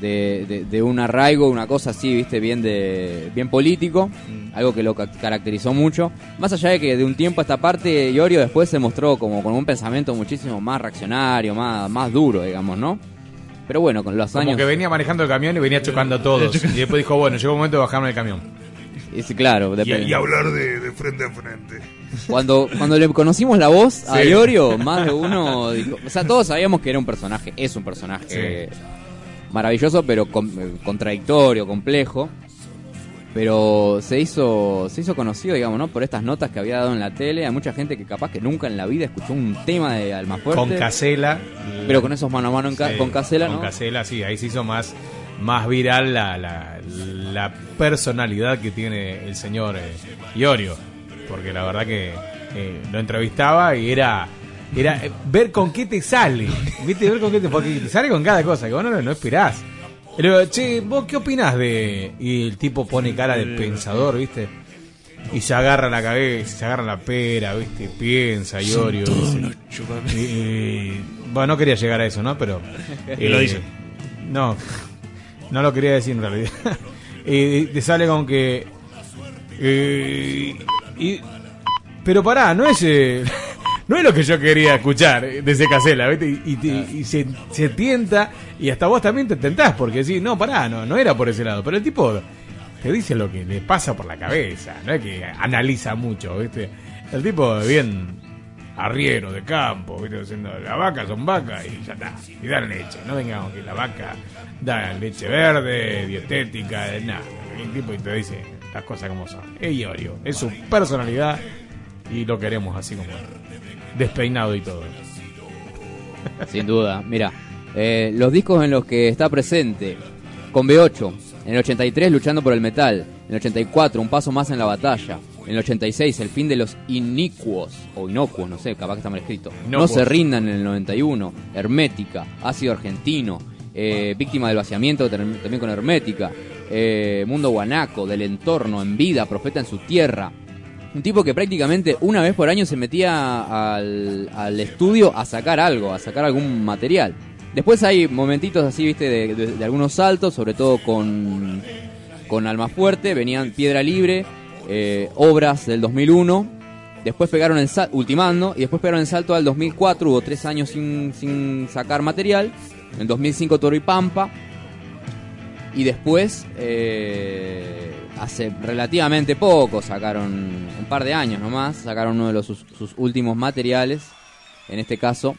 de, de- de un arraigo, una cosa así, viste, bien de bien político, algo que lo ca- caracterizó mucho. Más allá de que de un tiempo a esta parte Iorio después se mostró como con un pensamiento muchísimo más reaccionario, más más duro, digamos, ¿no? Pero bueno, con los Como años que venía manejando el camión y venía chocando a todos. Y después dijo, bueno, llegó el momento de bajarme el camión. Es claro, y, depende. y hablar de, de frente a frente. Cuando, cuando le conocimos la voz a Sí. Iorio, más de uno dijo, o sea, todos sabíamos que era un personaje, es un personaje maravilloso, pero con- eh, contradictorio, complejo. Pero se hizo, se hizo conocido, digamos, ¿no? Por estas notas que había dado en la tele. Hay mucha gente que capaz que nunca en la vida escuchó un tema de Almafuerte. Con Casela. Pero con esos mano a mano en ca- Sí, con Casela, Con ¿no? Casela, sí, ahí se hizo más, más viral la, la, la personalidad que tiene el señor eh, Iorio. Porque la verdad que eh, lo entrevistaba y era era eh, ver con qué te sale. ¿Viste? Ver con qué te, porque te sale con cada cosa que vos no, no esperás. Y luego, che, ¿vos qué opinás de...? Y el tipo pone cara de pensador, ¿viste? Y se agarra la cabeza, se agarra la pera, ¿viste? Piensa, Iorio. Y- y- bueno, no quería llegar a eso, ¿no? Pero... Y lo dice. No, no lo quería decir en realidad. y te sale con que... eh, y, pero pará, no es... eh, no es lo que yo quería escuchar eh, desde Casela, ¿viste? Y, y te- y se, se tienta y hasta vos también te tentás porque decís, no, pará, no, no era por ese lado. Pero el tipo te dice lo que le pasa por la cabeza, no es que analiza mucho, ¿viste? El tipo bien arriero de campo, ¿viste? Diciendo, las vacas son vacas y ya está, y dan leche. No vengamos que la vaca da leche verde, dietética, nada. El tipo te dice las cosas como son. Es Iorio, es su personalidad y lo queremos así como despeinado y todo. Sin duda. Mira, eh, los discos en los que está presente, con B8, en el 83 luchando por el metal, en el 84 un paso más en la batalla, en el 86 el fin de los inicuos, o inocuos, no sé, capaz que está mal escrito. No se rindan en el 91, Hermética, Ácido Argentino, eh, Víctima del Vaciamiento también con Hermética, eh, Mundo Guanaco, Del Entorno, En Vida, Profeta en su Tierra, un tipo que prácticamente una vez por año se metía al, al estudio a sacar algo, a sacar algún material. Después hay momentitos así, viste, de algunos saltos, sobre todo con, con Alma Fuerte, venían Piedra Libre, eh, Obras del 2001, después pegaron el salto, ultimando, y después pegaron el salto al 2004, hubo tres años sin, sin sacar material, en 2005 Toro y Pampa, y después, eh, hace relativamente poco, sacaron un par de años nomás, sacaron uno de los, sus, sus últimos materiales, en este caso,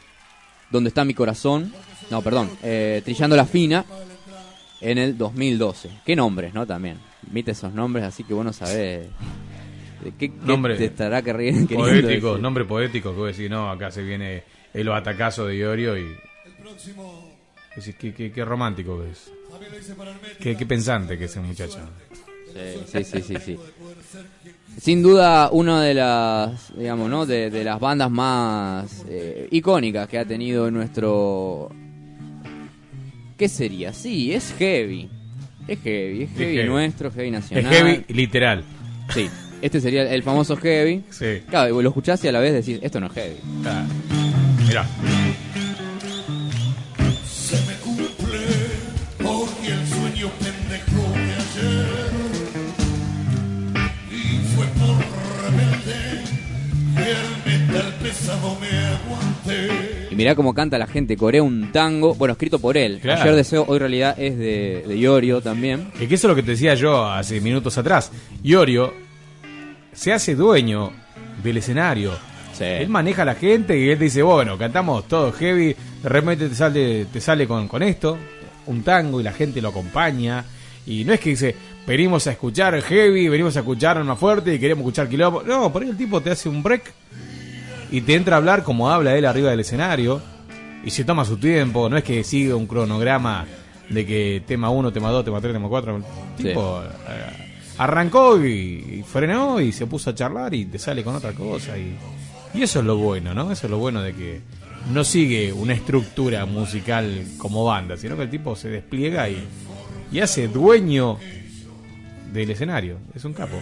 Donde está mi corazón, no, perdón, eh, Trillando la Fina, en el 2012. Qué nombres, ¿no? También. Viste esos nombres, así que vos no sabés de qué, qué Nombre te estará queriendo poético, decir. nombre poético que vos decís, no, acá se viene el batacazo de Iorio y... Decís, qué, qué- qué romántico que es. Qué, qué pensante que es ese muchacho. Sí, sí, sí, sí. Sin duda, una de las, digamos, ¿no? De, de las bandas más eh, icónicas que ha tenido nuestro... ¿Qué sería? Sí, es heavy. Es heavy, es heavy, heavy. nuestro, heavy nacional. Es heavy literal. Sí, este sería el famoso heavy. Sí. Claro, y vos lo escuchás y a la vez decís, esto no es heavy. Mirá. Y mirá cómo canta la gente, corea un tango, bueno, escrito por él. Claro. Ayer Deseo, hoy realidad es de, de Iorio también. Es que eso es lo que te decía yo hace minutos atrás. Iorio se hace dueño del escenario. Él maneja a la gente y él dice, bueno, cantamos todo heavy, de repente te sale, te sale con, con esto, un tango y la gente lo acompaña. Y no es que dice, venimos a escuchar heavy, venimos a escuchar más fuerte y queremos escuchar quilombo. No, por ahí el tipo te hace un break y te entra a hablar como habla él arriba del escenario y se toma su tiempo, no es que sigue un cronograma de que tema 1, tema 2, tema 3, tema 4, el tipo eh, arrancó y, y frenó y se puso a charlar y te sale con otra cosa y, y eso es lo bueno, ¿no? Eso es lo bueno de que no sigue una estructura musical como banda, sino que el tipo se despliega y, y hace dueño del escenario, es un capo.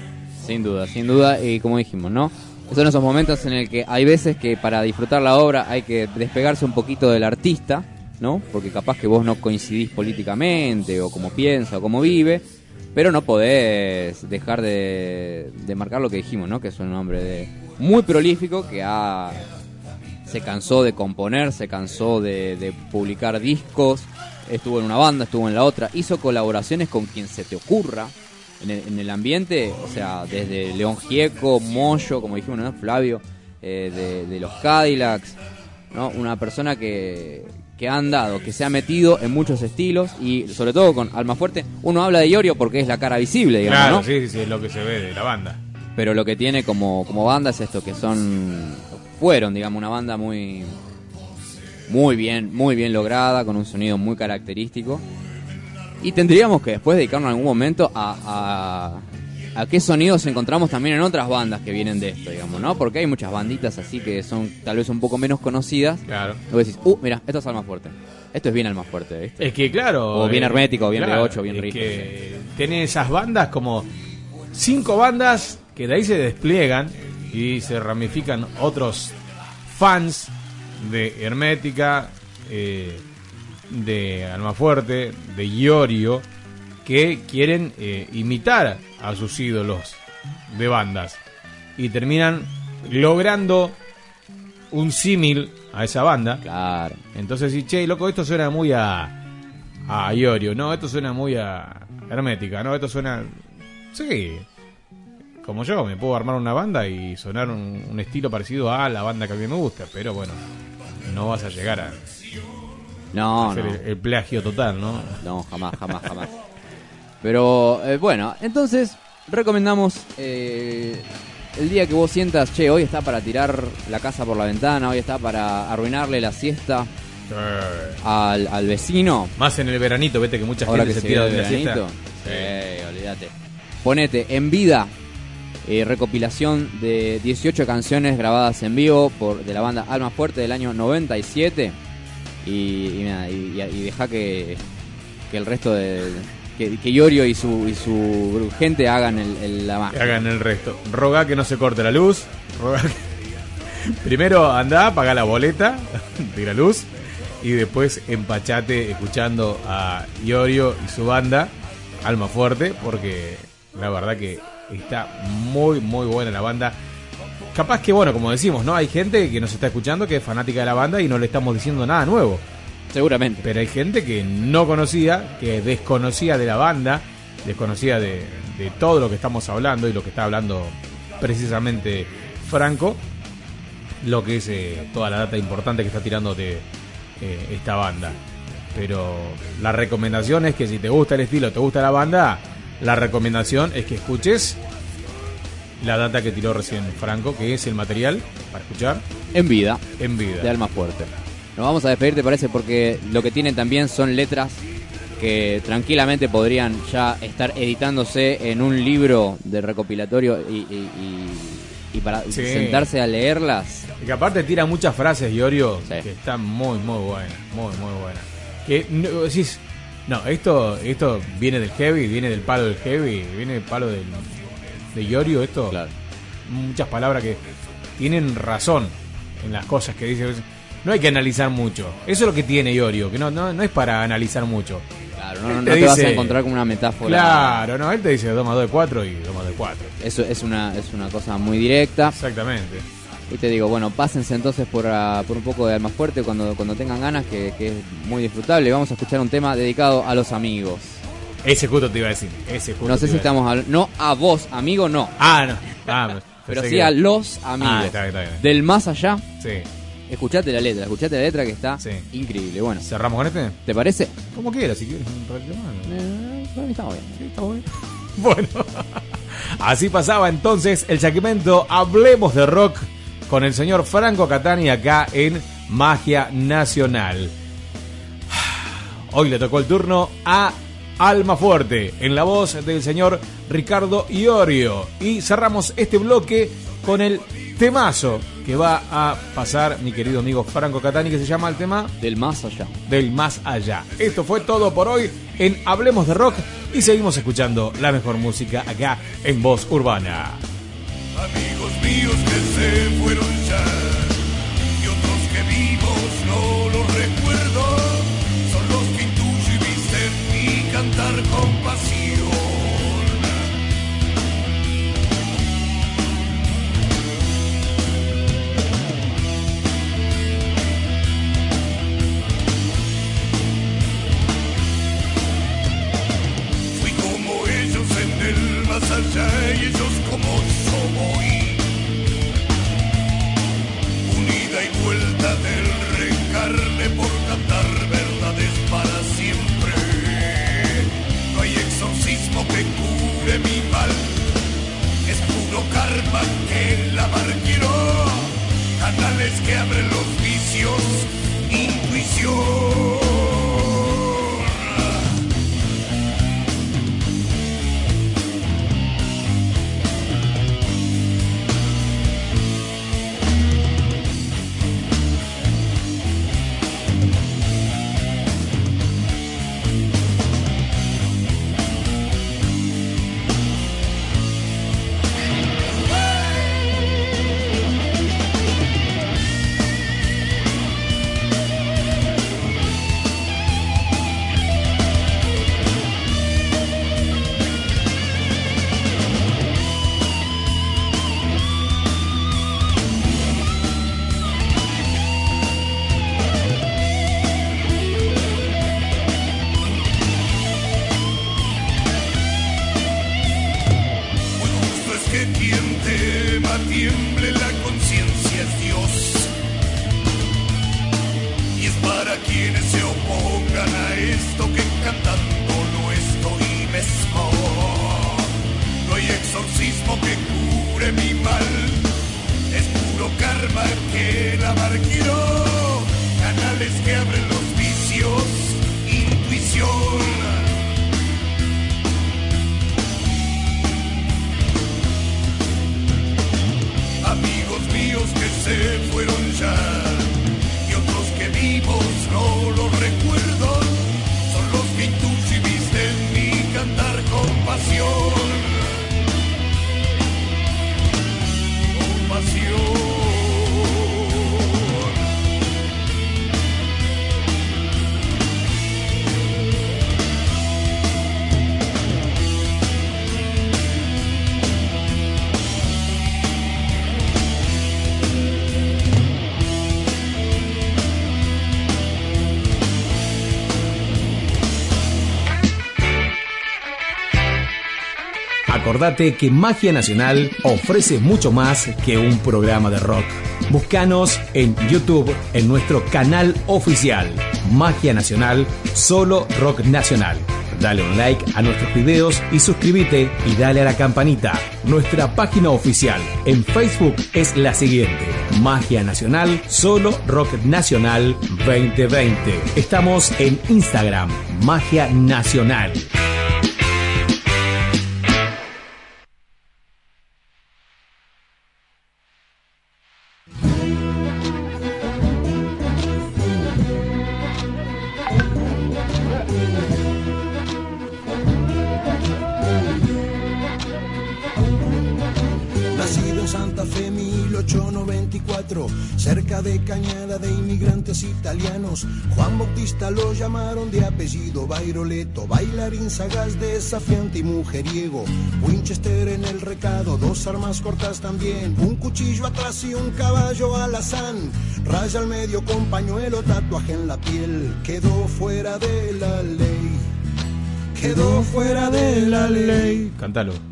Sin duda, sin duda, y como dijimos, ¿no? Son esos momentos en el que hay veces que para disfrutar la obra hay que despegarse un poquito del artista, ¿no? Porque capaz que vos no coincidís políticamente o como piensa o como vive, pero no podés dejar de, marcar lo que dijimos, ¿no? Que es un hombre de, muy prolífico que ha se cansó de componer, se cansó de publicar discos, estuvo en una banda, estuvo en la otra, hizo colaboraciones con quien se te ocurra, en el, en el ambiente, o sea, desde León Gieco, Moyo, como dijimos, ¿no? Flavio, eh, de, de los Cadillacs, ¿no? Una persona que, que ha andado, que se ha metido en muchos estilos y sobre todo con Alma Fuerte, uno habla de Iorio porque es la cara visible, digamos, Claro, ¿no? sí, sí, sí, es lo que se ve de la banda. Pero lo que tiene como, como banda es esto, que son, fueron, digamos, una banda muy, muy bien, muy bien lograda, con un sonido muy característico. Y tendríamos que después dedicarnos en algún momento a, a, a qué sonidos encontramos también en otras bandas que vienen de esto, digamos, ¿no? Porque hay muchas banditas así que son tal vez un poco menos conocidas. Claro. Vos decís, uh, mira, esto es Alma Fuerte. Esto es bien Alma Fuerte, ¿viste? Es que claro. O bien eh, hermético, o bien claro, de 8, bien es rico. que tiene esas bandas como cinco bandas que de ahí se despliegan y se ramifican otros fans de Hermética, eh, de Almafuerte, de Iorio, que quieren eh, imitar a sus ídolos de bandas y terminan logrando un símil a esa banda. Claro. Entonces, sí, che, loco, esto suena muy a, a Iorio, no, esto suena muy a Hermética, no, esto suena. Sí. Como yo, me puedo armar una banda y sonar un, un estilo parecido a la banda que a mí me gusta, pero bueno, no vas a llegar a. No, hacer no. El, el plagio total, ¿no? No, jamás, jamás, jamás. Pero eh, bueno, entonces recomendamos eh, el día que vos sientas, che, hoy está para tirar la casa por la ventana, hoy está para arruinarle la siesta al, al vecino. Más en el veranito, vete que mucha Ahora gente que se tira viene de la el siesta. veranito. Sí, olvídate. Ponete en vida eh, recopilación de 18 canciones grabadas en vivo por de la banda Alma Fuerte del año 97 y, y, nada, y- deja que, que el resto de que, que Iorio y su y su gente hagan el, el- la magia. Hagan el resto. Roga que no se corte la luz. Roga que- Primero anda, paga la boleta de la luz. Y después empachate escuchando a Iorio y su banda, Alma Fuerte, porque la verdad que está muy, muy buena la banda. Capaz que, bueno, como decimos, ¿no? Hay gente que nos está escuchando que es fanática de la banda y no le estamos diciendo nada nuevo. Seguramente. Pero hay gente que no conocía, que desconocía de la banda, desconocía de, de todo lo que estamos hablando y lo que está hablando precisamente Franco, lo que es eh, toda la data importante que está tirando de eh, esta banda. Pero la recomendación es que si te gusta el estilo, te gusta la banda, la recomendación es que escuches la data que tiró recién Franco, que es el material para escuchar En vida. en vida. de Alma Fuerte. Nos vamos a despedir, ¿te parece? Porque lo que tienen también son letras que tranquilamente podrían ya estar editándose en un libro de recopilatorio y, y- y- y para Sí. sentarse a leerlas. Y que aparte tira muchas frases, Iorio, que están muy, muy buenas. Muy, muy buenas. Que no, decís, no, esto, esto viene del heavy, viene del palo del heavy, viene del palo del, de Iorio, esto. Muchas palabras que tienen razón en las cosas que dice. No hay que analizar mucho. Eso es lo que tiene Iorio, que no, no, no es para analizar mucho. Claro, no, no te vas a encontrar con una metáfora. Claro, no, él te dice 2 más 2 de 4 y 2 más 2 de 4. Eso es una, es una cosa muy directa. Exactamente. Y te digo, bueno, pásense entonces por, ah, por un poco de Alma Fuerte cuando, cuando tengan ganas, que, que es muy disfrutable. Vamos a escuchar un tema dedicado a los amigos. Ese justo te iba a decir. Ese justo No sé si estamos hablando. No a vos, amigo, no. Ah, no. Ah, Pero sí que- a los amigos. Ah, está bien, está bien. Del más allá. Sí. Escuchate la letra, escuchate la letra que está increíble. Bueno. ¿Cerramos con este? ¿Te parece? Como quieras, si quieres. un ratito más. Eh, mí está bien. Sí, está bueno. Bueno, así pasaba entonces el segmento Hablemos de Rock con el señor Franco Catani acá en Magia Nacional. Hoy le tocó el turno a Alma Fuerte en la voz del señor Ricardo Iorio. Y cerramos este bloque con el temazo que va a pasar mi querido amigo Franco Catani, que se llama el tema Del más allá. Del más allá. Esto fue todo por hoy en Hablemos de Rock y seguimos escuchando la mejor música acá en Voz Urbana. Amigos míos que se fueron Acordate que Magia Nacional ofrece mucho más que un programa de rock. Búscanos en YouTube en nuestro canal oficial Magia Nacional, solo rock nacional. Dale un like a nuestros videos y suscríbete y dale a la campanita. Nuestra página oficial en Facebook es la siguiente: Magia Nacional, solo rock nacional 2020. Estamos en Instagram, Magia Nacional. Bailarín sagaz, desafiante y mujeriego. Winchester en el recado, dos armas cortas también, un cuchillo atrás y un caballo alazán. Raya al medio con pañuelo, tatuaje en la piel, quedó fuera de la ley. Quedó fuera de la ley. Cántalo.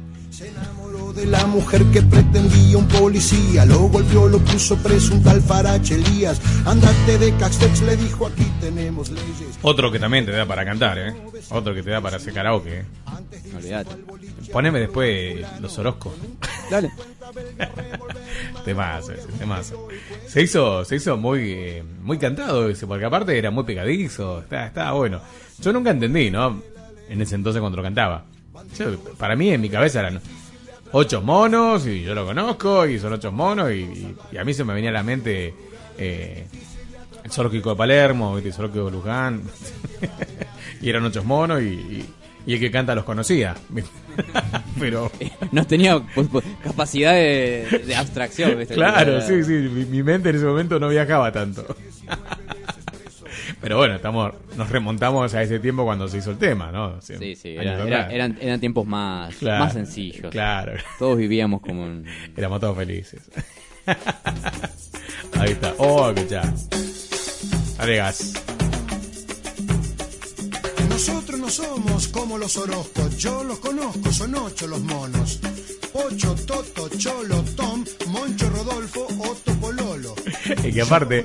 Mujer que pretendía un policía. Lo golpeó, lo puso preso un tal Farache Elías. Andate de Castex, le dijo aquí tenemos leyes. Otro que también te da para cantar, ¿eh? Otro que te da para hacer karaoke, ¿eh? Olvídate. Poneme después los Orozco. Dale. temazo, ese, temazo. Se hizo, se hizo muy, eh, muy cantado ese, porque aparte era muy pegadizo, estaba, estaba bueno. Yo nunca entendí, ¿no? En ese entonces cuando lo cantaba. Yo, para mí en mi cabeza eran ocho monos y yo lo conozco y son ocho monos y, y- y a mí se me venía a la mente eh, el zoológico de Palermo, el zoológico de Luján y eran ocho monos y, y- y el que canta los conocía. Pero No tenía capacidad de, de abstracción. ¿viste? Claro, Era- sí, sí, mi, mi mente en ese momento no viajaba tanto. Pero bueno, estamos, nos remontamos a ese tiempo cuando se hizo el tema, ¿no? Sí, sí, años era- era- eran, eran tiempos más, Claro, más sencillos. Claro. Todos vivíamos como en... Éramos todos felices. Ahí está. Oh, escuchá. Alegas. Nosotros no somos como los Orozcos, yo los conozco, son ocho los monos. Pocho, Toto, Cholo, Tom, Moncho, Rodolfo, Otto, Pololo. Es que aparte,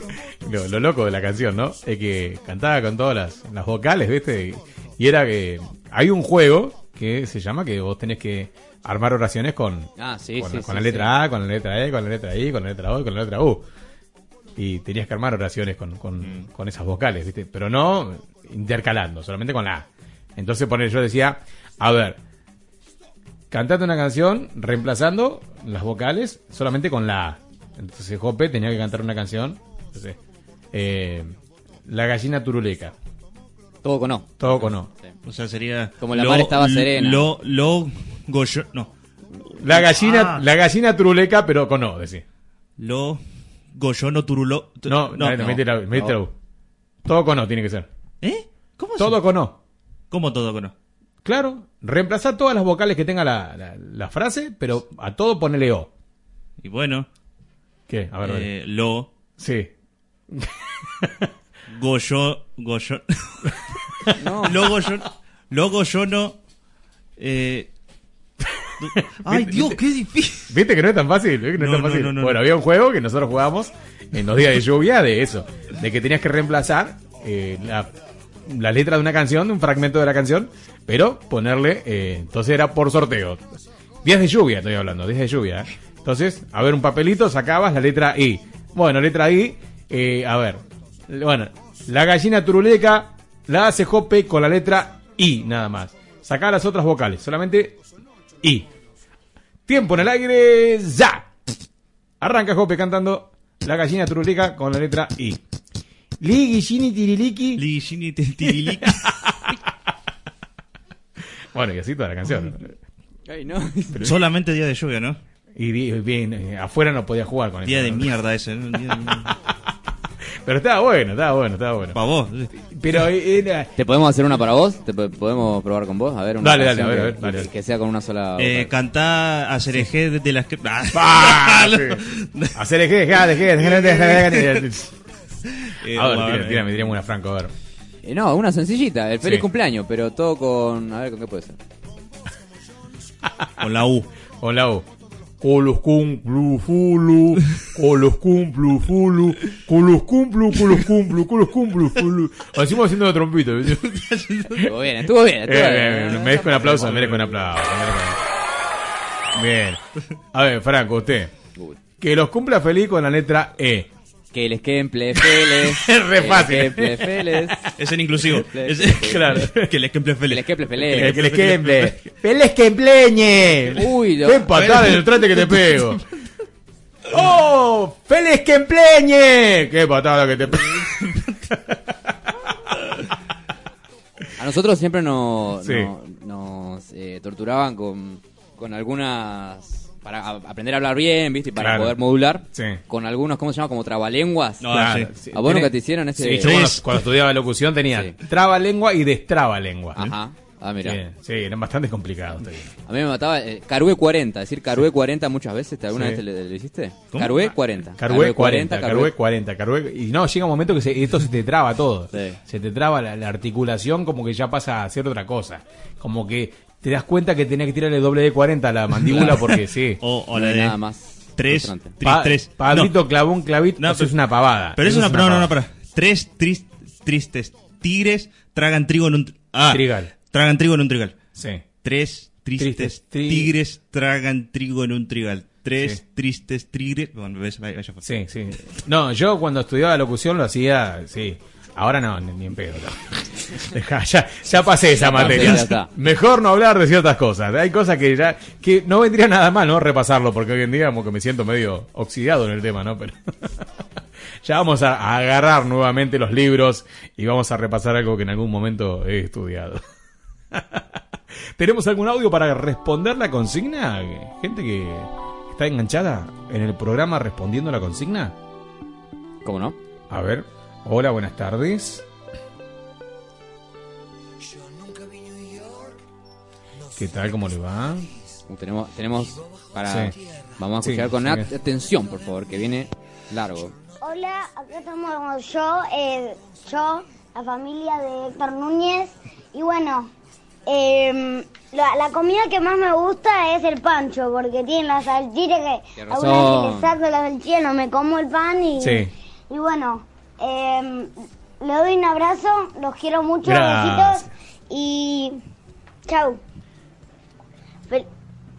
lo, lo loco de la canción, ¿no? Es que cantaba con todas las, las vocales, ¿viste? Y, y era que hay un juego que se llama que vos tenés que armar oraciones con, Ah, sí, con, sí, con sí, la sí. letra A, con la letra E, con la letra I, con la letra O y con la letra U. Y tenías que armar oraciones con, con, con esas vocales, ¿viste? Pero no intercalando, solamente con la A. Entonces, poner, yo decía, a ver, cantate una canción reemplazando las vocales solamente con la A. Entonces Jope tenía que cantar una canción. Entonces, eh, la gallina turuleca. Todo con O. Todo con O. O sea, sería. Como la mar estaba serena. Lo, lo, goyo, no. La gallina, Ah. la gallina turuleca, pero con O, decía. Lo, goyono, turulo. tu- No, no, no, mete la- mete la U. Todo con O tiene que ser. ¿Eh? ¿Cómo Todo con O. ¿Cómo todo con O? Claro, reemplazar todas las vocales que tenga la, la- la frase, pero a todo ponele O. Y bueno. ¿Qué? A ver, dale. eh, lo. Sí. Goyo. Goyo. Lo goyo. Lo goyono. Eh. Ay, ¿Viste- Dios, viste- qué difícil. ¿Viste que no es tan fácil? ¿Viste que no, es No, tan no, fácil? no, no, bueno, no. había un juego que nosotros jugábamos en los días de lluvia de eso, de que tenías que reemplazar eh, la, la letra de una canción, un fragmento de la canción, pero ponerle, eh, entonces era por sorteo. Días de lluvia, estoy hablando, días de lluvia. ¿eh? Entonces, a ver, un papelito, sacabas la letra I. Bueno, letra I, eh, a ver, bueno, la gallina turuleca la hace Jope con la letra I, nada más. Sacá las otras vocales, solamente I. Tiempo en el aire, ya. Arranca Jope cantando la gallina turuleca con la letra I. Li gallini tiriliki. Li gallini tiriliki. bueno, y así toda la canción. Ay, no. Solamente día de lluvia, ¿no? Y bien, eh, afuera no podía jugar con Día eso. de mierda ese, ¿no? Día de mierda. Pero estaba bueno, estaba bueno, estaba bueno. Pa' vos. Pero era... ¿Te podemos hacer una para vos? ¿Te po- podemos probar con vos? A ver, una Dale, dale, a ver, que- a ver, dale, que- sea con una sola. Eh, cantá a Cereje de las que. ¡Ah! eje, dejá, dejá, dejá. Eh, A ver, bueno, tira, eh. tírame, una franco, a ver. Eh, no, una sencillita. El feliz Sí. cumpleaños, pero todo con. A ver, ¿con qué puede ser? Con la U. Con la U. Colos cumplu fulu, colos cumplu fulu, colos cumplu, colos cumplu, colos cumplu fulu. Encima haciendo la trompita. Estuvo bien, estuvo bien. Estuvo Eh, bien. merezco un aplauso, merezco un aplauso. Bien. A ver, Franco, usted. Que los cumpla feliz con la letra E. Que les quemple feles. Es re que fácil. les quemple feles. Es en inclusivo. Es- Claro. que les quemple Que feliz. les quemple Que, feles. que les quemple. ¡Feliz que empleñe! Uy, ¡Qué patada en el trate que te pego! ¡Oh! ¡Feliz que empleñe! ¡Qué patada que te pego! A nosotros siempre nos, Sí. no- nos eh, torturaban con, con algunas. Para a- aprender a hablar bien, ¿viste? Y para Claro. poder modular. Sí. Con algunos, ¿cómo se llama? Como trabalenguas. No, Claro, sí. ¿A vos nunca te hicieron ese.? Sí, yo cuando, cuando estudiaba locución tenía Sí. traba lengua y destraba lengua. Ajá. Ah, mira. Sí, sí, eran bastante complicados. A mí me mataba eh, Carué 40, decir Carué 40 muchas veces, ¿te alguna Sí. vez te le, le hiciste? ¿Cómo? Carué 40. Carué 40, Carué- Carué 40, Carué. Y no, llega un momento que se- esto se te traba todo. Sí. Se te traba la, la articulación, como que ya pasa a ser otra cosa. Como que te das cuenta que tenés que tirarle doble de 40 a la mandíbula porque sí. O, la de. nada más. Tres, frustrante. tri- Pa- tres. Pablito No, clavó un clavito, No, eso pero- es una pavada. pero es Eso una. No, no, no, para. Tres tris- tristes tigres tragan trigo en un. Ah, Trigal. Tragan trigo en un trigal. Sí. Tres tristes Tristes tri- tigres tragan trigo en un trigal. Tres Sí. tristes tigres. Bueno, ves, vaya, vaya. Sí, sí. No, yo cuando estudiaba locución lo hacía, sí. Ahora no, ni, en pedo. no. Ya, ya pasé esa Ya materia. Mejor no hablar de ciertas cosas. Hay cosas que ya que no vendría nada mal, ¿no? Repasarlo, porque hoy en día como que me siento medio oxidado en el tema, ¿no? Pero ya vamos a, a agarrar nuevamente los libros y vamos a repasar algo que en algún momento he estudiado. ¿Tenemos algún audio para responder la consigna? Gente que está enganchada en el programa respondiendo la consigna. ¿Cómo no? A ver, hola, buenas tardes. ¿Qué tal? ¿Cómo le va? Uh, tenemos, tenemos para. Sí. Vamos a Sí, escuchar con sí. atención, por favor, que viene largo. Hola, acá estamos yo, eh, yo, la familia de Héctor Núñez. Y bueno, em, la, la comida que más me gusta es el pancho, porque tiene la salchicha que algunas veces razón. le saco la salchicha, no me como el pan y, Sí. y bueno, em, le doy un abrazo, los quiero mucho, besitos y chau. Fel-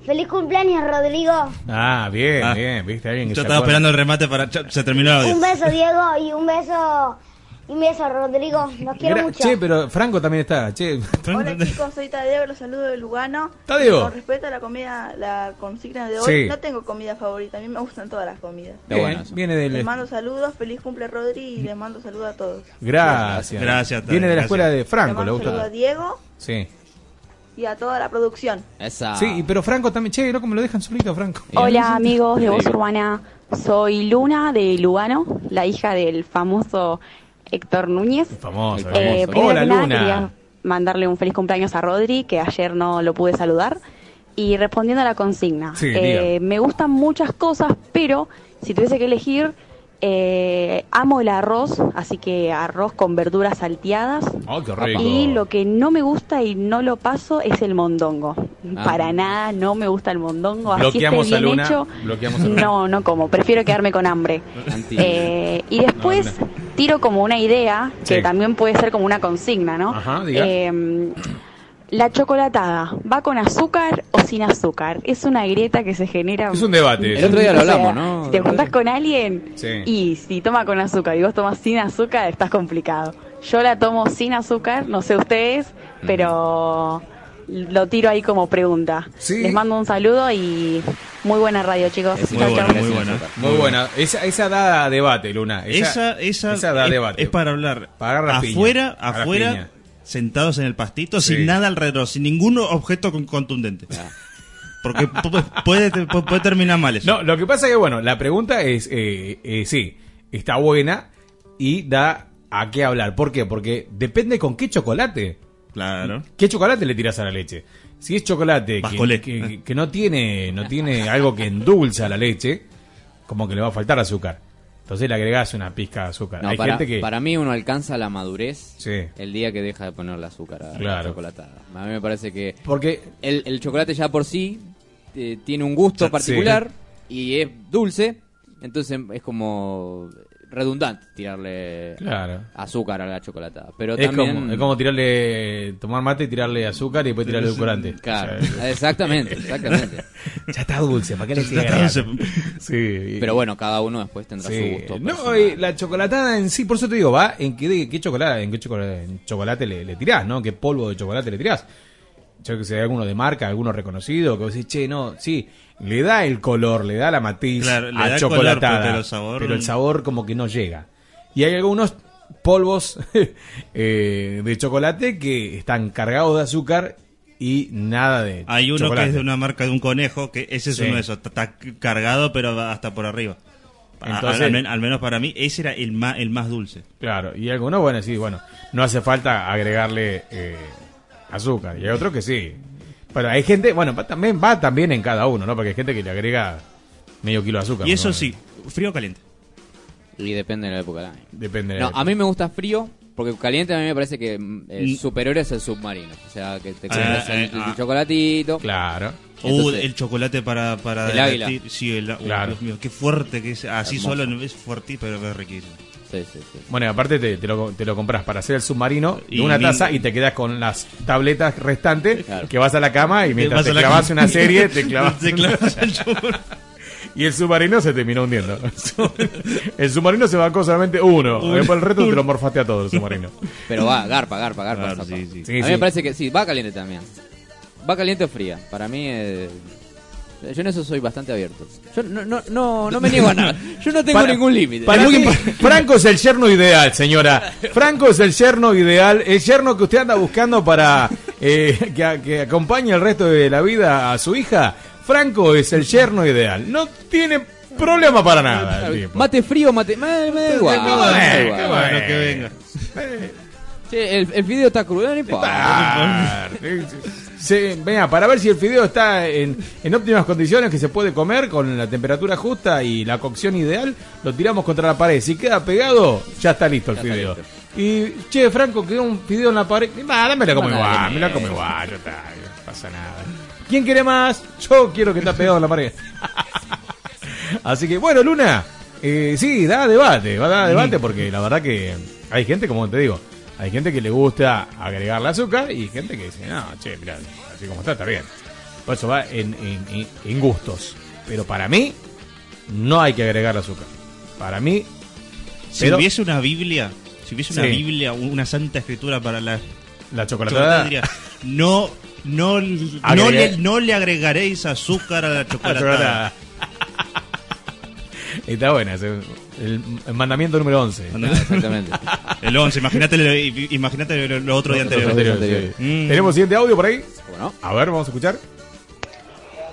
feliz cumpleaños, Rodrigo. Ah, bien, Ah. bien, viste alguien que Yo se estaba acuerda? esperando el remate para. Se terminó. Un beso, Diego, y un beso, un beso, Rodrigo. Los quiero Gra- mucho. Che, pero Franco también está. Che, Hola chicos, soy Tadeo, los saludo de Lugano. Tadeo. Con respecto a la comida, la consigna de hoy, Sí. no tengo comida favorita, a mí me gustan todas las comidas. Bien, bueno viene Les mando saludos, feliz cumple Rodri y les mando saludos a todos. Gracias. Gracias, Tadeo, Viene de la escuela de Franco, le mando saludos a gusta. Diego Sí. y a toda la producción. Esa. Sí, pero Franco también. Che, loco, me lo dejan solito, Franco. Hola amigos de Voz. Urbana, soy Luna de Lugano, la hija del famoso Héctor Núñez. Famoso, Eh, famoso. primero Hola, que nada, Luna. quería mandarle un feliz cumpleaños a Rodri, que ayer no lo pude saludar. Y respondiendo a la consigna, Sí, eh, me gustan muchas cosas, pero si tuviese que elegir, eh, amo el arroz, así que arroz con verduras salteadas. Oh, qué rico. Y lo que no me gusta y no lo paso es el mondongo. Ah. Para nada no me gusta el mondongo. Así esté bien Luna. hecho. No, no como. Prefiero quedarme con hambre. Eh, y después, tiro como una idea que Sí. también puede ser como una consigna, ¿no? Ajá, diga. Eh, la chocolatada, ¿va con azúcar o sin azúcar? Es una grieta que se genera. Es un debate. El otro día lo O sea, hablamos, ¿no? Si te juntás con alguien Sí. y si toma con azúcar y vos tomás sin azúcar, estás complicado. Yo la tomo sin azúcar, no sé ustedes, pero lo tiro ahí como pregunta. Sí. Les mando un saludo y muy buena radio, chicos. Muy Chau, buena, chau. muy buena. Muy buena. Esa, esa da debate, Luna. Esa, esa, da es, debate. es para hablar Para piña. afuera, afuera, piña. sentados en el pastito, Sí. sin nada alrededor, sin ningún objeto con- contundente. Porque pu- puede, pu- puede terminar mal eso. No, lo que pasa es que, bueno, la pregunta es, eh, eh, sí, está buena y da a qué hablar. ¿Por qué? Porque depende con qué chocolate. Claro. ¿Qué chocolate le tiras a la leche? Si es chocolate que, Bascolé. que- que no tiene no tiene algo que endulza la leche, como que le va a faltar azúcar. Entonces le agregás una pizca de azúcar. No, Hay para, gente que... para mí uno alcanza la madurez Sí. el día que deja de ponerle azúcar a la chocolatada. A mí me parece que Porque el, el chocolate ya por sí eh, tiene un gusto Sí. particular y es dulce, entonces es como redundante tirarle Claro. azúcar a la chocolatada. Pero es, también... como, es como tirarle, tomar mate y tirarle azúcar y después tirarle edulcorante. Claro, O sea, exactamente, exactamente. ya está dulce, ¿para qué le sigue. Sí. Pero bueno, cada uno después tendrá Sí. su gusto. No, y la chocolatada en sí, por eso te digo, va en qué, qué chocolate, en qué chocolate, en chocolate le, le tirás, ¿no? ¿Qué polvo de chocolate le tirás? Yo que sé, alguno de marca, alguno reconocido, que vos decís, che, no, sí, le da el color, le da la matiz Claro, le a da el chocolatada, color, pero el sabor- pero el sabor como que no llega. Y hay algunos polvos eh, de chocolate que están cargados de azúcar y nada de Hay uno chocolate. que es de una marca de un conejo, que ese es Sí. uno de esos, está, cargado pero hasta por arriba. Entonces- al menos para mí, ese era el más, el más dulce. Claro, y algunos, bueno, sí, bueno, no hace falta agregarle eh, azúcar. Y hay otros que sí. Pero hay gente, bueno, va también va también en cada uno, ¿no? Porque hay gente que le agrega medio kilo de azúcar. Y eso ¿no? sí, frío o caliente. Y depende de la época del año. Depende de No, a mí me gusta frío, porque caliente a mí me parece que el Mm. superior es el submarino. O sea, que te Ah, el, el ah. chocolatito. Claro. Uh, Entonces- el chocolate para, para El águila. Sí, el, uh, Claro. Dios mío, qué fuerte que es. Así Hermoso. solo no es fuerte, pero es riquísimo. Sí, sí, sí. Bueno, y aparte te, te lo, te lo compras para hacer el submarino de Y una taza y te quedas con las tabletas restantes Claro. que vas a la cama y mientras te, la clavas una serie, te clavas, Te clavas el y el submarino se terminó hundiendo. el submarino se bancó solamente uno. Uno. Después el resto te lo morfaste a todo el submarino. Pero va, garpa, garpa, garpa. Claro, a mí sí. me parece que sí, va caliente también. Va caliente o fría. Para mí, eh, yo en eso soy bastante abierto. Yo no, no, no, no me niego a nada. Yo no tengo Para- ningún límite. Para mí, Franco es el yerno ideal, señora. Franco es el yerno ideal, el yerno que usted anda buscando para eh, que, que acompañe el resto de la vida a su hija. Franco es el yerno ideal. No tiene problema para nada. el tipo. Mate frío, mate. Me, me da igual. Qué me da bueno, igual. qué bueno que venga. Che, el, el video está crudo, no importa. Ah, sí, venga, para ver si el fideo está en, en óptimas condiciones, que se puede comer con la temperatura justa y la cocción ideal, lo tiramos contra la pared. Si queda pegado, ya está listo el Ya fideo. listo. Y, che, Franco, quedó un fideo en la pared. Nada, me la como igual, nada. me la como igual, ya está, no pasa nada. ¿Quién quiere más? Yo quiero que está pegado en la pared. Así que, bueno, Luna, eh, sí, da debate, va a dar debate porque la verdad que hay gente, como te digo, hay gente que le gusta agregarle azúcar y gente que dice, no, che, mirá, así como está, está bien. Por eso va en, en- en- en gustos. Pero para mí, no hay que agregarle azúcar. Para mí, Si Pero- hubiese una Biblia, si hubiese una Sí. Biblia, una santa escritura para la la chocolatada, diría, no, no, no, le, no le agregaréis azúcar a la la chocolatada. Está buena, ese- el, el mandamiento número 11. Exactamente. El 11, imagínate lo, imagínate lo, lo otro día anterior. anteriores, sí. Mm. ¿Tenemos siguiente audio por ahí? Bueno. A ver, vamos a escuchar.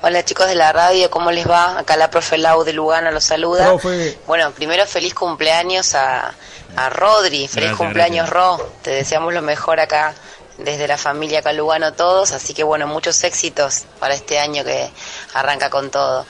Hola chicos de la radio, ¿cómo les va? Acá la profe Lau de Lugano los saluda. Profe. Bueno, primero feliz cumpleaños a, a Rodri, feliz Gracias, cumpleaños Ro, te deseamos lo mejor acá desde la familia acá Lugano todos, así que bueno, muchos éxitos para este año que arranca con todo.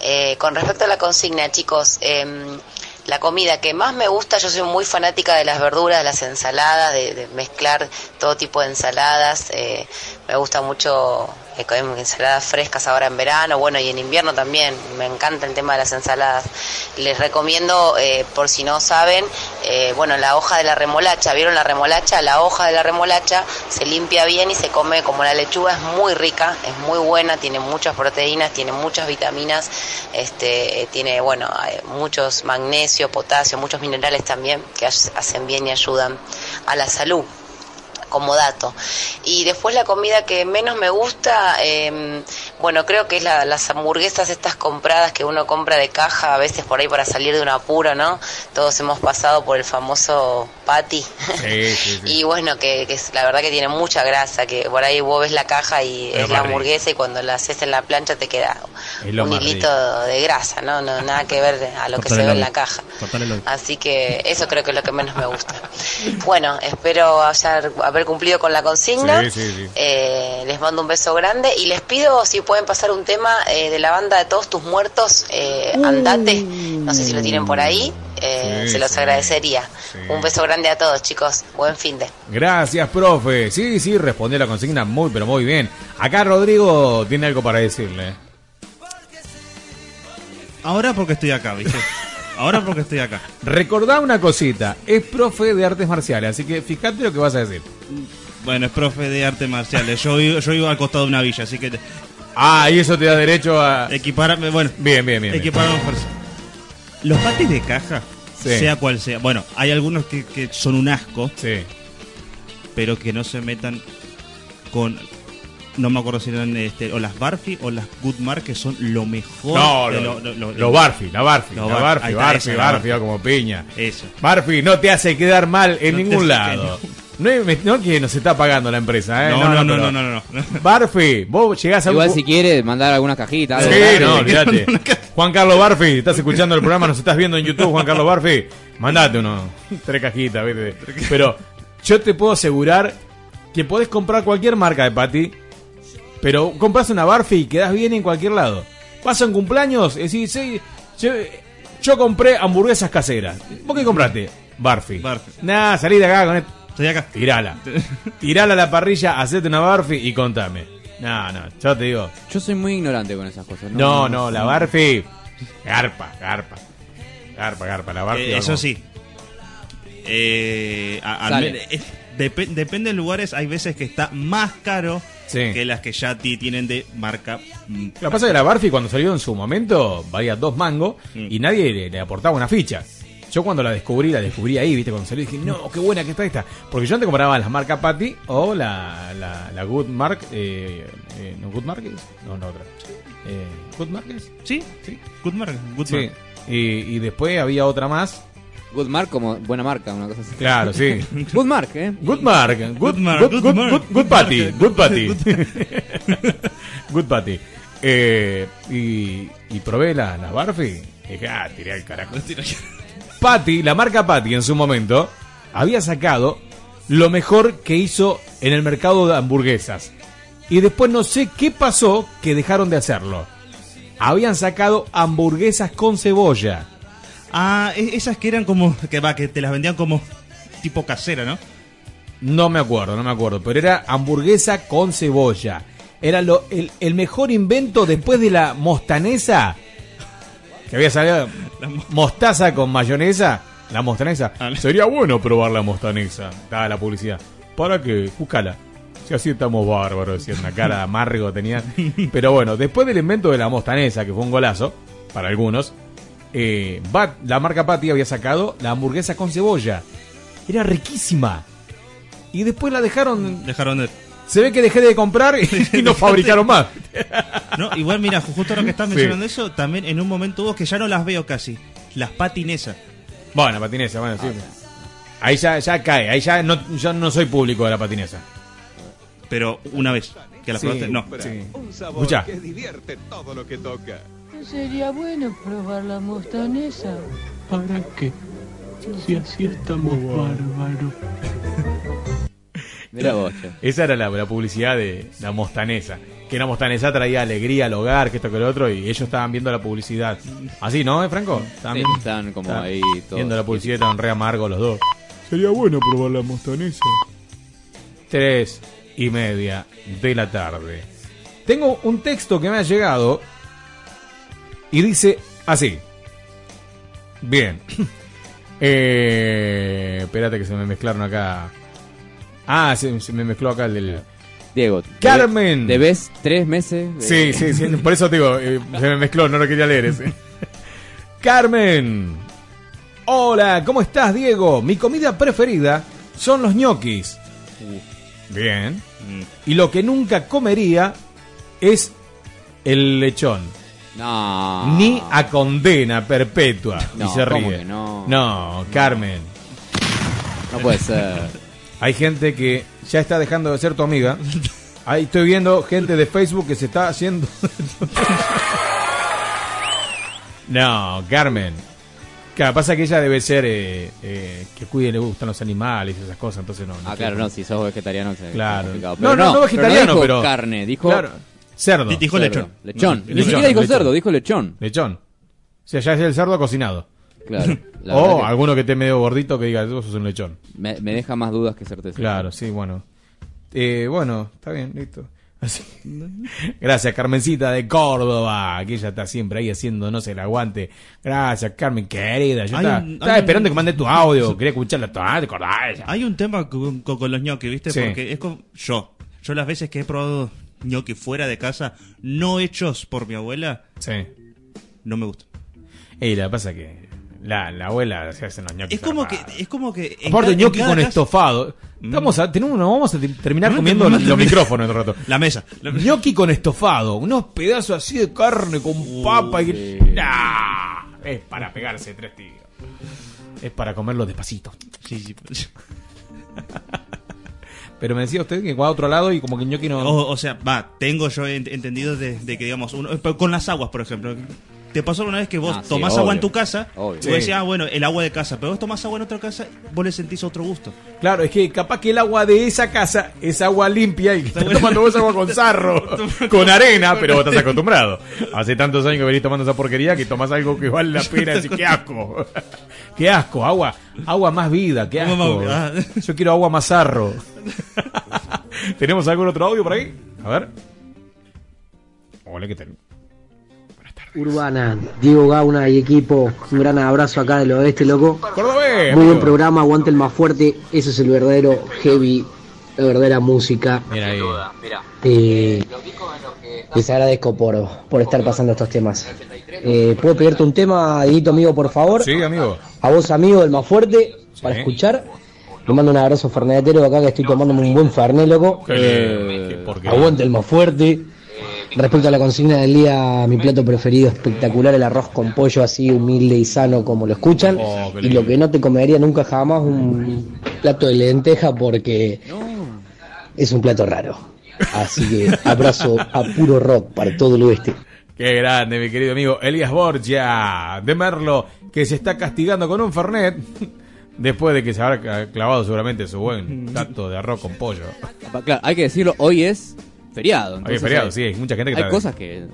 Eh, con respecto a la consigna, chicos, em, la comida que más me gusta, yo soy muy fanática de las verduras, de las ensaladas, de, de mezclar todo tipo de ensaladas. eh, me gusta mucho eh, con ensaladas frescas ahora en verano, bueno, y en invierno también. Me encanta el tema de las ensaladas. Les recomiendo, eh, por si no saben, eh, bueno, la hoja de la remolacha. ¿Vieron la remolacha? La hoja de la remolacha se limpia bien y se come como la lechuga. Es muy rica, es muy buena, tiene muchas proteínas, tiene muchas vitaminas, este, eh, tiene, bueno, muchos magnesio, potasio, muchos minerales también que hac- hacen bien y ayudan a la salud como dato. Y después la comida que menos me gusta, eh, bueno, creo que es la- las hamburguesas estas compradas que uno compra de caja, a veces por ahí para salir de un apuro, ¿no? Todos hemos pasado por el famoso patty. Sí, sí, sí. Y bueno, que, que es, la verdad que tiene mucha grasa, que por ahí vos ves la caja y Es la rico. hamburguesa y cuando la haces en la plancha te queda un hilito de grasa, ¿no? no Nada que ver a lo que se ve en la caja. Así que eso creo que es lo que menos me gusta. Bueno, espero haber, haber cumplido con la consigna. Sí, sí, sí. Eh, les mando un beso grande y les pido si pueden pasar un tema eh, de la banda de Todos Tus Muertos, eh, Andate. No sé si lo tienen por ahí. eh, Sí, se los sí. agradecería. Sí. Un beso grande a todos, chicos. Buen fin de. Gracias, profe. Sí, sí, respondió la consigna muy, pero muy bien. Acá Rodrigo tiene algo para decirle. Ahora porque estoy acá, ¿viste? Ahora porque estoy acá. Recordá una cosita, es profe de artes marciales, así que fíjate lo que vas a decir. Bueno, es profe de artes marciales. Yo, vivo- yo vivo al costado de una villa, así que... te- Ah, y eso te da derecho a... Equiparme, bueno. Bien, bien, bien. Equiparme fuerza. Los patis de caja, Sí. sea cual sea. Bueno, hay algunos que, que son un asco. Sí. Pero que no se metan con... No me acuerdo si eran este, o las Barfi o las Goodmark, que son lo mejor. No, de lo- lo- Barfi, la Barfi, la Barfi, Barfi, está, Barfi, esa, Barfi, va como piña. Eso. Barfi, no te hace quedar mal en No ningún lado. No, es- no que nos está pagando la empresa, ¿eh? No, no, no, no, no, no. Barfi, vos llegás a Igual si quiere mandar algunas cajitas. Sí, algo, no, olvídate. Juan Carlos Barfi, estás escuchando el programa, nos estás viendo en YouTube, Juan Carlos Barfi. Mandate uno, tres cajitas, ¿viste? Pero yo te puedo asegurar que podés comprar cualquier marca de patty, pero compras una Barfi y quedás bien en cualquier lado. Un cumpleaños, decís, sí, yo, yo compré hamburguesas caseras. ¿Vos qué compraste? Barfi. Barfi. Nah, salí de acá con esto. Estoy acá. Tirala. Tirala a la parrilla, hacete una Barfi y contame. No, no, yo te digo. Yo soy muy ignorante con esas cosas. No, no, la Barfi. Garpa, garpa. Garpa, garpa, la Barfi. Eh, eso sí. Eh, a- eh, depe- depende de lugares, hay veces que está más caro Sí. que las que ya ti- tienen de marca. mm, Lo que pasa es que la Barfi cuando salió en su momento valía dos mangos Mm. y nadie le, le aportaba una ficha. Yo cuando la descubrí, la descubrí ahí, viste, cuando salió dije, no, qué buena que está esta. Porque yo antes compraba las marcas Patty o la, la, la Good Mark, eh, eh, ¿no Good Mark? No, no otra. Eh, ¿Good Mark? Sí, sí. Good marca. Good Sí. marca. Y, y después había otra más. Good Mark como buena marca, una cosa así. Claro, sí. Good Mark, ¿eh? Good Mark, good, Good Mark, good, good good, patty, good patty. Good patty. Eh, y, y probé la, la Barfi y dije, ah, tiré al carajo. Patty, la marca Patty en su momento, había sacado lo mejor que hizo en el mercado de hamburguesas. Y después no sé qué pasó que dejaron de hacerlo. Habían sacado hamburguesas con cebolla. Ah, e- esas que eran como. Que va, que te las vendían como tipo casera, ¿no? No me acuerdo, no me acuerdo, pero era hamburguesa con cebolla. Era lo, el, el mejor invento después de la mostanesa. Que había salido mostaza con mayonesa. La mostanesa. Sería bueno probar la mostanesa. Estaba la publicidad. ¿Para qué? Búscala. Si así estamos bárbaros, decía una cara de amargo tenía. Pero bueno, después del invento de la mostanesa, que fue un golazo, para algunos, eh, Bat- la marca Patty había sacado la hamburguesa con cebolla. Era riquísima. Y después la dejaron. Dejaron de. Se ve que dejé de comprar y, y no fabricaron más. No, igual, mira, justo lo que estás Sí. mencionando eso, también en un momento hubo que ya no las veo casi. Las patinesas. Bueno, patinesa, bueno, sí. Ahí ya, ya cae, ahí ya no, yo no soy público de la patinesa. Pero una vez que la Sí, probaste, no. sí. Un sabor Escucha. que divierte todo lo que toca. Sería bueno probar la mostanesa. ¿Para qué? Si así estamos bárbaros. Mira vos, che. Esa era la, la publicidad de la mostanesa. Que la mostanesa traía alegría al hogar, que esto que lo otro, y ellos estaban viendo la publicidad. Así, ¿no, eh, Franco? Estaban Sí, viendo- estaban como estaban ahí todos. Viendo la publicidad, estaban re amargos los dos. Sería bueno probar la mostanesa. Tres y media de la tarde. Tengo un texto que me ha llegado y dice así. Bien. Eh, espérate que se me mezclaron acá. Ah, se, se me mezcló acá el del... Diego. Carmen. Debes tres meses. de- Sí, sí, sí, por eso te digo, eh, se me mezcló, no lo quería leer ese. Carmen. Hola, ¿cómo estás, Diego? Mi comida preferida son los ñoquis. Bien. Y lo que nunca comería es el lechón. No. Ni a condena perpetua. No, y se ¿cómo ríe. que no? No, Carmen. No puede ser. Hay gente que ya está dejando de ser tu amiga. Ahí estoy viendo gente de Facebook que se está haciendo. no, Carmen. Claro, pasa que ella debe ser eh, eh, que cuide, le gustan los animales y esas cosas, entonces no. Ah, claro, no, si sos vegetariano Claro. complicado. No, Pero no, no vegetariano, dijo pero- carne, dijo Claro. Cerdo. Di- dijo Cerdo. lechón. Lechón. No, Ni lechón, siquiera dijo lechón. cerdo, dijo lechón. Lechón. O sea, ya es el cerdo cocinado. Claro. La verdad o que alguno que esté medio gordito que diga, vos sos un lechón. me, me deja más dudas que certeza. Claro, sí, bueno. Eh, bueno, está bien, listo. Así. Gracias, Carmencita de Córdoba, que ella está siempre ahí haciéndonos el aguante. Gracias, Carmen, querida. Yo Hay estaba, un- estaba hay un- esperando que mande tu audio, quería escucharla. Ah, te acordás. Hay un tema con, con- con los ñoquis, ¿viste? Sí. Porque es como yo. Yo las veces que he probado ñoquis fuera de casa, no hechos por mi abuela, Sí. no me gustan. Y la pasa que la, la abuela se hace los ñoquis. Es como que, es como que. Aparte, ñoqui con casa- estofado. Estamos a, tenemos, nos vamos a te- terminar No, comiendo no, los no, micrófonos en un rato. La mesa. Gnocchi con estofado, unos pedazos así de carne con papa y. Nah, es para pegarse tres tiros. Es para comerlo despacito. Sí, sí. Pero me decía usted que va a otro lado y como que gnocchi no... O, o sea, va, tengo yo ent- entendido de, que, digamos, uno, pero con las aguas, por ejemplo. ¿Te pasó alguna vez que vos Ah, sí, tomás obvio. agua en tu casa? Obvio. Y vos decís, ah, bueno, el agua de casa. Pero vos tomás agua en otra casa, vos le sentís otro gusto. Claro, es que capaz que el agua de esa casa es agua limpia y estás tomando vos agua con sarro, con arena, pero vos estás acostumbrado. Hace tantos años que venís tomando esa porquería que tomás algo que vale la pena. Así, qué asco. Qué asco, agua, agua más vida, qué asco. más-. Yo quiero agua más sarro. ¿Tenemos algún otro audio por ahí? A ver. Hola, ¿qué tal? Urbana, Diego Gauna y equipo, un gran abrazo acá del oeste, loco. Cordobés, Muy buen programa, aguante el más fuerte, eso es el verdadero heavy, la verdadera música. Mira ahí. Eh, les agradezco por, por estar pasando estos temas. Eh, ¿Puedo pedirte un tema, Dieguito amigo, por favor? Sí, amigo. A vos, amigo, del más fuerte, para escuchar. Le mando un abrazo fernetero acá que estoy tomándome un buen fernet, loco. Porquería. Aguante el más fuerte. Respecto a la consigna del día, mi plato preferido espectacular, el arroz con pollo así humilde y sano como lo escuchan. Oh, y lo que no te comería nunca jamás, un plato de lenteja porque es un plato raro. Así que abrazo a puro rock para todo el oeste. Qué grande, mi querido amigo Elías Borgia de Merlo, que se está castigando con un Fernet después de que se habrá clavado seguramente su buen plato de arroz con pollo. Claro, hay que decirlo, hoy es feriado. Entonces feriado, hay- sí, hay mucha gente que Hay cosas que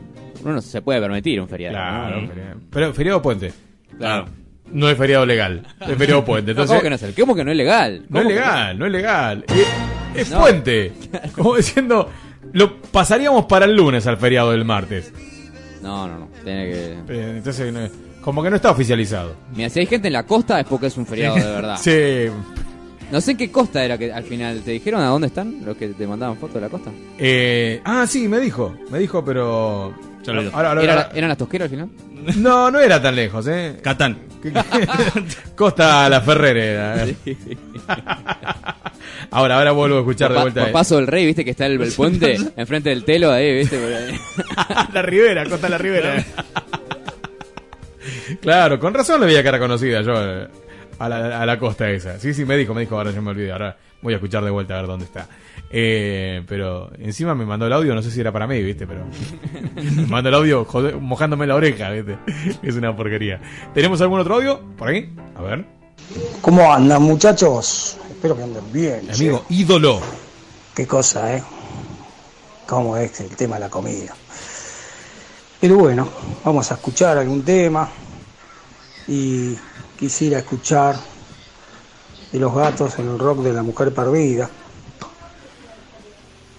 uno no se puede permitir un feriado. Claro, ¿no? feriado. Pero feriado puente. Claro. No es feriado legal, es feriado puente. Entonces, ¿Cómo que no es el? ¿Cómo que no es legal? No es ¿Cómo que legal, no es legal. Es, es No. puente. Como diciendo, lo pasaríamos para el lunes al feriado del martes. No, no, no. Tiene que... Eh, Entonces, no- como que no está oficializado. Mira, si hay gente en la costa es porque es un feriado de verdad. Sí. No sé en qué costa era que al final te dijeron a dónde están los que te mandaban fotos de la costa. Eh, ah, sí, me dijo. Me dijo, pero. Ya lo he oído. Ahora- ahora- ¿Era- ahora- ¿Eran las tosqueras al final? No, no era tan lejos, ¿eh? Catán. Costa La Ferrere era. ahora, ahora vuelvo a escuchar Por, de pa- vuelta. por Paso del Rey, viste que está el, el puente enfrente del telo ahí, viste. Por ahí. la Ribera, Costa La Ribera. claro, con razón le veía cara conocida yo eh, a la, a la costa esa. Sí, sí, me dijo, me dijo, ahora yo me olvidé, ahora voy a escuchar de vuelta a ver dónde está. Eh, pero encima me mandó el audio, no sé si era para mí, viste, pero me mandó el audio mojándome la oreja, viste. Es una porquería. ¿Tenemos algún otro audio por ahí? A ver. ¿Cómo andan muchachos? Espero que anden bien. che. Amigo, ídolo. Qué cosa, ¿eh? ¿Cómo es el tema de la comida? Pero bueno, vamos a escuchar algún tema. Y quisiera escuchar de los gatos en el rock de la mujer perdida.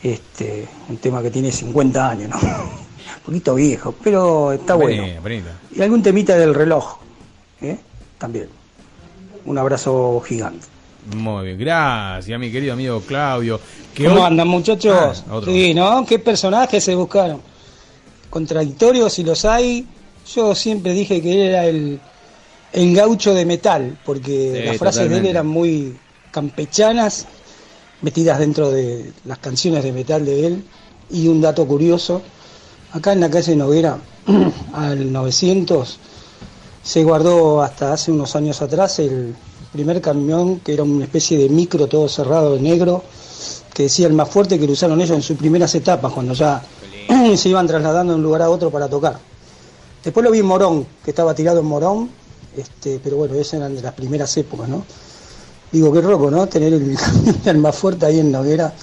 Este, un tema que tiene 50 años, ¿no? Un poquito viejo, pero está bueno. Y algún temita del reloj, ¿eh? También. Un abrazo gigante. Muy bien, gracias, mi querido amigo Claudio. que ¿Cómo hoy- andan, muchachos? Ah, sí, ¿no? ¿Qué personajes se buscaron? Contradictorios, si los hay. Yo siempre dije que era el, el gaucho de metal, porque Sí, las frases de él eran muy campechanas, metidas dentro de las canciones de metal de él. Y un dato curioso, acá en la calle Noguera, al 900, se guardó hasta hace unos años atrás el primer camión, que era una especie de micro todo cerrado de negro, que decía el más fuerte que lo usaron ellos en sus primeras etapas, cuando ya se iban trasladando de un lugar a otro para tocar. Después lo vi en Morón, que estaba tirado en Morón, este, pero bueno, esas eran de las primeras épocas, ¿no? Digo, qué roco, ¿no? Tener el, el más fuerte ahí en Noguera,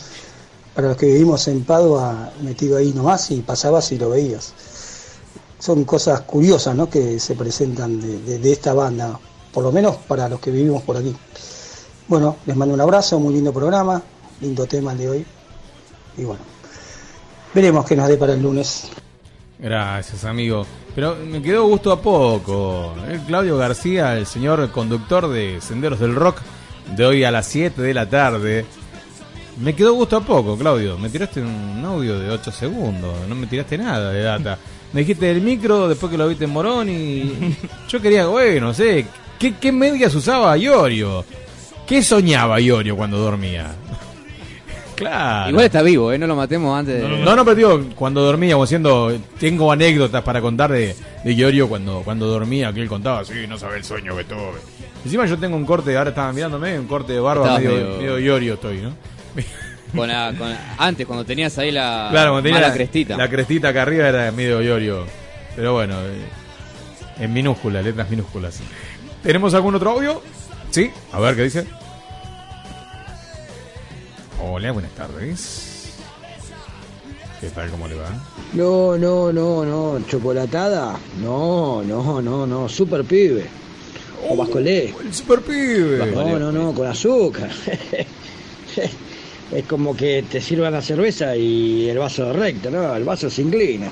para los que vivimos en Padua, metido ahí nomás, y pasabas y lo veías. Son cosas curiosas, ¿no? Que se presentan de, de- de esta banda, por lo menos para los que vivimos por aquí. Bueno, les mando un abrazo, muy lindo programa, lindo tema el de hoy. Y bueno, veremos qué nos dé para el lunes. Gracias, amigo. Pero me quedó gusto a poco. El Claudio García, el señor conductor de Senderos del Rock, de hoy a las 7 de la tarde. Me quedó gusto a poco, Claudio. Me tiraste un audio de 8 segundos. No me tiraste nada de data. Me dijiste del micro después que lo viste en Morón y. Yo quería, bueno, no sé. ¿Qué, qué medias usaba Iorio? ¿Qué soñaba Iorio cuando dormía? Claro. Igual está vivo, ¿eh? No lo matemos antes de... No, no, pero digo, cuando dormía, como siendo, tengo anécdotas para contar de, de Iorio cuando, cuando dormía, que él contaba, sí, no sabe el sueño que tuve. Encima yo tengo un corte, ahora estaba mirándome, un corte de barba medio, medio- medio Iorio estoy, ¿no? Con la- con antes, cuando tenías ahí la, Claro, cuando tenía la crestita. La crestita acá arriba era medio Iorio. Pero bueno, eh, en minúsculas, letras minúsculas. ¿Tenemos algún otro audio? Sí, a ver qué dice. Hola, buenas tardes. ¿Qué tal? ¿Cómo le va? No, no, no, no, chocolatada. No, no, no, no, super pibe. O bascolé. El super pibe. No, no, no, con azúcar. es como que te sirvan la cerveza y el vaso recto, ¿no? El vaso se inclina.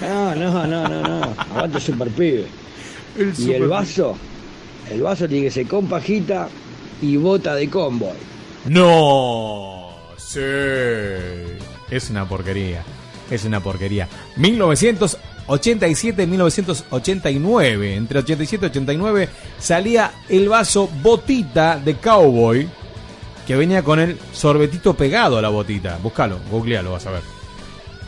No, no, no, no, no. Aguante super pibe. El y super el vaso, el vaso tiene que ser con pajita y bota de convoy. No, sí. Es una porquería. Es una porquería. 1987-1989. Entre 87 y 89 salía el vaso botita de cowboy que venía con el sorbetito pegado a la botita. Búscalo, googlealo, vas a ver.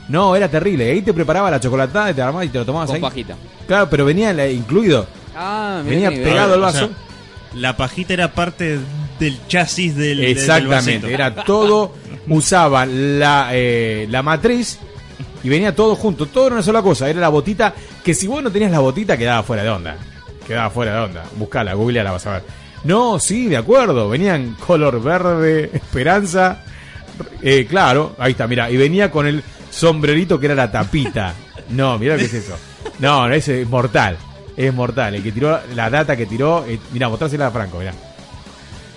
No, era terrible. Ahí te preparaba la chocolatada y te armabas y te lo tomabas Con ahí. pajita. Claro, pero venía incluido. Ah, venía pegado el O vaso. sea, la pajita era parte del chasis del, Exactamente, era todo, usaban la, eh, la matriz y venía todo junto, todo era una sola cosa, era la botita, que si vos no tenías la botita quedaba fuera de onda, quedaba fuera de onda, buscala, googleala, vas a ver. No, sí, de acuerdo, venían color verde, esperanza, eh, claro, ahí está, mira, y venía con el sombrerito que era la tapita. No, mira qué es eso. No, no, ese es mortal, es mortal, el que tiró, la data que tiró, eh, mira, mostrásela a Franco, mira.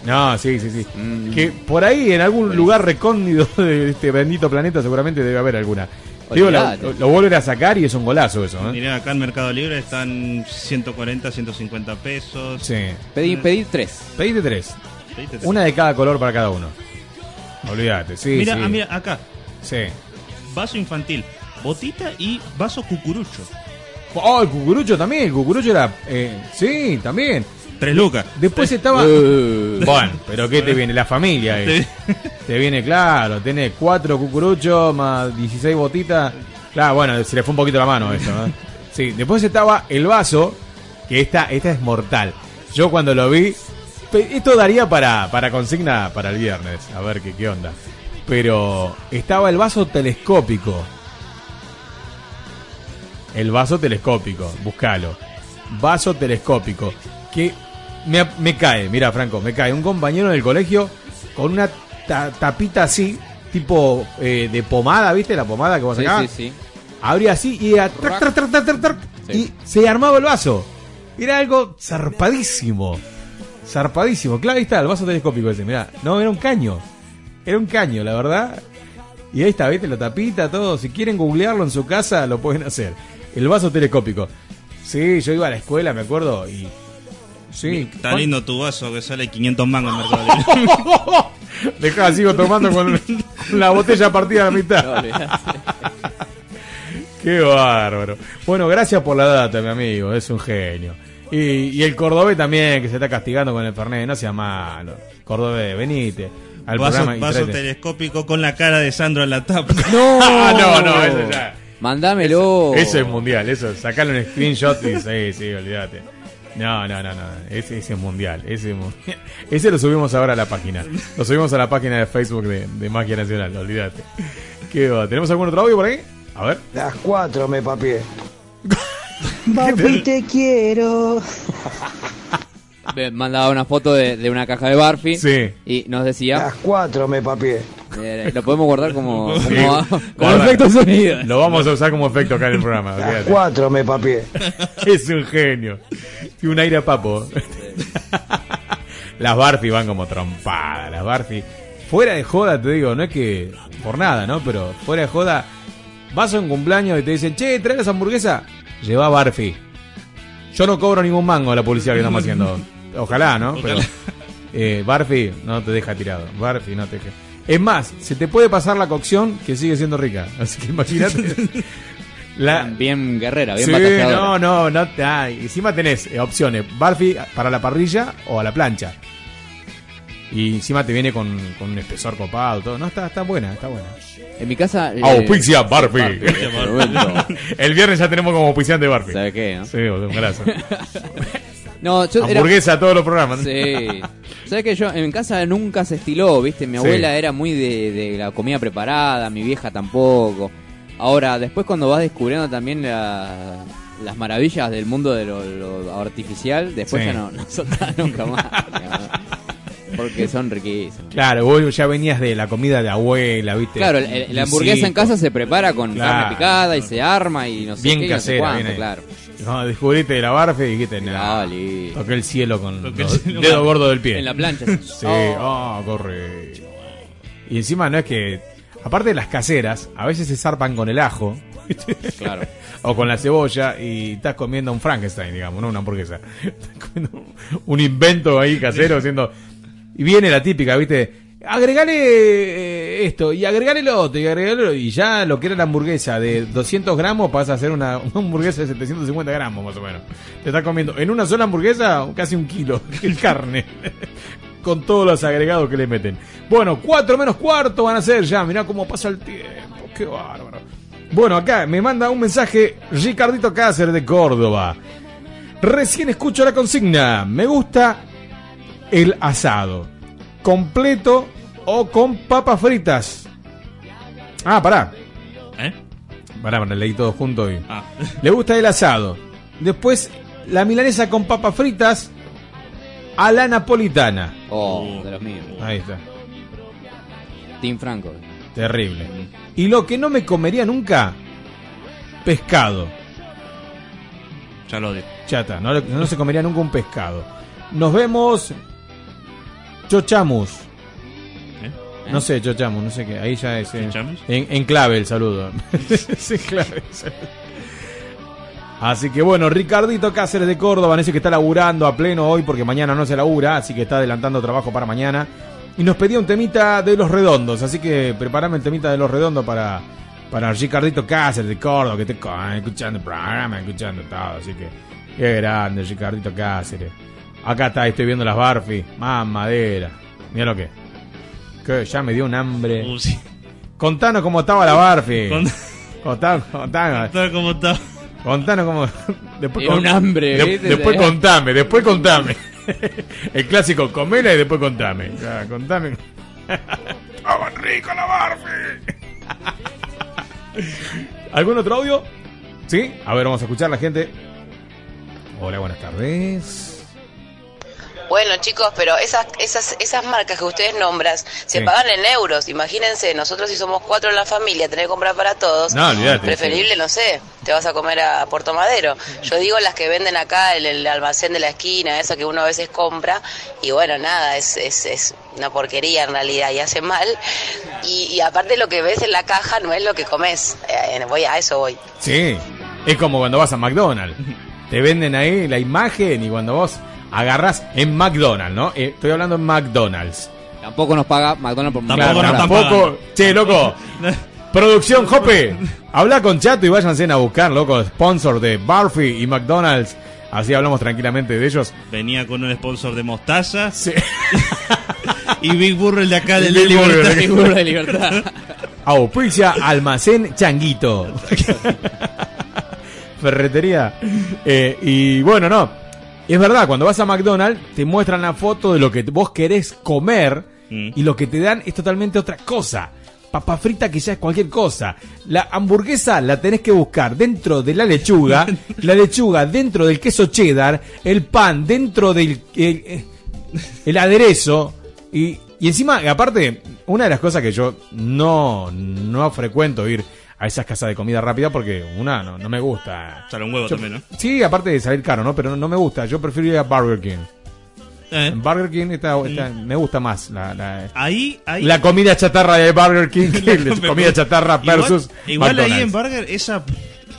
No, sí, sí, sí. Que por ahí, en algún lugar recóndito de este bendito planeta, seguramente debe haber alguna. Digo, lo, lo- vuelven a sacar y es un golazo eso, ¿eh? Mirá, acá en Mercado Libre están 140, 150 pesos. Sí. Pedí, pedí tres. Pedite tres. Pedite tres. Una de cada color para cada uno. Olvídate, sí, mira, sí. ah, mira, acá. Sí. Vaso infantil, botita y vaso cucurucho. Oh, el cucurucho también. El cucurucho era. eh, sí, también. Tres lucas. Después estaba. Eh. bueno, pero ¿qué te viene? La familia. eh. te viene, claro. Tenés cuatro cucuruchos más 16 botitas. Claro, bueno, se le fue un poquito la mano eso. ¿no? Sí, después estaba el vaso. Que esta, esta es mortal. Yo cuando lo vi. Esto daría para, para consigna para el viernes. A ver qué, qué onda. Pero estaba el vaso telescópico. El vaso telescópico, buscalo. Vaso telescópico. Que me, me cae, mira Franco, me cae un compañero del colegio con una ta- tapita así, tipo eh, de pomada, ¿viste? La pomada que vos Sí, sacabas. sí, sí. Abría así y era trac, trac, trac, y se armaba el vaso. Era algo zarpadísimo. Zarpadísimo. Claro, ahí está, el vaso telescópico ese, mirá. No, era un caño. Era un caño, la verdad. Y ahí está, ¿viste? La tapita, todo. Si quieren googlearlo en su casa, lo pueden hacer. El vaso telescópico. Sí, yo iba a la escuela, me acuerdo, y... Sí. Está lindo tu vaso que sale 500 mangos en Mercado Libre. Dejá, sigo tomando con la botella partida a la mitad. Qué bárbaro. Bueno, gracias por la data, mi amigo. Es un genio. Y, y el cordobés también, que se está castigando con el Fernet. No sea malo. Cordobés, venite. Al vaso vaso telescópico con la cara de Sandro en la tapa. No, Ah, no, no, eso ya. Mándamelo. Eso es mundial, eso. Sacale un screenshot y sí, sí, olvídate. No, no, no, no. Ese, ese es mundial. Ese, es mundial. ese lo subimos ahora a la página. Lo subimos a la página de Facebook de, de Magia Nacional, olvídate. ¿Qué va? ¿Tenemos algún otro audio por ahí? A ver. Las cuatro me papié. Papi, te quiero. Me mandaba una foto de, de una caja de Barfi. Sí. Y nos decía. Las cuatro me papié. eh, lo podemos guardar como, Sí. como, como efecto sonido. Lo vamos a usar como efecto acá en el programa. Las cuatro me papié. Es un genio. Y un aire a papo. Las Barfi van como trompadas. Las Barfi. Fuera de joda, te digo, no es que por nada, ¿no? Pero fuera de joda, vas a un cumpleaños y te dicen, che, trae esa hamburguesa. Lleva Barfi. Yo no cobro ningún mango a la publicidad que estamos haciendo. Ojalá, ¿no? Pero eh, Barfi no te deja tirado. Barfi no te deja. Es más, se te puede pasar la cocción que sigue siendo rica. Así que imagínate. La, Bien guerrera, bien Sí, no, no, no. ah, encima tenés eh, opciones: Barfi para la parrilla o a la plancha. Y encima te viene con, con un espesor copado, todo. No, está, está buena, está buena. En mi casa. eh, Auspicia Barfi. Barfi. El viernes ya tenemos como auspiciante Barfi. ¿Sabe qué? no? Sí, golazo. No, yo era- Hamburguesa a todos los programas. Sí. ¿Sabes que yo en casa nunca se estiló, viste? Mi Sí. abuela era muy de, de la comida preparada, mi vieja tampoco. Ahora, después cuando vas descubriendo también la- las maravillas del mundo de lo, lo artificial, después Sí. ya no, no soltás nunca más. Porque son riquísimos. Claro, vos ya venías de la comida de abuela, ¿viste? Claro, el- el- la hamburguesa en casa se prepara con Claro. carne picada y se arma y no sé Bien qué, y no sé casera, cuánto, bien claro. No, descubriste de la Barfi y dijiste, no, toqué el cielo con el cielo. dedos gordos del pie. En la plancha. Sí, oh, corre. Y encima no es que, aparte de las caseras, a veces se zarpan con el ajo. Claro. o con la cebolla y estás comiendo un Frankenstein, digamos, no una hamburguesa. Estás comiendo un invento ahí casero haciendo... Y viene la típica, ¿viste? Agregale eh, esto y agregale lo otro y agregale lo- y ya lo que era la hamburguesa de 200 gramos pasa a ser una, una hamburguesa de 750 gramos más o menos. Te estás comiendo en una sola hamburguesa casi un kilo de carne. Con todos los agregados que le meten. Bueno, 4 menos cuarto van a ser ya. Mirá cómo pasa el tiempo. Qué bárbaro. Bueno, acá me manda un mensaje Ricardito Cáceres de Córdoba. Recién escucho la consigna. Me gusta el asado. Completo o con papas fritas. Ah, pará. ¿Eh? Pará, pará, leí todo junto y... Ah. Le gusta el asado. Después, la milanesa con papas fritas a la napolitana. Oh, de los míos. Ahí está. Team Franco. Terrible. Y lo que no me comería nunca, pescado. Ya lo odio. Chata, no, no se comería nunca un pescado. Nos vemos. Chochamus. ¿Eh? No sé, Chochamus, no sé qué. Ahí ya es. eh. En, en clave el saludo. Es en clave el saludo. Así que bueno, Ricardito Cáceres de Córdoba, dice que está laburando a pleno hoy porque mañana no se labura, así que está adelantando trabajo para mañana. Y nos pedía un temita de los redondos, así que preparame el temita de los redondos para, para Ricardito Cáceres de Córdoba, que te escuchando el programa, escuchando todo, así que qué grande Ricardito Cáceres. Acá está, estoy viendo las Barfi, más madera. Mira lo que. Que ya me dio un hambre. Uh, sí. Contanos cómo estaba la Barfi. Con- Contanos, contanos. Contanos cómo está. Contanos cómo. Después, un hambre, después contame, después contame. El clásico, comela y después contame. Ya, contame. Estaba rico la Barfi. ¿Algún otro audio? ¿Sí? A ver, vamos a escuchar la gente. Hola, buenas tardes. Bueno, chicos, pero esas, esas, esas marcas que ustedes nombran se Sí. pagan en euros. Imagínense, nosotros si somos cuatro en la familia, tener que comprar para todos. No, olvídate. Preferible, no sé, te vas a comer a Puerto Madero. Yo digo las que venden acá en el almacén de la esquina, eso que uno a veces compra. Y bueno, nada, es, es, es una porquería en realidad y hace mal. Y, y aparte lo que ves en la caja no es lo que comes. Eh, voy a eso voy. Sí, es como cuando vas a McDonald's. Te venden ahí la imagen y cuando vos agarras en McDonald's, ¿no? Eh, estoy hablando en McDonald's. Tampoco nos paga McDonald's por Claro, por- tampoco. Che, loco. Producción Jope, habla con Chato y váyanse a buscar, loco, sponsor de Barfi y McDonald's. Así hablamos tranquilamente de ellos. Venía con un sponsor de mostaza. y Big Burro el de acá del Big de Burro, Libertad. Big Burro de Libertad. Auspicia Almacén Changuito. Ferretería. Eh, y bueno, no. Es verdad, cuando vas a McDonald's te muestran la foto de lo que vos querés comer y lo que te dan es totalmente otra cosa. Papa frita que ya es cualquier cosa. La hamburguesa la tenés que buscar dentro de la lechuga, la lechuga dentro del queso cheddar, el pan dentro del el, el aderezo y, y encima, aparte, una de las cosas que yo no, no frecuento ir a esas casas de comida rápida porque una no, no me gusta. Sale un huevo Yo- también, ¿no? Sí, aparte de salir caro, ¿no? Pero no, no me gusta. Yo prefiero ir a Burger King. Eh. Burger King está, está- me gusta más la, la, Ahí, ahí. la comida chatarra de Burger King que la comida chatarra versus Igual, igual ahí en. Burger esa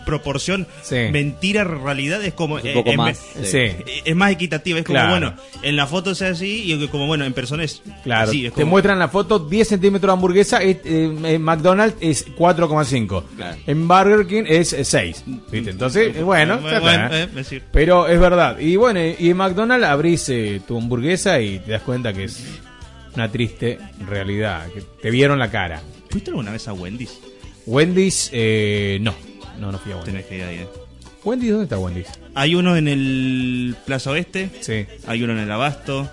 proporción Sí. mentira realidad es como un eh, poco más, sí. eh, es más equitativa es como Claro. bueno en la foto sea así y como bueno en persona es Claro, así, es te como- muestran la foto 10 centímetros de hamburguesa, eh, eh, en McDonald's es 4,5. Claro. En Burger King es eh, 6. ¿viste? Entonces, bueno, Bueno, eh, pero es verdad. Y bueno, y en McDonald's abrís eh, tu hamburguesa y te das cuenta que es una triste realidad, que te vieron la cara. ¿Fuiste alguna vez a Wendy's? Wendy's, eh, no, no, no fui a Wendy's. Tenés que ir ahí, eh. Wendy's, ¿dónde está Wendy's? Hay uno en el Plaza Oeste. Sí. Hay uno en el Abasto.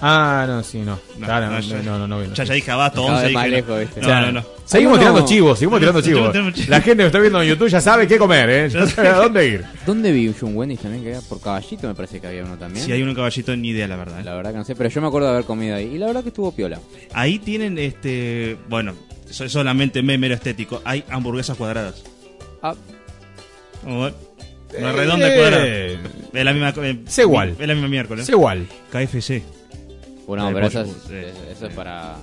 Ah, no, sí, no. No, Claro, no, no, ya- no, no, no, no, ya- ya dije Abasto, Cada 11 vez más dije, lejos, no. ¿viste? No, Claro. no, no. Seguimos tirando chivos, seguimos tirando chivos. Tenemos chivos. La gente que está viendo en YouTube ya sabe qué comer, ¿eh? Ya sabe a dónde ir. ¿Dónde vi yo un Wendy's también? Que era por caballito, me parece que había uno también. Si hay un caballito, ni idea, la verdad. eh. La verdad que no sé, pero yo me acuerdo de haber comido ahí. Y la verdad que estuvo piola. Ahí tienen, este, bueno, solamente mero estético. Hay hamburguesas cuadradas. Ah. Como, Una Eh, redonda cuadrada. Es la misma. eh, Sé igual. Es la misma miércoles. Sé igual. KFC. Bueno, De pero eso es, es- eso es para.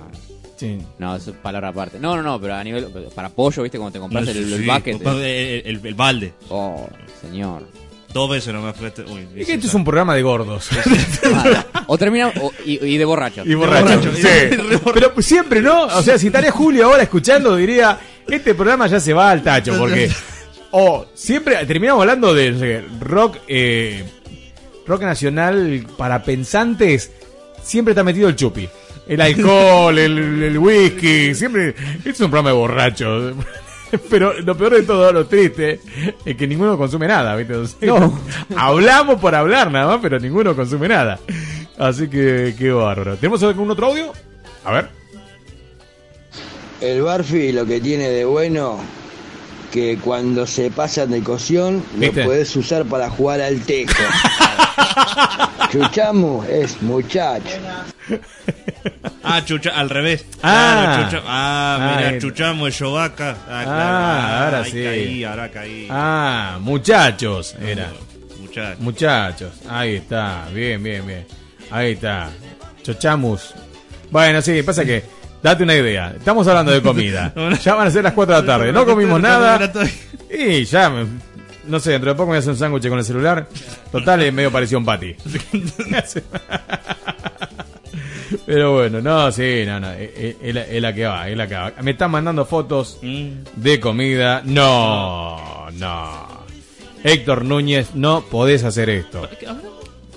Sí. No, eso es palabra aparte. No, no, no, pero a nivel. Para pollo, ¿viste? Cuando te compras No, el, el sí, bucket. el, el- el balde. Oh, señor. Dos veces nomás fue este- Uy, Es que este es un programa de gordos. O termina. o- y, y de borrachos. Y borracho. Sí. Pero siempre, ¿no? O sea, si estaría Julio ahora escuchando, diría, este programa ya se va al tacho, porque... O siempre terminamos hablando de rock, eh, rock nacional para pensantes, siempre está metido el chupi. El alcohol, el, el whisky, siempre... Este es un programa de borrachos. Pero lo peor de todo, lo triste, es que ninguno consume nada, ¿viste? No. Hablamos por hablar nada más, pero ninguno consume nada. Así que, qué bárbaro. ¿Tenemos algún otro audio? A ver. El Barfi lo que tiene de bueno que cuando se pasan de cocción ¿Viste? lo puedes usar para jugar al tejo. Chuchamu es muchacho. Ah, chucha, al revés. Ah. Claro, chucha- ah, Ah, mira, chuchamos es Yovaca. Ah, claro. Ah, ahora ahí sí. caí, ahora caí. Ah, muchachos, era. Muchachos. Muchachos, ahí está, bien, bien, bien. Ahí está. Chochamus. Bueno, sí, pasa que, date una idea. Estamos hablando de comida. Ya van a ser las 4 de la tarde. No comimos nada. Y ya, no sé, dentro de poco me voy a hacer un sándwich con el celular. Total, es medio parecido a un patty. Pero bueno, no, sí, no, no. Es, es- es la, es la que va, es la que va. Me están mandando fotos de comida. No, no. Héctor Núñez, no podés hacer esto.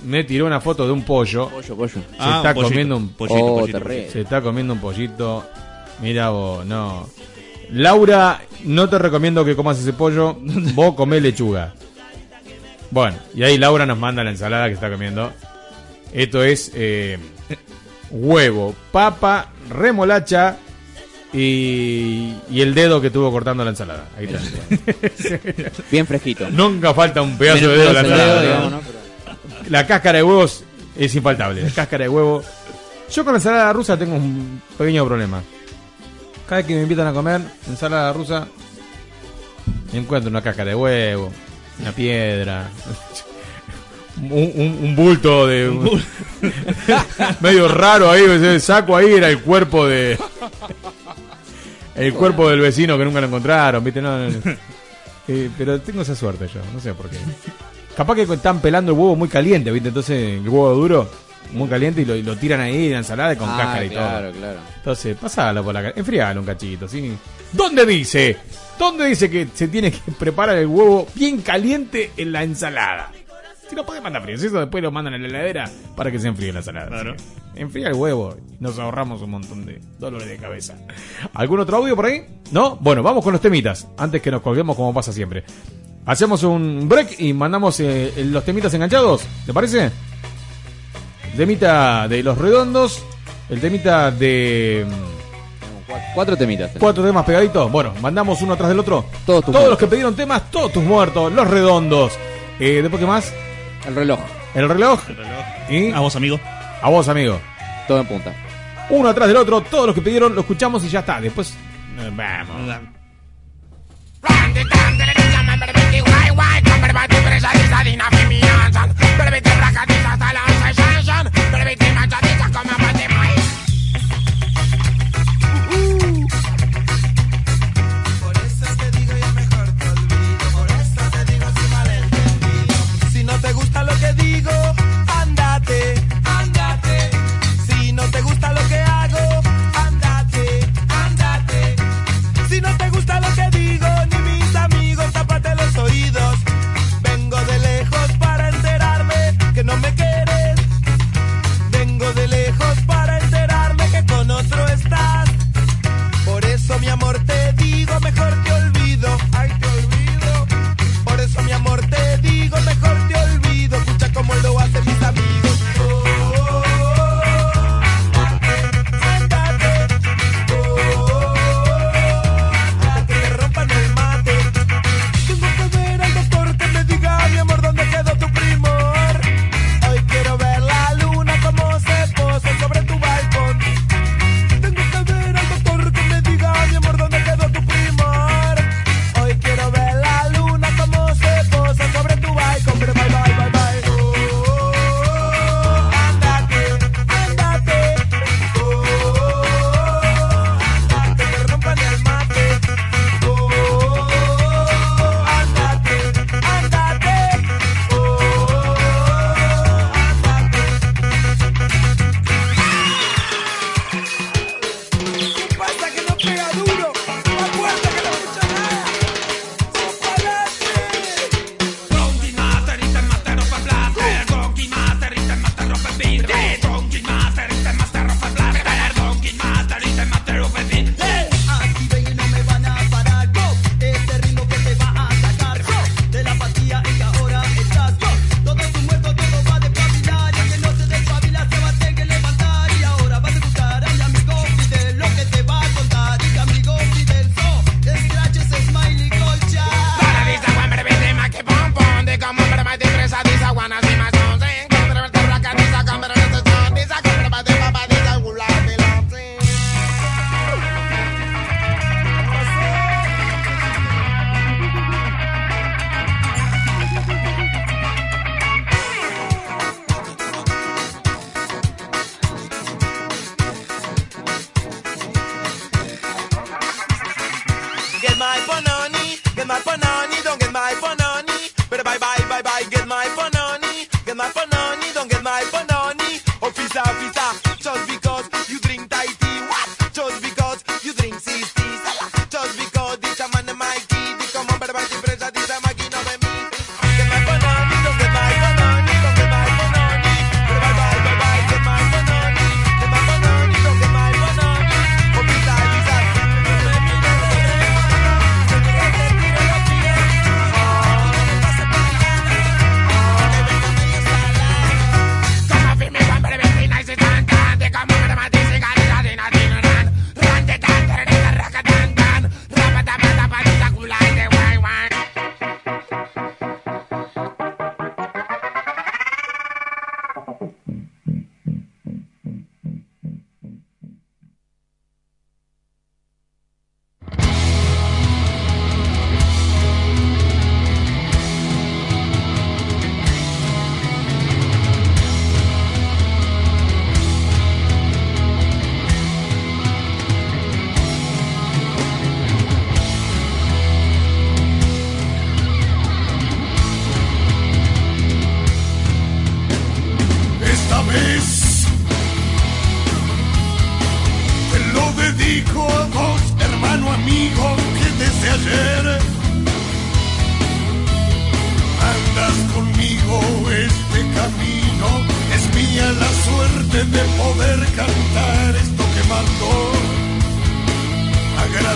Me tiró una foto de un pollo. Pollo, pollo. Se Ah, está un pollito. comiendo un Pollito, Oh, pollito, terrible. pollito. Se está comiendo un pollito. Mira vos, no. Laura, no te recomiendo que comas ese pollo. Vos comés lechuga. Bueno, y ahí Laura nos manda la ensalada que está comiendo. Esto es eh, huevo, papa, remolacha y, y el dedo que tuvo cortando la ensalada. Ahí está. Bien fresquito. Nunca falta un pedazo Menos- de dedo en la ensalada. dedo, ¿no? digamos, ¿no? Pero- La cáscara de huevos Es infaltable. La cáscara de huevo. Yo con la ensalada rusa tengo un pequeño problema. Cada vez que me invitan a comer ensalada rusa, encuentro una cáscara de huevo, una piedra, un, un- un bulto de. medio raro ahí, saco ahí era el cuerpo de. El cuerpo del vecino que nunca lo encontraron, ¿viste? No, no, no. Eh, pero tengo esa suerte yo, no sé por qué. Capaz que están pelando el huevo muy caliente, ¿viste? Entonces el huevo duro, muy caliente, y lo, y lo tiran ahí en la ensalada con Ah, cáscara y claro, todo. claro. Entonces, pasalo por la ca- enfrialo un cachito, ¿sí? ¿Dónde dice? ¿Dónde dice que se tiene que preparar el huevo bien caliente en la ensalada? Si lo podés mandar frío, si eso después lo mandan en la heladera para que se enfríe la ensalada. Claro. Enfría el huevo y nos ahorramos un montón de dolores de cabeza. ¿Algún otro audio por ahí? ¿No? Bueno, vamos con los temitas. Antes que nos colguemos como pasa siempre. Hacemos un break y mandamos eh, los temitas enganchados. ¿Te parece? El temita de los redondos. El temita de... Cuatro temitas. Cuatro temas pegaditos. Bueno, mandamos uno atrás del otro. Todos tus Todos los que pidieron temas, todos tus muertos, los redondos. Eh, ¿Después qué más? El reloj. El reloj. ¿Y? A vos, amigo. A vos, amigo. Todo en punta. Uno atrás del otro, todos los que pidieron lo escuchamos y ya está. Después. Vamos. Si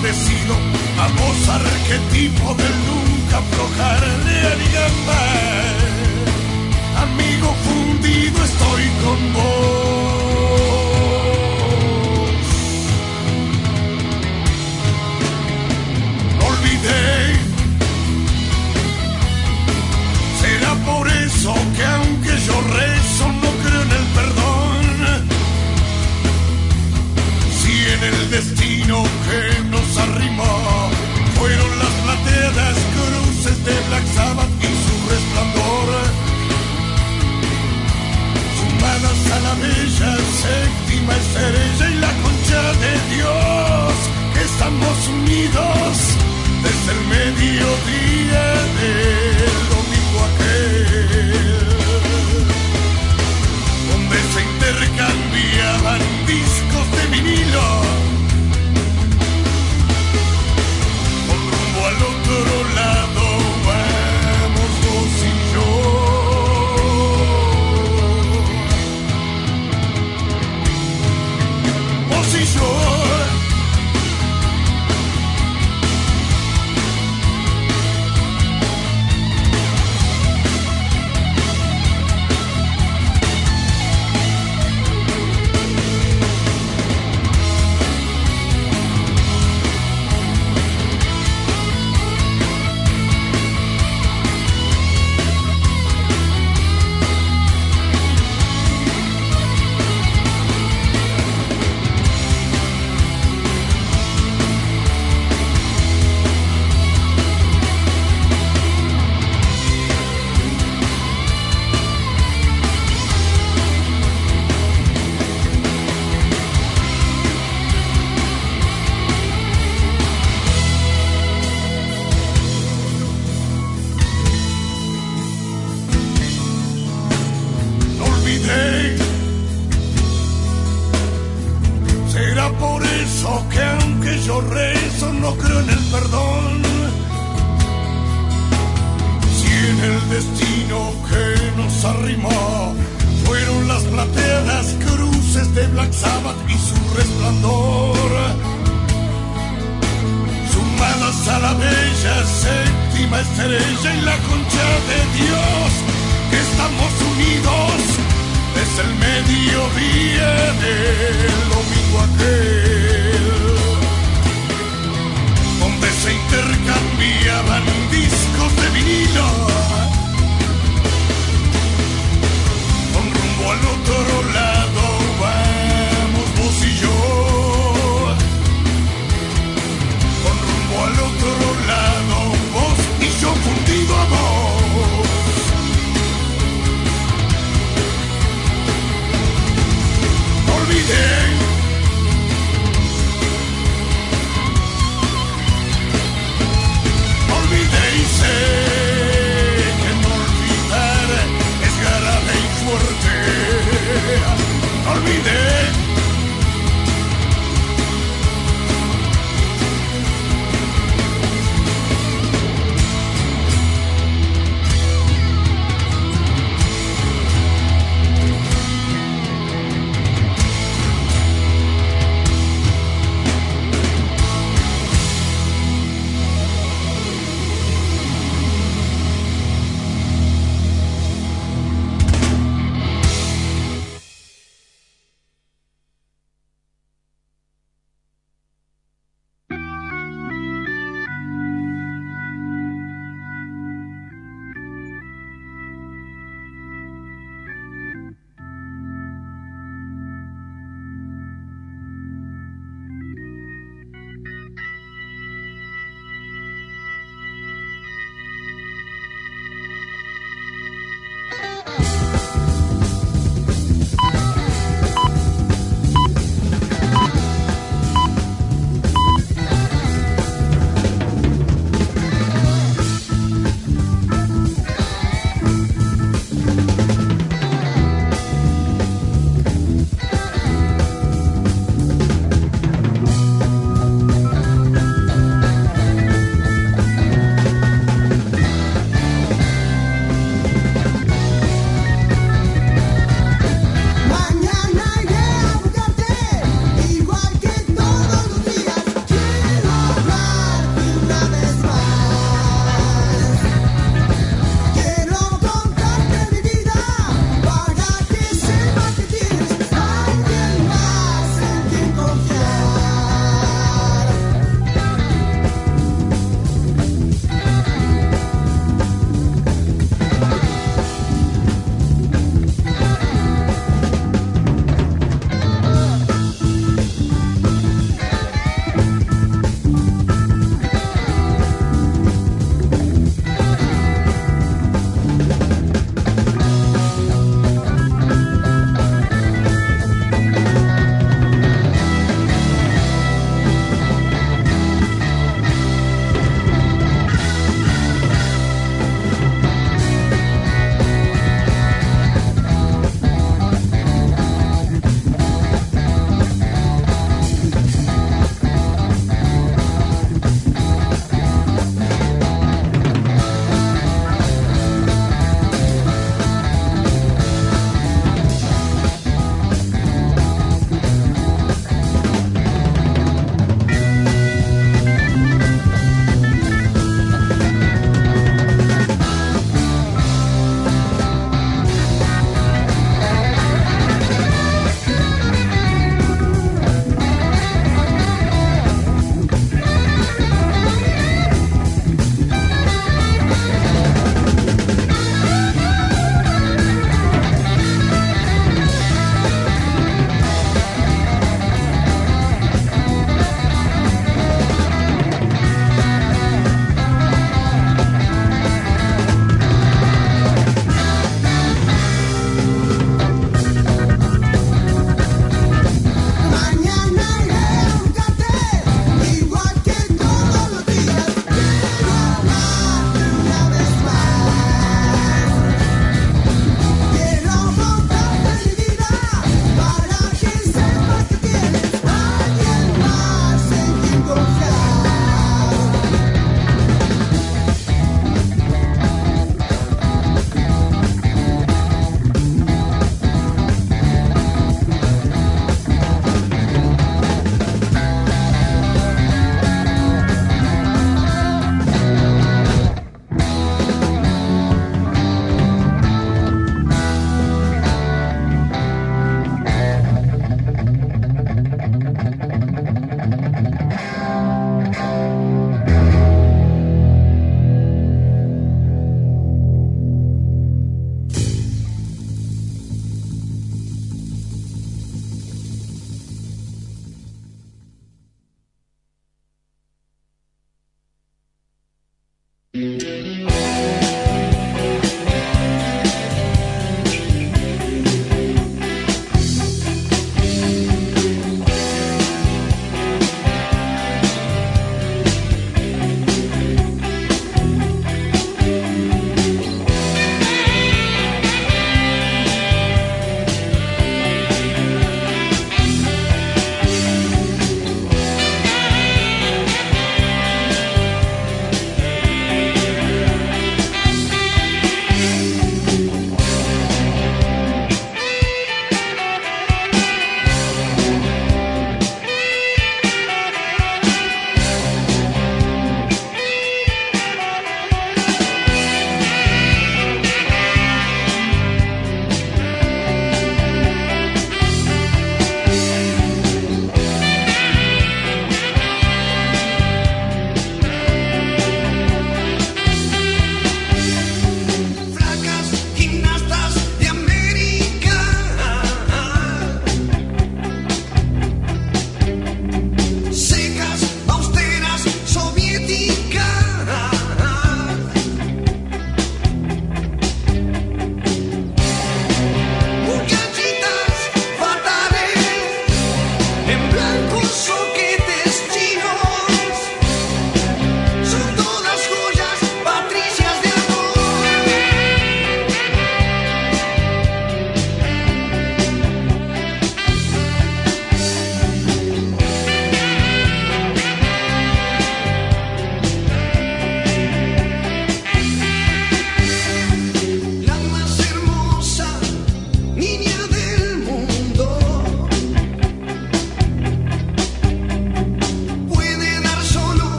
agradecido. Vamos a arquetipo de nunca aflojarle al gambán. Amigo fundido, estoy con vos. estrella y la concha de Dios, que estamos unidos desde el mediodía del domingo aquel, donde se intercambiaban discos de vinilo. Con rumbo al otro lado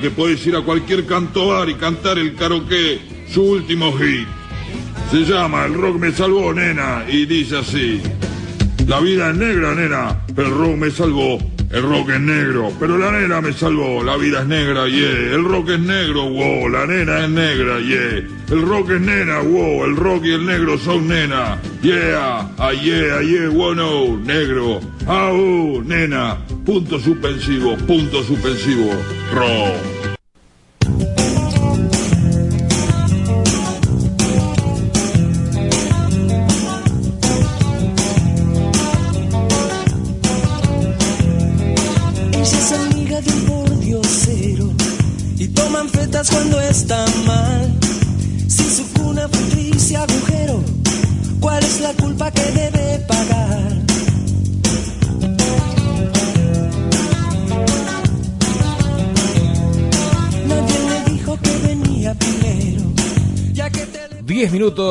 que podés ir a cualquier canto bar y cantar el karaoke, su último hit. Se llama El rock me salvó, nena, y dice así. La vida es negra, nena, pero el rock me salvó. El rock es negro, pero la nena me salvó. La vida es negra, yeah. El rock es negro, wow. La nena es negra, yeah. El rock es nena, wow. El rock y el negro son nena. Yeah, ah, yeah, yeah, wow, no. Negro. Ah, uh, nena. Punto suspensivo, punto suspensivo. Rock.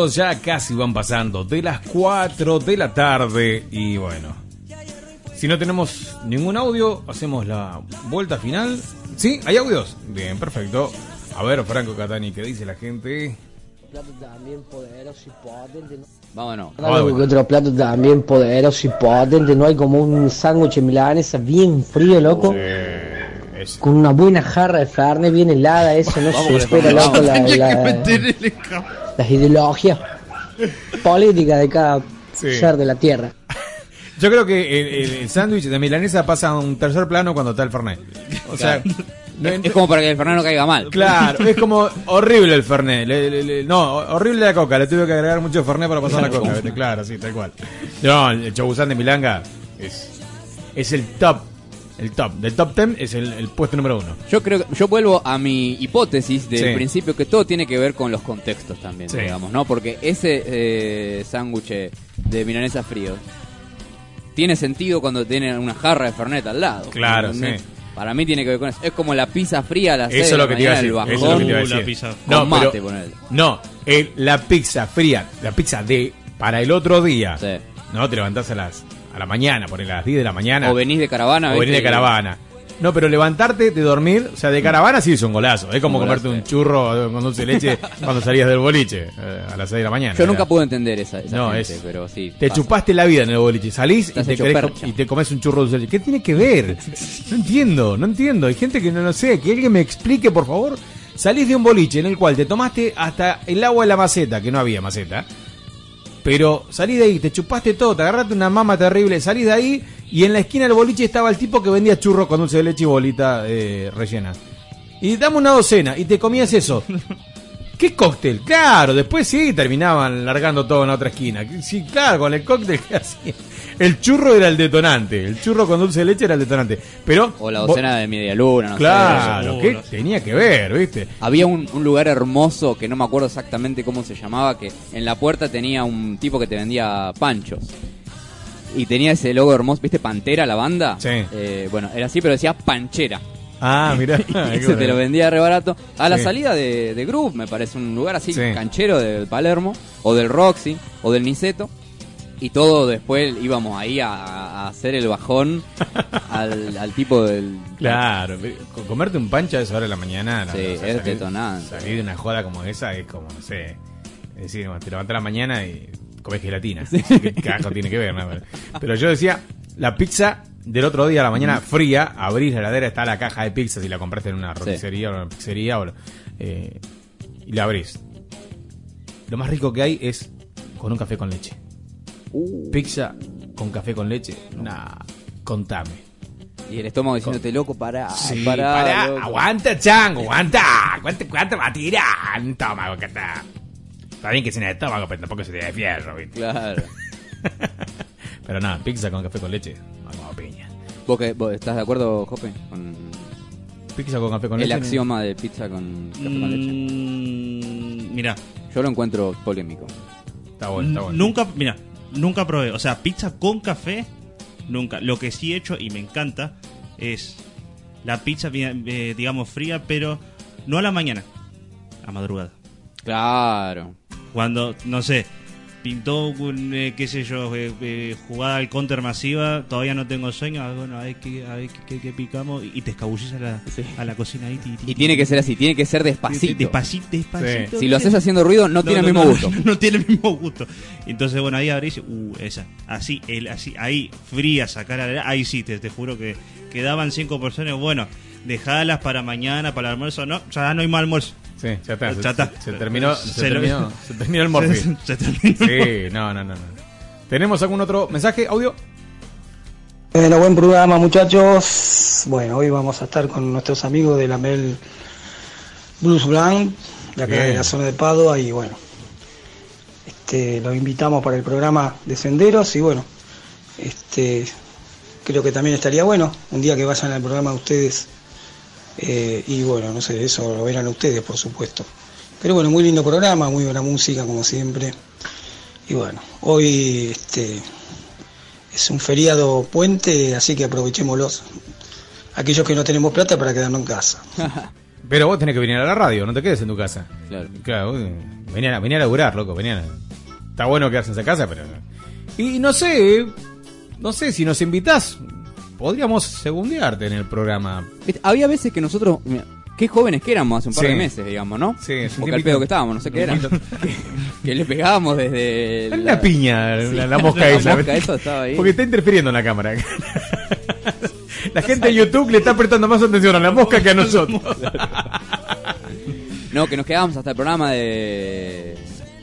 Minutos ya casi van pasando de las 4 de la tarde y bueno. Si no tenemos ningún audio, hacemos la vuelta final. ¿Sí? ¿Hay audios? Bien, perfecto. A ver, Franco Catani, ¿qué dice la gente? Vámonos. Algo que otro plato también poderoso y potente, no hay como un sándwich milanesa bien frío, loco. Con una buena jarra de carne bien helada, eso no se espera, loco, la, la- las ideologías políticas de cada Sí. ser de la tierra. Yo creo que el, el- el sándwich de milanesa pasa a un tercer plano cuando está el Fernet. O sea, no- Es como para que el Fernet no caiga mal. Claro, es como horrible el Fernet. Le- le- le- no, horrible la coca. Le tuve que agregar mucho Fernet para pasar la coca. Claro, sí, tal cual. No, el Chobusán de Milanga es, es el top. El top. Del top 10 es el, el puesto número uno. Yo creo que yo vuelvo a mi hipótesis del Sí. principio que todo tiene que ver con los contextos también, Sí. digamos, ¿no? Porque ese eh, sándwich de milanesa frío tiene sentido cuando tiene una jarra de Fernet al lado. Claro, sí. Para mí tiene que ver con eso. Es como la pizza fría a las Eso 6 es de lo la que te iba a mañana, decir. el Eso es lo que te iba a decir. pizza. No, mate, pero- no, el- la pizza fría, la pizza de para el otro día. No, te levantás a las a la mañana, por a las 10 de la mañana. O venís de caravana, O venís de caravana. No, pero levantarte de dormir, o sea, de caravana sí es un golazo. Es como Un comerte un churro con dulce de leche cuando salías del boliche eh, a las 6 de la mañana. Yo nunca pude entender esa, esa No, gente, es- pero sí. Te pasa. chupaste la vida en el boliche. Salís y te, querés y te comes un churro dulce de leche. ¿Qué tiene que ver? No entiendo, no entiendo. Hay gente que no lo sé. Que alguien me explique, por favor. Salís de un boliche en el cual te tomaste hasta el agua de la maceta, que no había maceta. Pero salís de ahí, te chupaste todo, te agarraste una mama terrible, salís de ahí y en la esquina del boliche estaba el tipo que vendía churros con dulce de leche y bolita eh, rellena. Y dame una docena y te comías eso. ¿Qué cóctel? Claro, después sí terminaban largando todo en la otra esquina. Sí, claro, con el cóctel que hacía. El churro era el detonante. El churro con dulce de leche era el detonante. Pero. O la docena de media luna, no sé. Claro, Uh, ¿qué no sé. tenía que ver, viste? Había un, un lugar hermoso que no me acuerdo exactamente cómo se llamaba, que en la puerta tenía un tipo que te vendía panchos. Y tenía ese logo hermoso, ¿viste? Pantera, la banda. Sí. Eh, bueno, era así, pero decía panchera. Ah, mirá. Y ese te lo vendía re barato. A la Sí. salida de, de Groove, me parece un lugar así Sí. canchero del Palermo, o del Roxy, o del Niceto. Y todo después íbamos ahí a, a hacer el bajón al, al tipo del. Claro, co- comerte un pancho a esa hora de la mañana. no, Sí, o sea, es salir- detonante. Salir de una joda como esa es como, no sé. Es decir, te levantás a la mañana y comes gelatina. ¿Qué carajo tiene que ver? no? Pero yo decía, la pizza del otro día a la mañana fría, abrís la heladera, está la caja de pizza si la compraste en una roticería o en una pizzería o, eh, y la abrís. Lo más rico que hay es con un café con leche. Pizza con café con leche. Nah, contame. Y el estómago diciéndote, loco, pará, Sí, pará, pará, loco". aguanta, chango, aguanta. ¿Cuánto, cuánto va a tirar? Un estómago que está. Está bien que sea en el estómago, pero tampoco se te de fierro, ¿viste? Claro. Pero nada, pizza con café con leche. no, como piña. ¿Vos, que, vos estás de acuerdo, Jope? Con Pizza con café con el leche. axioma de pizza con café con leche. Mm, mira. Yo lo encuentro polémico. Está bueno, está bueno. Nunca, mira, nunca probé. O sea, pizza con café, nunca. Lo que sí he hecho y me encanta es la pizza, eh, digamos, fría, pero no a la mañana, a madrugada. Claro. Cuando, no sé, pintó un, eh, qué sé yo, eh, eh, jugada al counter masiva, todavía no tengo sueño, ah, bueno, a ver qué, a ver qué, qué picamos y te escabullís a la, a la cocina ahí. ti, ti, Y tiene que ser así, tiene que ser despacito. Despacito, despacito. Si lo haces haciendo ruido, no, tiene el mismo no, gusto. No, tiene el mismo gusto. Entonces, bueno, ahí abrís, uh, esa. Así, el, así, ahí, fría, sacar a ahí sí, te, te juro que quedaban cinco porciones. Bueno, dejalas para mañana, para el almuerzo. No, ya no hay más almuerzo. Sí, ya está. Ya se, está. se terminó, se, Se lo- terminó, se terminó el morfi. Se- se terminó. Sí, no, no, no, no. ¿Tenemos algún otro mensaje, audio? Bueno, buen programa muchachos. Bueno, hoy vamos a estar con nuestros amigos de la Mel Blues Blanc, de acá Bien. de la zona de Padua, y bueno, este, los invitamos para el programa de Senderos y bueno, este, creo que también estaría bueno un día que vayan al programa de ustedes eh, y bueno, no sé, eso lo verán ustedes por supuesto. Pero bueno, muy lindo programa, muy buena música como siempre. Y bueno, hoy este, es un feriado puente, así que aprovechémoslos. Aquellos que no tenemos plata para quedarnos en casa. Pero vos tenés que venir a la radio, no te quedes en tu casa. Claro. Claro, vos, venía, a- venía a laburar, loco, venía a- Está bueno quedarse en esa casa, pero... Y no sé, no sé, si nos invitás, podríamos segundearte en el programa. Había veces que nosotros, mira, qué jóvenes que éramos hace un par Sí. de meses, digamos, ¿no? Sí, un Porque al pedo que estábamos, no sé qué era. Que, que le pegábamos desde. La, piña, la, la Sí, mosca la esa. mosca esa estaba ahí. Porque está interfiriendo en la cámara. La gente de YouTube le está prestando más atención a la mosca que a nosotros. No, que nos quedábamos hasta el programa de,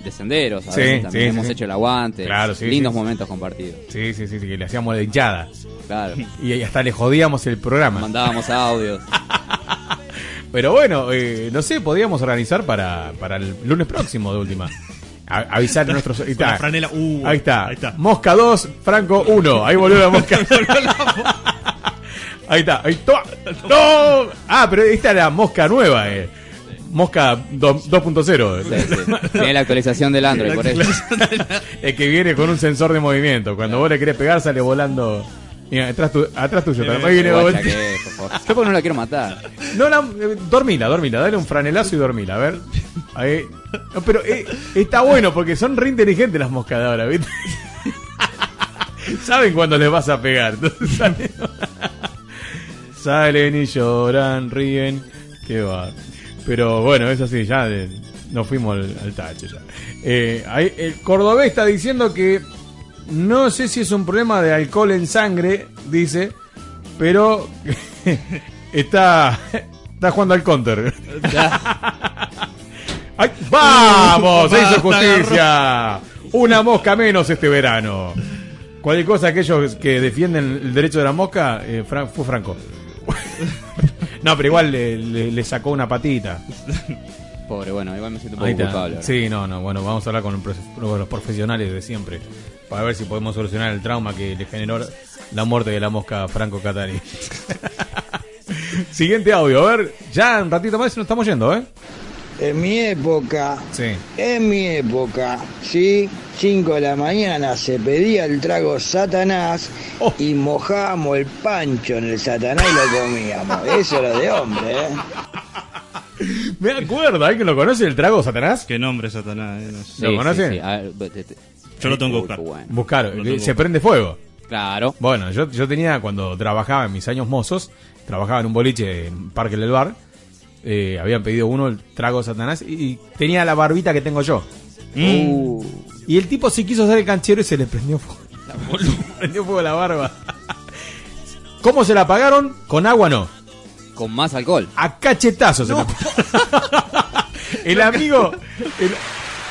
de senderos. A Sí, veces también sí, hemos sí. hecho el aguante. Claro, sí, Lindos sí. momentos compartidos. Sí, sí, sí, sí, que le hacíamos la hinchada. Claro. Y hasta le jodíamos el programa. Mandábamos audios. Pero bueno, eh, no sé, podríamos organizar para, para el lunes próximo de última. A- avisar a nuestros. Ahí la está. franela, uh, ahí, está. ahí está. Mosca 2, Franco 1. Ahí volvió la mosca. ahí está. Ahí toma. ¡No! Ah, pero esta era mosca nueva, eh. Mosca do- 2.0. Sí, sí. Tiene la actualización del Android, por eso. Es que viene con un sensor de movimiento. Cuando vos le querés pegar, sale volando. Mira, atrás, tu- atrás tuyo. Ahí viene que. Yo porque no la quiero matar. No, la, eh, dormila, dormila, dale un franelazo y dormila, a ver. Ahí. No, pero eh, está bueno porque son re inteligentes las moscas de ahora, ¿viste? Saben cuándo les vas a pegar. entonces salen, Salen y lloran, ríen. Qué va. Pero bueno, es así, ya nos fuimos al, al tacho ya. Eh, ahí, el cordobés está diciendo que no sé si es un problema de alcohol en sangre, dice, pero está, está jugando al counter. ¡Ay, ¡Vamos! Se hizo justicia. Una mosca menos este verano. Cualquier cosa, aquellos que defienden el derecho de la mosca, eh, Fran- fue Franco. No, pero igual le, le- le sacó una patita. Pobre, bueno, igual me siento un poco culpable. ahora. Sí, no, no, bueno, vamos a hablar con, el profe- con los profesionales de siempre para ver si podemos solucionar el trauma que le generó la muerte de la mosca Franco Catani. Siguiente audio, a ver, ya un ratito más y nos estamos yendo, ¿eh? En mi época, Sí. en mi época, sí, 5 de la mañana se pedía el trago Satanás Oh. y mojábamos el pancho en el Satanás y lo comíamos. Eso era de hombre, ¿eh? Me acuerdo, ¿hay que lo conoce el trago Satanás? ¿Qué nombre, Satanás? eh? No sé. Sí, ¿Lo conocen? sí, sí. A ver, te- te- Yo lo tengo que buscar. bueno. Buscar, se prende fuego. Claro. Bueno, yo, yo tenía, cuando trabajaba en mis años mozos, trabajaba en un boliche en Parque del Bar, eh, habían pedido uno el trago Satanás y, y tenía la barbita que tengo yo. Uh, Y el tipo se quiso hacer el canchero y se le prendió fuego. Se prendió fuego la barba. ¿Cómo se la apagaron? Con agua no. con más alcohol. A cachetazos se la El amigo.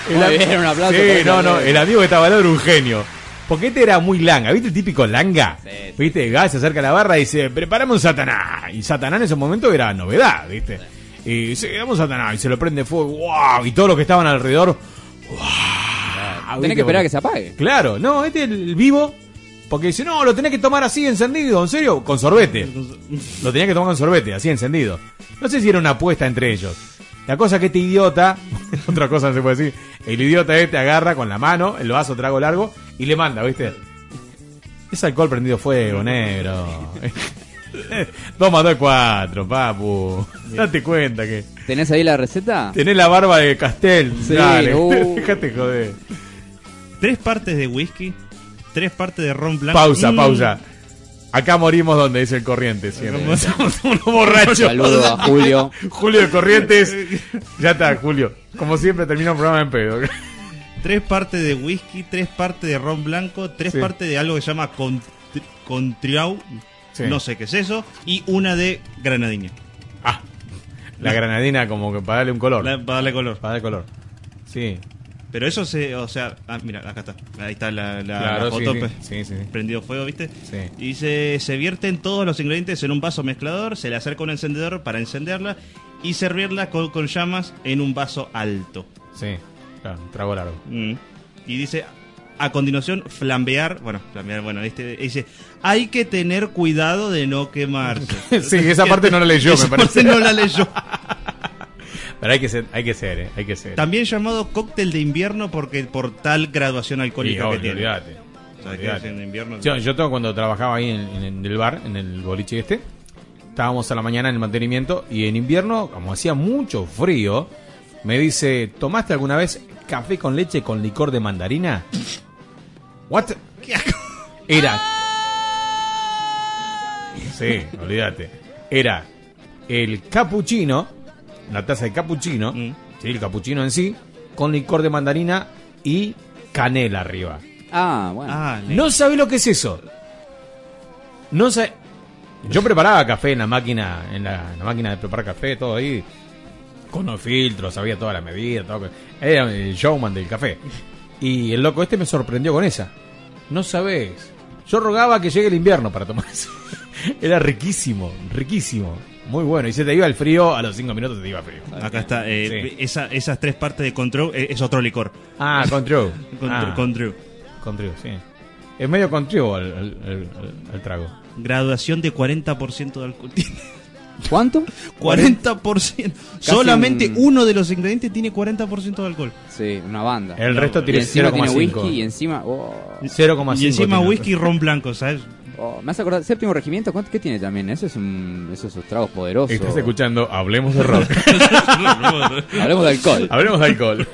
El, am- bien, un aplauso Sí, no, no. El amigo que estaba al lado era un genio. Porque este era muy langa. ¿Viste el típico langa? Sí. ¿Viste? Gas se acerca a la barra y dice: Preparame un Satanás. Y Satanás en ese momento era novedad, ¿viste? Y dice: Dame un Satanás. Y se lo prende fuego. ¡Wow! Y todos los que estaban alrededor. ¡Wow! Tenés que esperar a que se apague. Claro, no, este es el vivo. Porque dice, no, lo tenés que tomar así encendido, ¿en serio? Con sorbete. Lo tenía que tomar con sorbete, así encendido. No sé si era una apuesta entre ellos. La cosa que este idiota, otra cosa no se puede decir, el idiota este agarra con la mano el vaso trago largo y le manda, ¿viste? Es alcohol prendido fuego, negro. dos más dos es cuatro, papu. Date cuenta que ¿Tenés ahí la receta? tenés la barba de Castel. Sí, Dale, uh. déjate joder. tres partes de whisky, tres partes de ron blanco. Pausa, Mm. pausa. Acá morimos donde dice el Corrientes. siempre. Somos unos borrachos. Saludo a Julio. Julio de Corrientes. Ya está, Julio. Como siempre termina un programa en pedo. Tres partes de whisky, tres partes de ron blanco, tres Sí. partes de algo que se llama cont- contriau, Sí. no sé qué es eso, y una de granadina. La granadina como que para darle un color. La- para darle color. Para darle color. Sí. Pero eso se, o sea, ah, mira, acá está. Ahí está la, la- Claro, la foto. sí, sí. Sí, sí, sí. Prendido fuego, ¿viste? Sí. Y dice, se vierten todos los ingredientes en un vaso mezclador, se le acerca un encendedor para encenderla y servirla con, con llamas en un vaso alto. Sí, claro, un trago largo. Mm. Y dice, a continuación, flambear, bueno, flambear, bueno, este dice, hay que tener cuidado de no quemarse. Sí, esa parte no la leyó, Esa me parece. parte no la leyó. Pero hay que ser, hay que ser, eh, hay que ser. También llamado cóctel de invierno porque por tal graduación Sí, alcohólica que tiene. olvídate. O sea, que Olvídate. es en invierno. Yo, yo tengo cuando trabajaba ahí en, en el bar, en el boliche este, estábamos a la mañana en el mantenimiento y en invierno, como hacía mucho frío, me dice, ¿tomaste alguna vez café con leche con licor de mandarina? What? Era. Sí, olvídate. Era el capuchino, la taza de capuchino, Mm. sí, el capuchino en sí, con licor de mandarina y canela arriba. Ah, bueno. Ah, No sabe lo que es eso. No sé. Yo preparaba café en la máquina, en la, en la máquina de preparar café, todo ahí, con los filtros, sabía toda la medida, todo. Era el showman del café. Y el loco este me sorprendió con esa. No sabes. Yo rogaba que llegue el invierno para tomar eso. Era riquísimo, riquísimo. Muy bueno. Y se te iba el frío, a los cinco minutos se te iba frío. Acá está, eh, Sí. esa- esas tres partes de control eh, es otro licor. Ah, con True. Con, Ah. con True. Con True, sí. Es medio con True el, el- el- el trago. Graduación de 40% de alcohol. ¿Cuánto? 40%. Solamente uno de los ingredientes tiene 40% de alcohol. Sí, una banda. El resto Y tiene encima tiene 0,5. whisky y encima... oh. 0,5 Y encima whisky y ron blanco, ¿sabes? Oh, me hace acordar, séptimo regimiento, ¿cuánto, ¿qué tiene también? Eso es un, esos tragos poderosos. Estás escuchando Hablemos de Rock. Hablemos de alcohol. Hablemos de alcohol.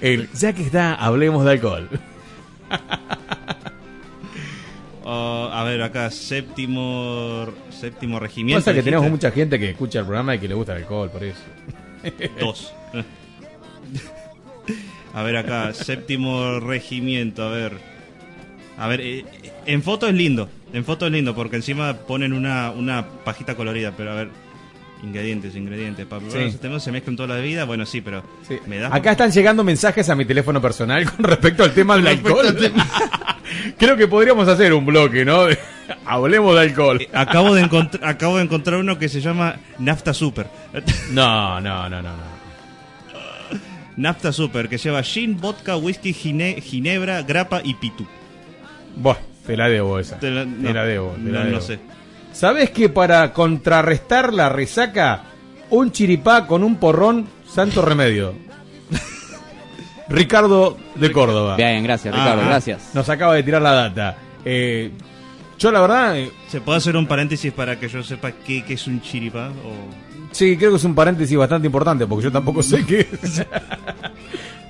El, ya que está, hablemos de alcohol. Oh, a ver, acá, séptimo séptimo regimiento. Pasa que dijiste. tenemos mucha gente que escucha el programa y que le gusta el alcohol, por eso. Dos. A ver acá, séptimo regimiento, a ver. A ver, eh, en foto es lindo. En foto es lindo porque encima ponen una, una pajita colorida, pero a ver. Ingredientes, ingredientes. Para Sí. sistemas se mezclan toda la vida. Bueno, sí, pero. ¿Me das? Acá están llegando mensajes a mi teléfono personal con respecto al tema del alcohol. Creo que podríamos hacer un bloque, ¿no? Hablemos de alcohol. Acabo de, acabo de encontrar uno que se llama Nafta Super. No, no, no, no, no. Nafta Super, que lleva gin, vodka, whisky, gine- ginebra, grapa y pitu. Buah, te la debo esa. Te la- Te no. la debo. te No, la no debo. sé. ¿Sabes que para contrarrestar la resaca, un chiripá con un porrón, santo remedio? Ricardo de Córdoba. Bien, gracias, Ricardo, Ah. gracias. Nos acaba de tirar la data. Eh, yo la verdad, eh, ¿Se puede hacer un paréntesis para que yo sepa qué, qué es un chiripá? O... sí, creo que es un paréntesis bastante importante porque yo tampoco sé qué es.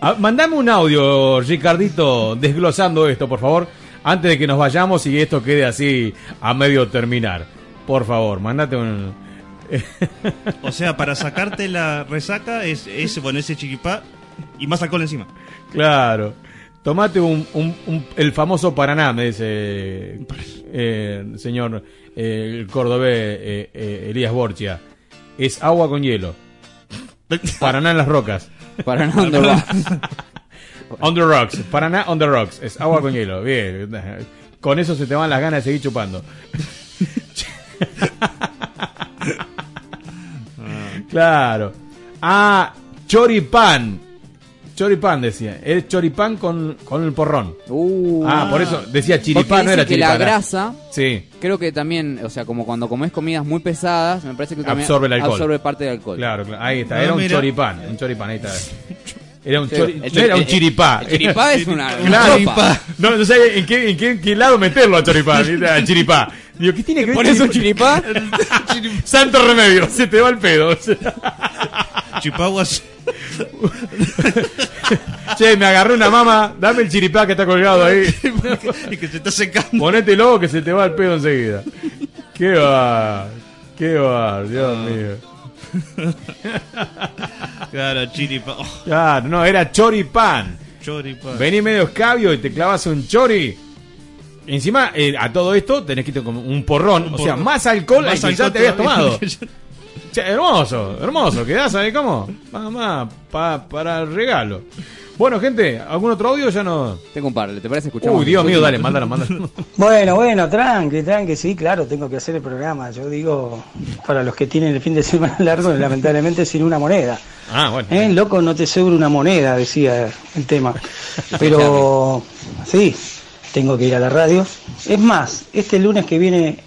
Ah, Mandame un audio, Ricardito, desglosando esto, por favor, antes de que nos vayamos y esto quede así a medio terminar. Por favor, mandate un... o sea, para sacarte la resaca es, es bueno, ese chiripá y más alcohol encima. Claro. Tomate un, un- un- el famoso Paraná, me dice eh, el señor eh, el cordobés eh, eh, Elías Borchia. Es agua con hielo. Paraná en las rocas. Paraná the rocks. on the rocks. Paraná on the rocks. Es agua con hielo. Bien. Con eso se te van las ganas de seguir chupando. Claro. Ah, choripán. Choripán decía. Es choripán con, con el porrón. ah, por eso decía chiripán, no era que chiripán. la grasa, Sí. creo que también, o sea, como cuando comes comidas muy pesadas, me parece que también Absorbe el alcohol. absorbe parte del alcohol. Claro, claro. Ahí está. No, Era un mira. choripán. Un choripán, ahí está. Era un, Sí, chori- el no chori- era un chiripá. el chiripá es una- Claro. No, no sé en qué, en qué, en qué lado meterlo a choripán. ¿viste? Al chiripá. Digo, ¿qué tiene que ver? ¿Por eso chiripá? Santo remedio, se te va el pedo. Chiripaguas. Che, me agarré una mama, dame el chiripá que está colgado ahí. y que se está secando. Ponete lobo que se te va el pedo enseguida. Qué va, qué va, Dios mío. Claro, chiripa. oh, Claro, no, era choripán. choripan. Vení medio escabio y te clavas un chori. Encima, eh, a todo esto tenés que ir con un porrón. Un o sea, más alcohol Más al que ya te habías tomado. Che, hermoso, hermoso. Quedás ahí como. Mamá, pa- para el regalo. Bueno, gente, ¿algún otro audio? Ya no. Tengo un par, ¿te parece escuchar? Uy, Dios mío, dale, mándalo, mándalo. Bueno, bueno, tranqui, tranqui, sí, claro, tengo que hacer el programa. Yo digo, para los que tienen el fin de semana largo, lamentablemente sin una moneda. Ah, bueno. ¿Eh? Loco, no te sobra una moneda, decía el tema. Pero sí, tengo que ir a la radio. Es más, este lunes que viene,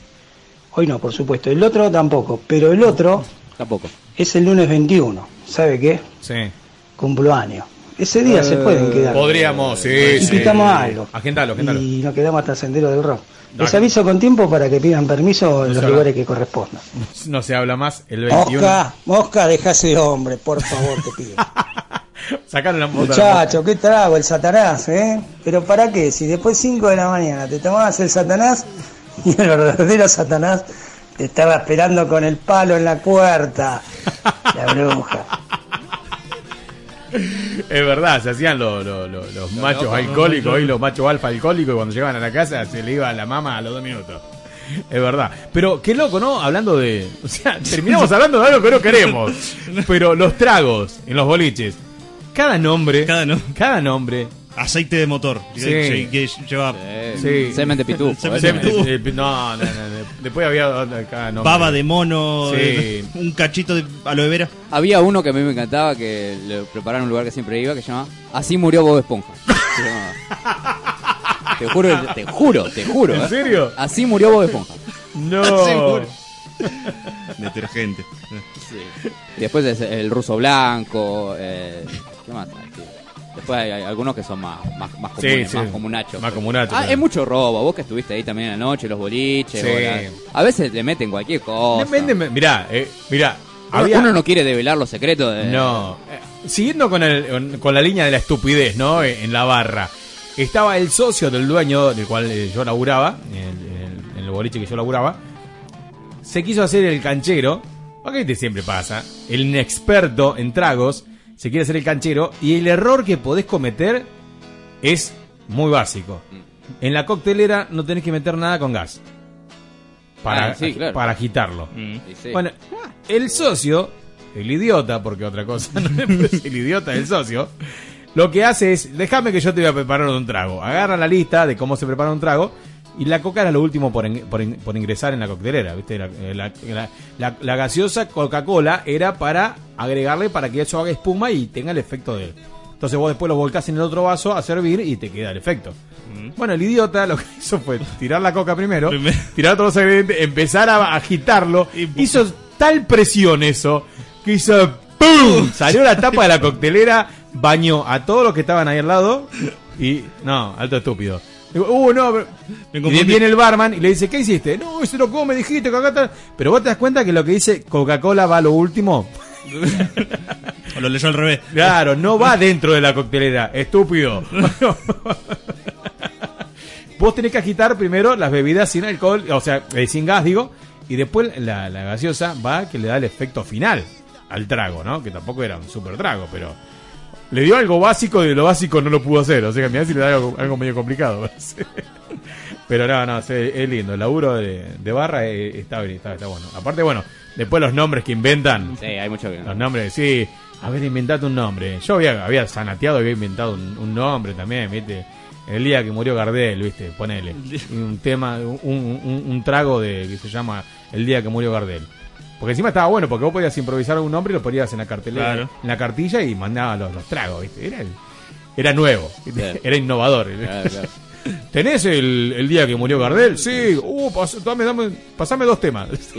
hoy no, por supuesto, el otro tampoco, pero el otro Tampoco. es el lunes 21. ¿Sabe qué? Sí. Cumplo año. Ese día se pueden quedar. Podríamos, sí, Y sí. picamos algo. Agendalo, agendalo. Y nos quedamos hasta Sendero del Rock. Les aviso con tiempo para que pidan permiso en No los habla. lugares que correspondan. No se habla más el 21. Mosca, Mosca, deja ese hombre, por favor, te pido. Sacaron la moto. Muchacho, qué trago el Satanás, ¿eh? Pero ¿para qué? Si después 5 de la mañana te tomabas el Satanás y el verdadero Satanás te estaba esperando con el palo en la puerta. La bruja. Es verdad, se hacían los, los- los- los machos alcohólicos ¿no? y los machos alfa alcohólicos y cuando llegaban a la casa se le iba la mama a los dos minutos. Es verdad. Pero qué loco, ¿no? Hablando de... O sea, terminamos hablando de algo que no queremos. Pero los tragos en los boliches. Cada nombre... Cada, nombre... Aceite de motor. Sí. Que- que lleva. Sí. Semen de pitufo. Semen de pitufo. de- de- No, no, no, no. Después había nombre. Baba de mono. Sí. Un cachito de aloe vera. Había uno que a mí me encantaba que le prepararon un lugar que siempre iba que se llama Así murió Bob Esponja. Llamaba. Te juro, te juro, te juro. ¿En ¿eh? serio? Así murió Bob Esponja. No. Así murió. Detergente. Y después es el ruso blanco. Eh, ¿Qué más? Después hay, hay algunos que son más, más, más comunes, sí. más comunachos. Más comunachos, Ah, claro. es mucho robo. Vos que estuviste ahí también en la noche, los boliches. Sí. a veces le meten cualquier cosa. Depende, mirá, eh, mirá. Uno- había- Uno no quiere develar los secretos de... No. Eh, Siguiendo con, el- con la línea de la estupidez, ¿no? En en la barra. Estaba el socio del dueño del cual eh, yo laburaba, en el, boliche que yo laburaba. Se quiso hacer el canchero. Ok, te siempre pasa. El inexperto en tragos se quiere hacer el canchero. Y el error que podés cometer es muy básico. En la coctelera no tenés que meter nada con gas. Para, Ah, sí, claro. para agitarlo. Sí. Bueno, el socio, el idiota, porque otra cosa no es el idiota del socio, lo que hace es, déjame que yo te voy a preparar un trago. Agarra la lista de cómo se prepara un trago y la coca era lo último por, en- por, in- por ingresar en la coctelera, ¿viste? La, la- la- la- la gaseosa Coca-Cola era para agregarle para que eso haga espuma y tenga el efecto de. Entonces vos después lo volcás en el otro vaso a servir y te queda el efecto. Bueno, el idiota lo que hizo fue tirar la coca primero, tirar todos los ingredientes, empezar a agitarlo. hizo tal presión eso que hizo ¡pum! Salió la tapa de la coctelera, bañó a todos los que estaban ahí al lado y no, alto estúpido. Digo, uh, no, y viene el barman y le dice, ¿qué hiciste? No, ese lo come, dijiste, que acá está-". Pero vos te das cuenta que lo que dice Coca-Cola va a lo último. O lo leyó al revés. Claro, no va dentro de la coctelera, estúpido. Vos tenés que agitar primero las bebidas sin alcohol, o sea, eh, sin gas, digo, y después la, la gaseosa va que le da el efecto final al trago, ¿no? Que tampoco era un super trago, pero le dio algo básico y de lo básico no lo pudo hacer, o sea que mirá si le da algo, algo medio complicado. pero no, no, es lindo, el laburo de, de barra está, bien, está, está bueno. Aparte, bueno, después los nombres que inventan. Sí, hay mucho que... Los nombres, sí. A ver, inventate un nombre. Yo había, había sanateado, había inventado un, un nombre también, ¿viste? El día que murió Gardel, ¿viste? Ponele. Un tema, un, un- un trago de que se llama El día que murió Gardel. Porque encima estaba bueno, porque vos podías improvisar un nombre y lo ponías en la cartelera, Claro. en la cartilla y mandabas los, los tragos, ¿viste? Era, era nuevo, era innovador. Claro, claro. ¿Tenés el, el día que murió Gardel? Sí. Uh, pas- dame, dame- pasame dos temas.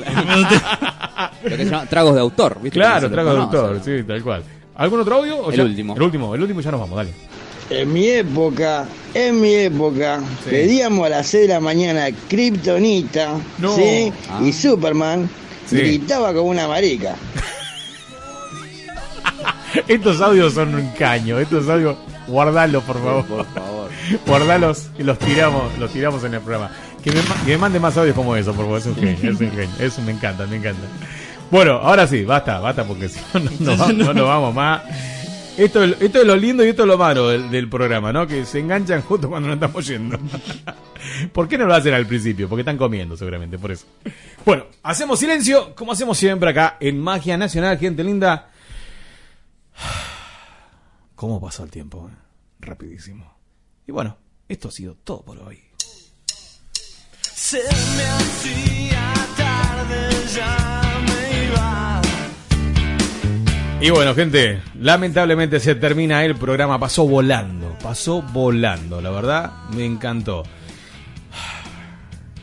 Lo que se llama tragos de autor, ¿viste? Claro, Que se trago de autor, sí, tal cual. ¿Algún otro audio? o El ya- último. El último, el último ya nos vamos, dale. En mi época, en mi época, Sí. pedíamos a las 6 de la mañana Kryptonita, No. ¿sí? Ah. Y Superman Sí. gritaba como una marica. Estos audios son un caño. Estos audios, guardalos, por favor. Por favor. Guardalos y los tiramos, los tiramos en el programa. Que me, ma- que me mande más audios como eso, por favor. Es un genio, es un genio. Eso me encanta, me encanta. Bueno, ahora sí, basta, basta, porque si no, no, nos vamos- no nos vamos más. Esto, es- esto es lo lindo y esto es lo malo del, programa, ¿no? Que se enganchan justo cuando nos estamos yendo. ¿Por qué no lo hacen al principio? Porque están comiendo, seguramente, por eso. Bueno, hacemos silencio, como hacemos siempre acá en Magia Nacional, gente linda. ¿Cómo pasó el tiempo? Rapidísimo. Y bueno, esto ha sido todo por hoy. Se me hacía tarde, ya. Y bueno, gente, lamentablemente se termina el programa. Pasó volando, pasó volando, la verdad, me encantó.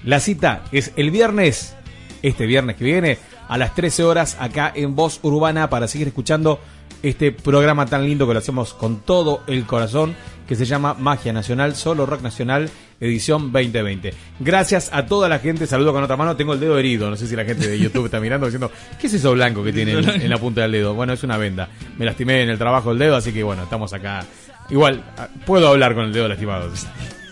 La cita es el viernes, este viernes que viene, a las 13 horas, acá en Voz Urbana, para seguir escuchando este programa tan lindo que lo hacemos con todo el corazón, que se llama Magia Nacional, Solo Rock Nacional, edición 2020. Gracias a toda la gente, saludo con otra mano, tengo el dedo herido, no sé si la gente de YouTube está mirando diciendo, ¿qué es eso blanco que tiene en, en la punta del dedo? Bueno, es una venda. Me lastimé en el trabajo el dedo, así que bueno, estamos acá. Igual, ah, puedo hablar con el dedo lastimado.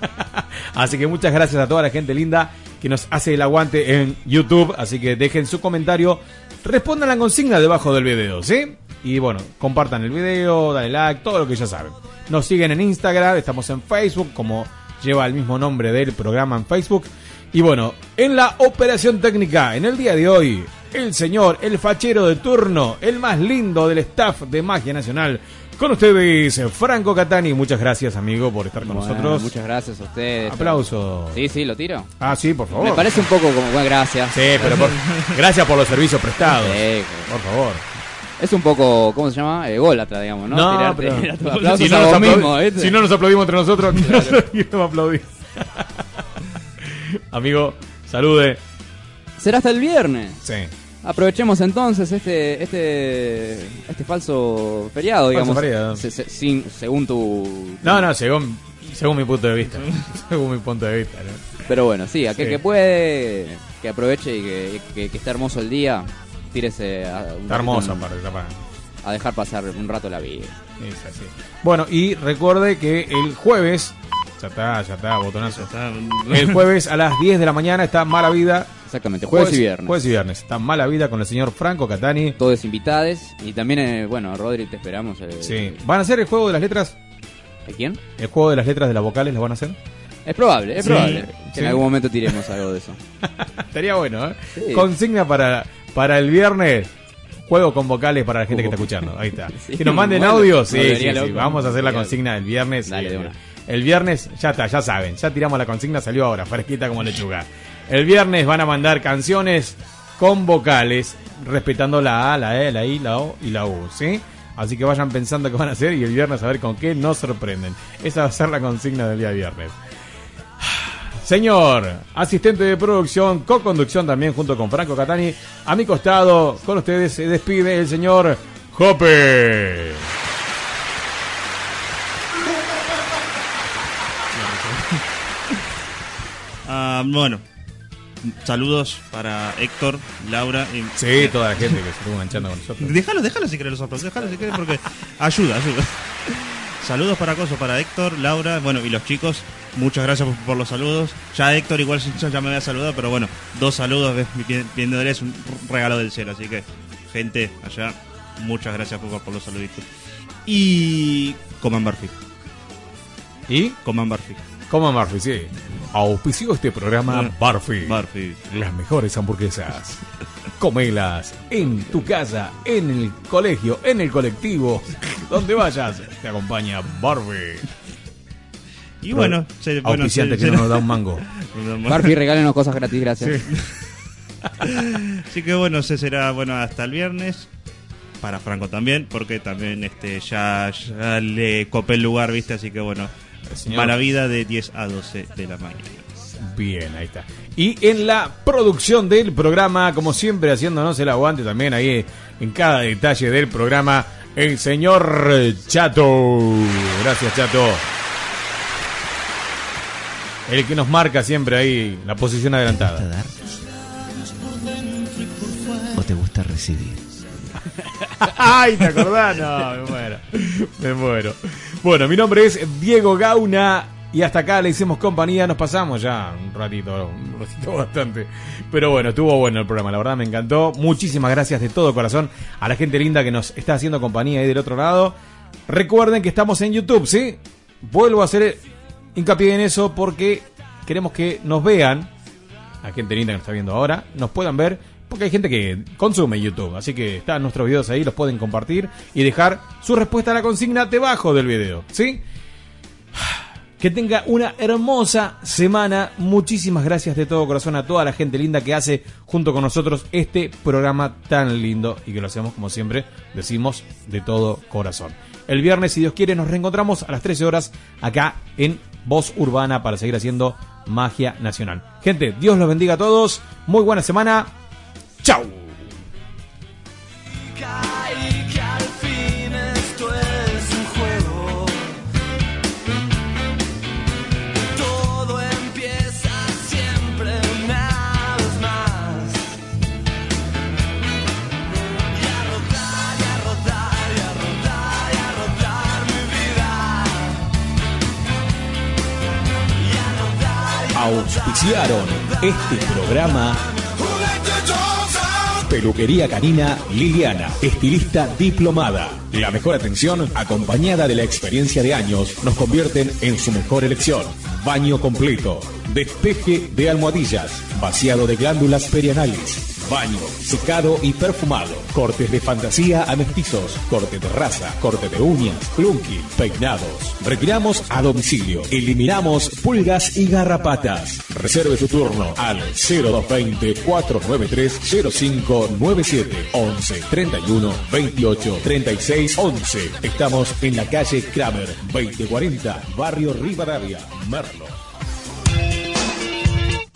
Así que muchas gracias a toda la gente linda que nos hace el aguante en YouTube. Así que dejen su comentario, respondan la consigna debajo del video, ¿sí? Y bueno, compartan el video, dale like, todo lo que ya saben. Nos siguen en Instagram, estamos en Facebook, como lleva el mismo nombre del programa en Facebook. Y bueno, en la operación técnica, en el día de hoy, el señor, el fachero de turno, el más lindo del staff de Magia Nacional. Con ustedes, Franco Catani. Muchas gracias, amigo, por estar con Bueno, nosotros. Muchas gracias a ustedes. Aplauso. Sí, sí, lo tiro. Ah, sí, por favor. Me parece un poco como. Bueno, gracias. Sí, pero por- gracias por los servicios prestados. Sí, Por favor. Es un poco, ¿cómo se llama? Ególatra, digamos, ¿no? No, Tirarte- pero- tirarte aplausos si, no a nos vos aplaudi- mismo, ¿viste? si no nos aplaudimos entre nosotros, ¿quién nos va a aplaudir? Amigo, salude. Será hasta el viernes. Sí. Aprovechemos entonces este este este falso feriado, Falso digamos. feriado. se- se- sin, según tu. No, no, según, según mi punto de vista. según mi punto de vista. ¿no? Pero bueno, sí, aquel Sí. que puede, que aproveche y que, que- que esté hermoso el día, tírese a, un Está hermoso, aparte, está para- a dejar pasar un rato la vida. Es así. Bueno, y recuerde que el jueves, ya está, ya está, botonazo. El jueves a las 10 de la mañana está Mala Vida. Exactamente, jueves y viernes. Jueves y viernes. Está Mala Vida con el señor Franco Catani. Todos invitados y también, eh, bueno, Rodri, te esperamos. eh, Sí. ¿Van a hacer el juego de las letras? ¿De quién? ¿El juego de las letras de las vocales lo van a hacer? Es probable, es Sí, probable que sí. en algún momento tiremos algo de eso. Estaría bueno, ¿eh? Sí. Consigna para, para el viernes. Juego con vocales para la gente que está escuchando. Ahí está. Sí, que nos manden bueno, audio. me Sí, sí, sí. Vamos a hacer la consigna del viernes. Dale, el viernes, ya está, ya saben. Ya tiramos la consigna, salió ahora, fresquita como lechuga. El viernes van a mandar canciones con vocales, respetando la A, la E, la I, la O y la U, ¿sí? Así que vayan pensando qué van a hacer y el viernes a ver con qué nos sorprenden. Esa va a ser la consigna del día viernes. Señor, asistente de producción, co-conducción también junto con Franco Catani. A mi costado, con ustedes se despide el señor Jope. Ah, bueno, saludos para Héctor, Laura y... Sí, toda la gente que se estuvo enganchando con nosotros. Déjalo, déjalo si querés los aplausos, déjalo si querés porque ayuda, ayuda. Saludos para Coso, para Héctor, Laura, bueno, y los chicos. Muchas gracias por, por los saludos. Ya Héctor igual ya me había saludado, pero bueno, dos saludos pidiéndole es un regalo del cielo. Así que, gente, allá, muchas gracias por, por los saluditos. Y coman Barfi. ¿Y? Coman Barfi. Coman Barfi, sí. Auspició este programa Mm. Barfi. Barfi. Las mejores hamburguesas. Comelas en tu casa, en el colegio, en el colectivo, donde vayas. Te acompaña Barfi. Y bueno, se- bueno, se- que se- no nos da un mango. Barfi, regálenos cosas gratis, gracias. Así que bueno, se será bueno hasta el viernes. Para Franco también, porque también este ya, ya le copé el lugar, viste, así que bueno. señor. Mala vida de 10 a 12 de la mañana. Bien, ahí está. Y en la producción del programa, como siempre, haciéndonos el aguante también ahí en cada detalle del programa, el señor Chato. Gracias, Chato. El que nos marca siempre ahí la posición adelantada. ¿O te gusta recibir? Ay, ¿te acordás? No, me muero. Me muero. Bueno, mi nombre es Diego Gauna. Y hasta acá le hicimos compañía, nos pasamos ya un ratito, un ratito bastante. Pero bueno, estuvo bueno el programa, la verdad me encantó. Muchísimas gracias de todo corazón a la gente linda que nos está haciendo compañía ahí del otro lado. Recuerden que estamos en YouTube, ¿sí? Vuelvo a hacer hincapié en eso porque queremos que nos vean, la gente linda que nos está viendo ahora, nos puedan ver, porque hay gente que consume YouTube, así que están nuestros videos ahí, los pueden compartir y dejar su respuesta a la consigna debajo del video, ¿sí? Que tenga una hermosa semana. Muchísimas gracias de todo corazón a toda la gente linda que hace junto con nosotros este programa tan lindo y que lo hacemos como siempre, decimos de todo corazón. El viernes, si Dios quiere, nos reencontramos a las 13 horas acá en Voz Urbana para seguir haciendo magia nacional. Gente, Dios los bendiga a todos. Muy buena semana. Chao. Auspiciaron este programa Peluquería Canina Liliana, estilista diplomada. La mejor atención, acompañada de la experiencia de años, nos convierten en su mejor elección. Baño completo, despeje de almohadillas, vaciado de glándulas perianales, baño, secado y perfumado, cortes de fantasía a mestizos, corte de raza, corte de uñas, clunky, peinados. Retiramos a domicilio, eliminamos pulgas y garrapatas. Reserve su turno al 0220 493 0597 11 31 28 36 11. Estamos en la calle Kramer 2040, barrio Rivadavia, Merlo.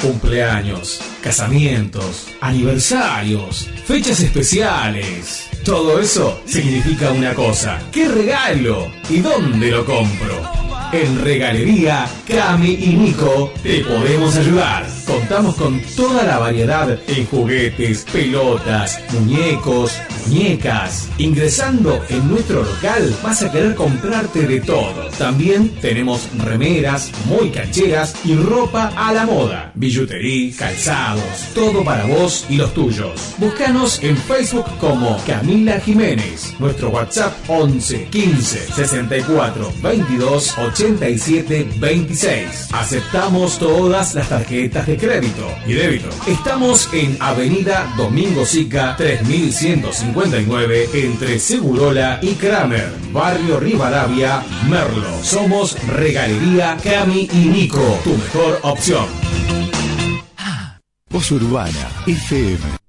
Cumpleaños, casamientos, aniversarios, fechas especiales. Todo eso significa una cosa. ¿Qué regalo? ¿Y dónde lo compro? En Regalería Cami y Nico te podemos ayudar. Contamos con toda la variedad en juguetes, pelotas, muñecos, muñecas. Ingresando en nuestro local vas a querer comprarte de todo. También tenemos remeras muy cancheras y ropa a la moda. Billutería, calzados, todo para vos y los tuyos. Búscanos en Facebook como Camila Jiménez. Nuestro WhatsApp 11 15 64 22 87 26. Aceptamos todas las tarjetas crédito y débito. Estamos en Avenida Domingo Sica 3159 entre Segurola y Kramer, Barrio Rivadavia, Merlo. Somos Regalería Cami y Nico, tu mejor opción. Voz Urbana FM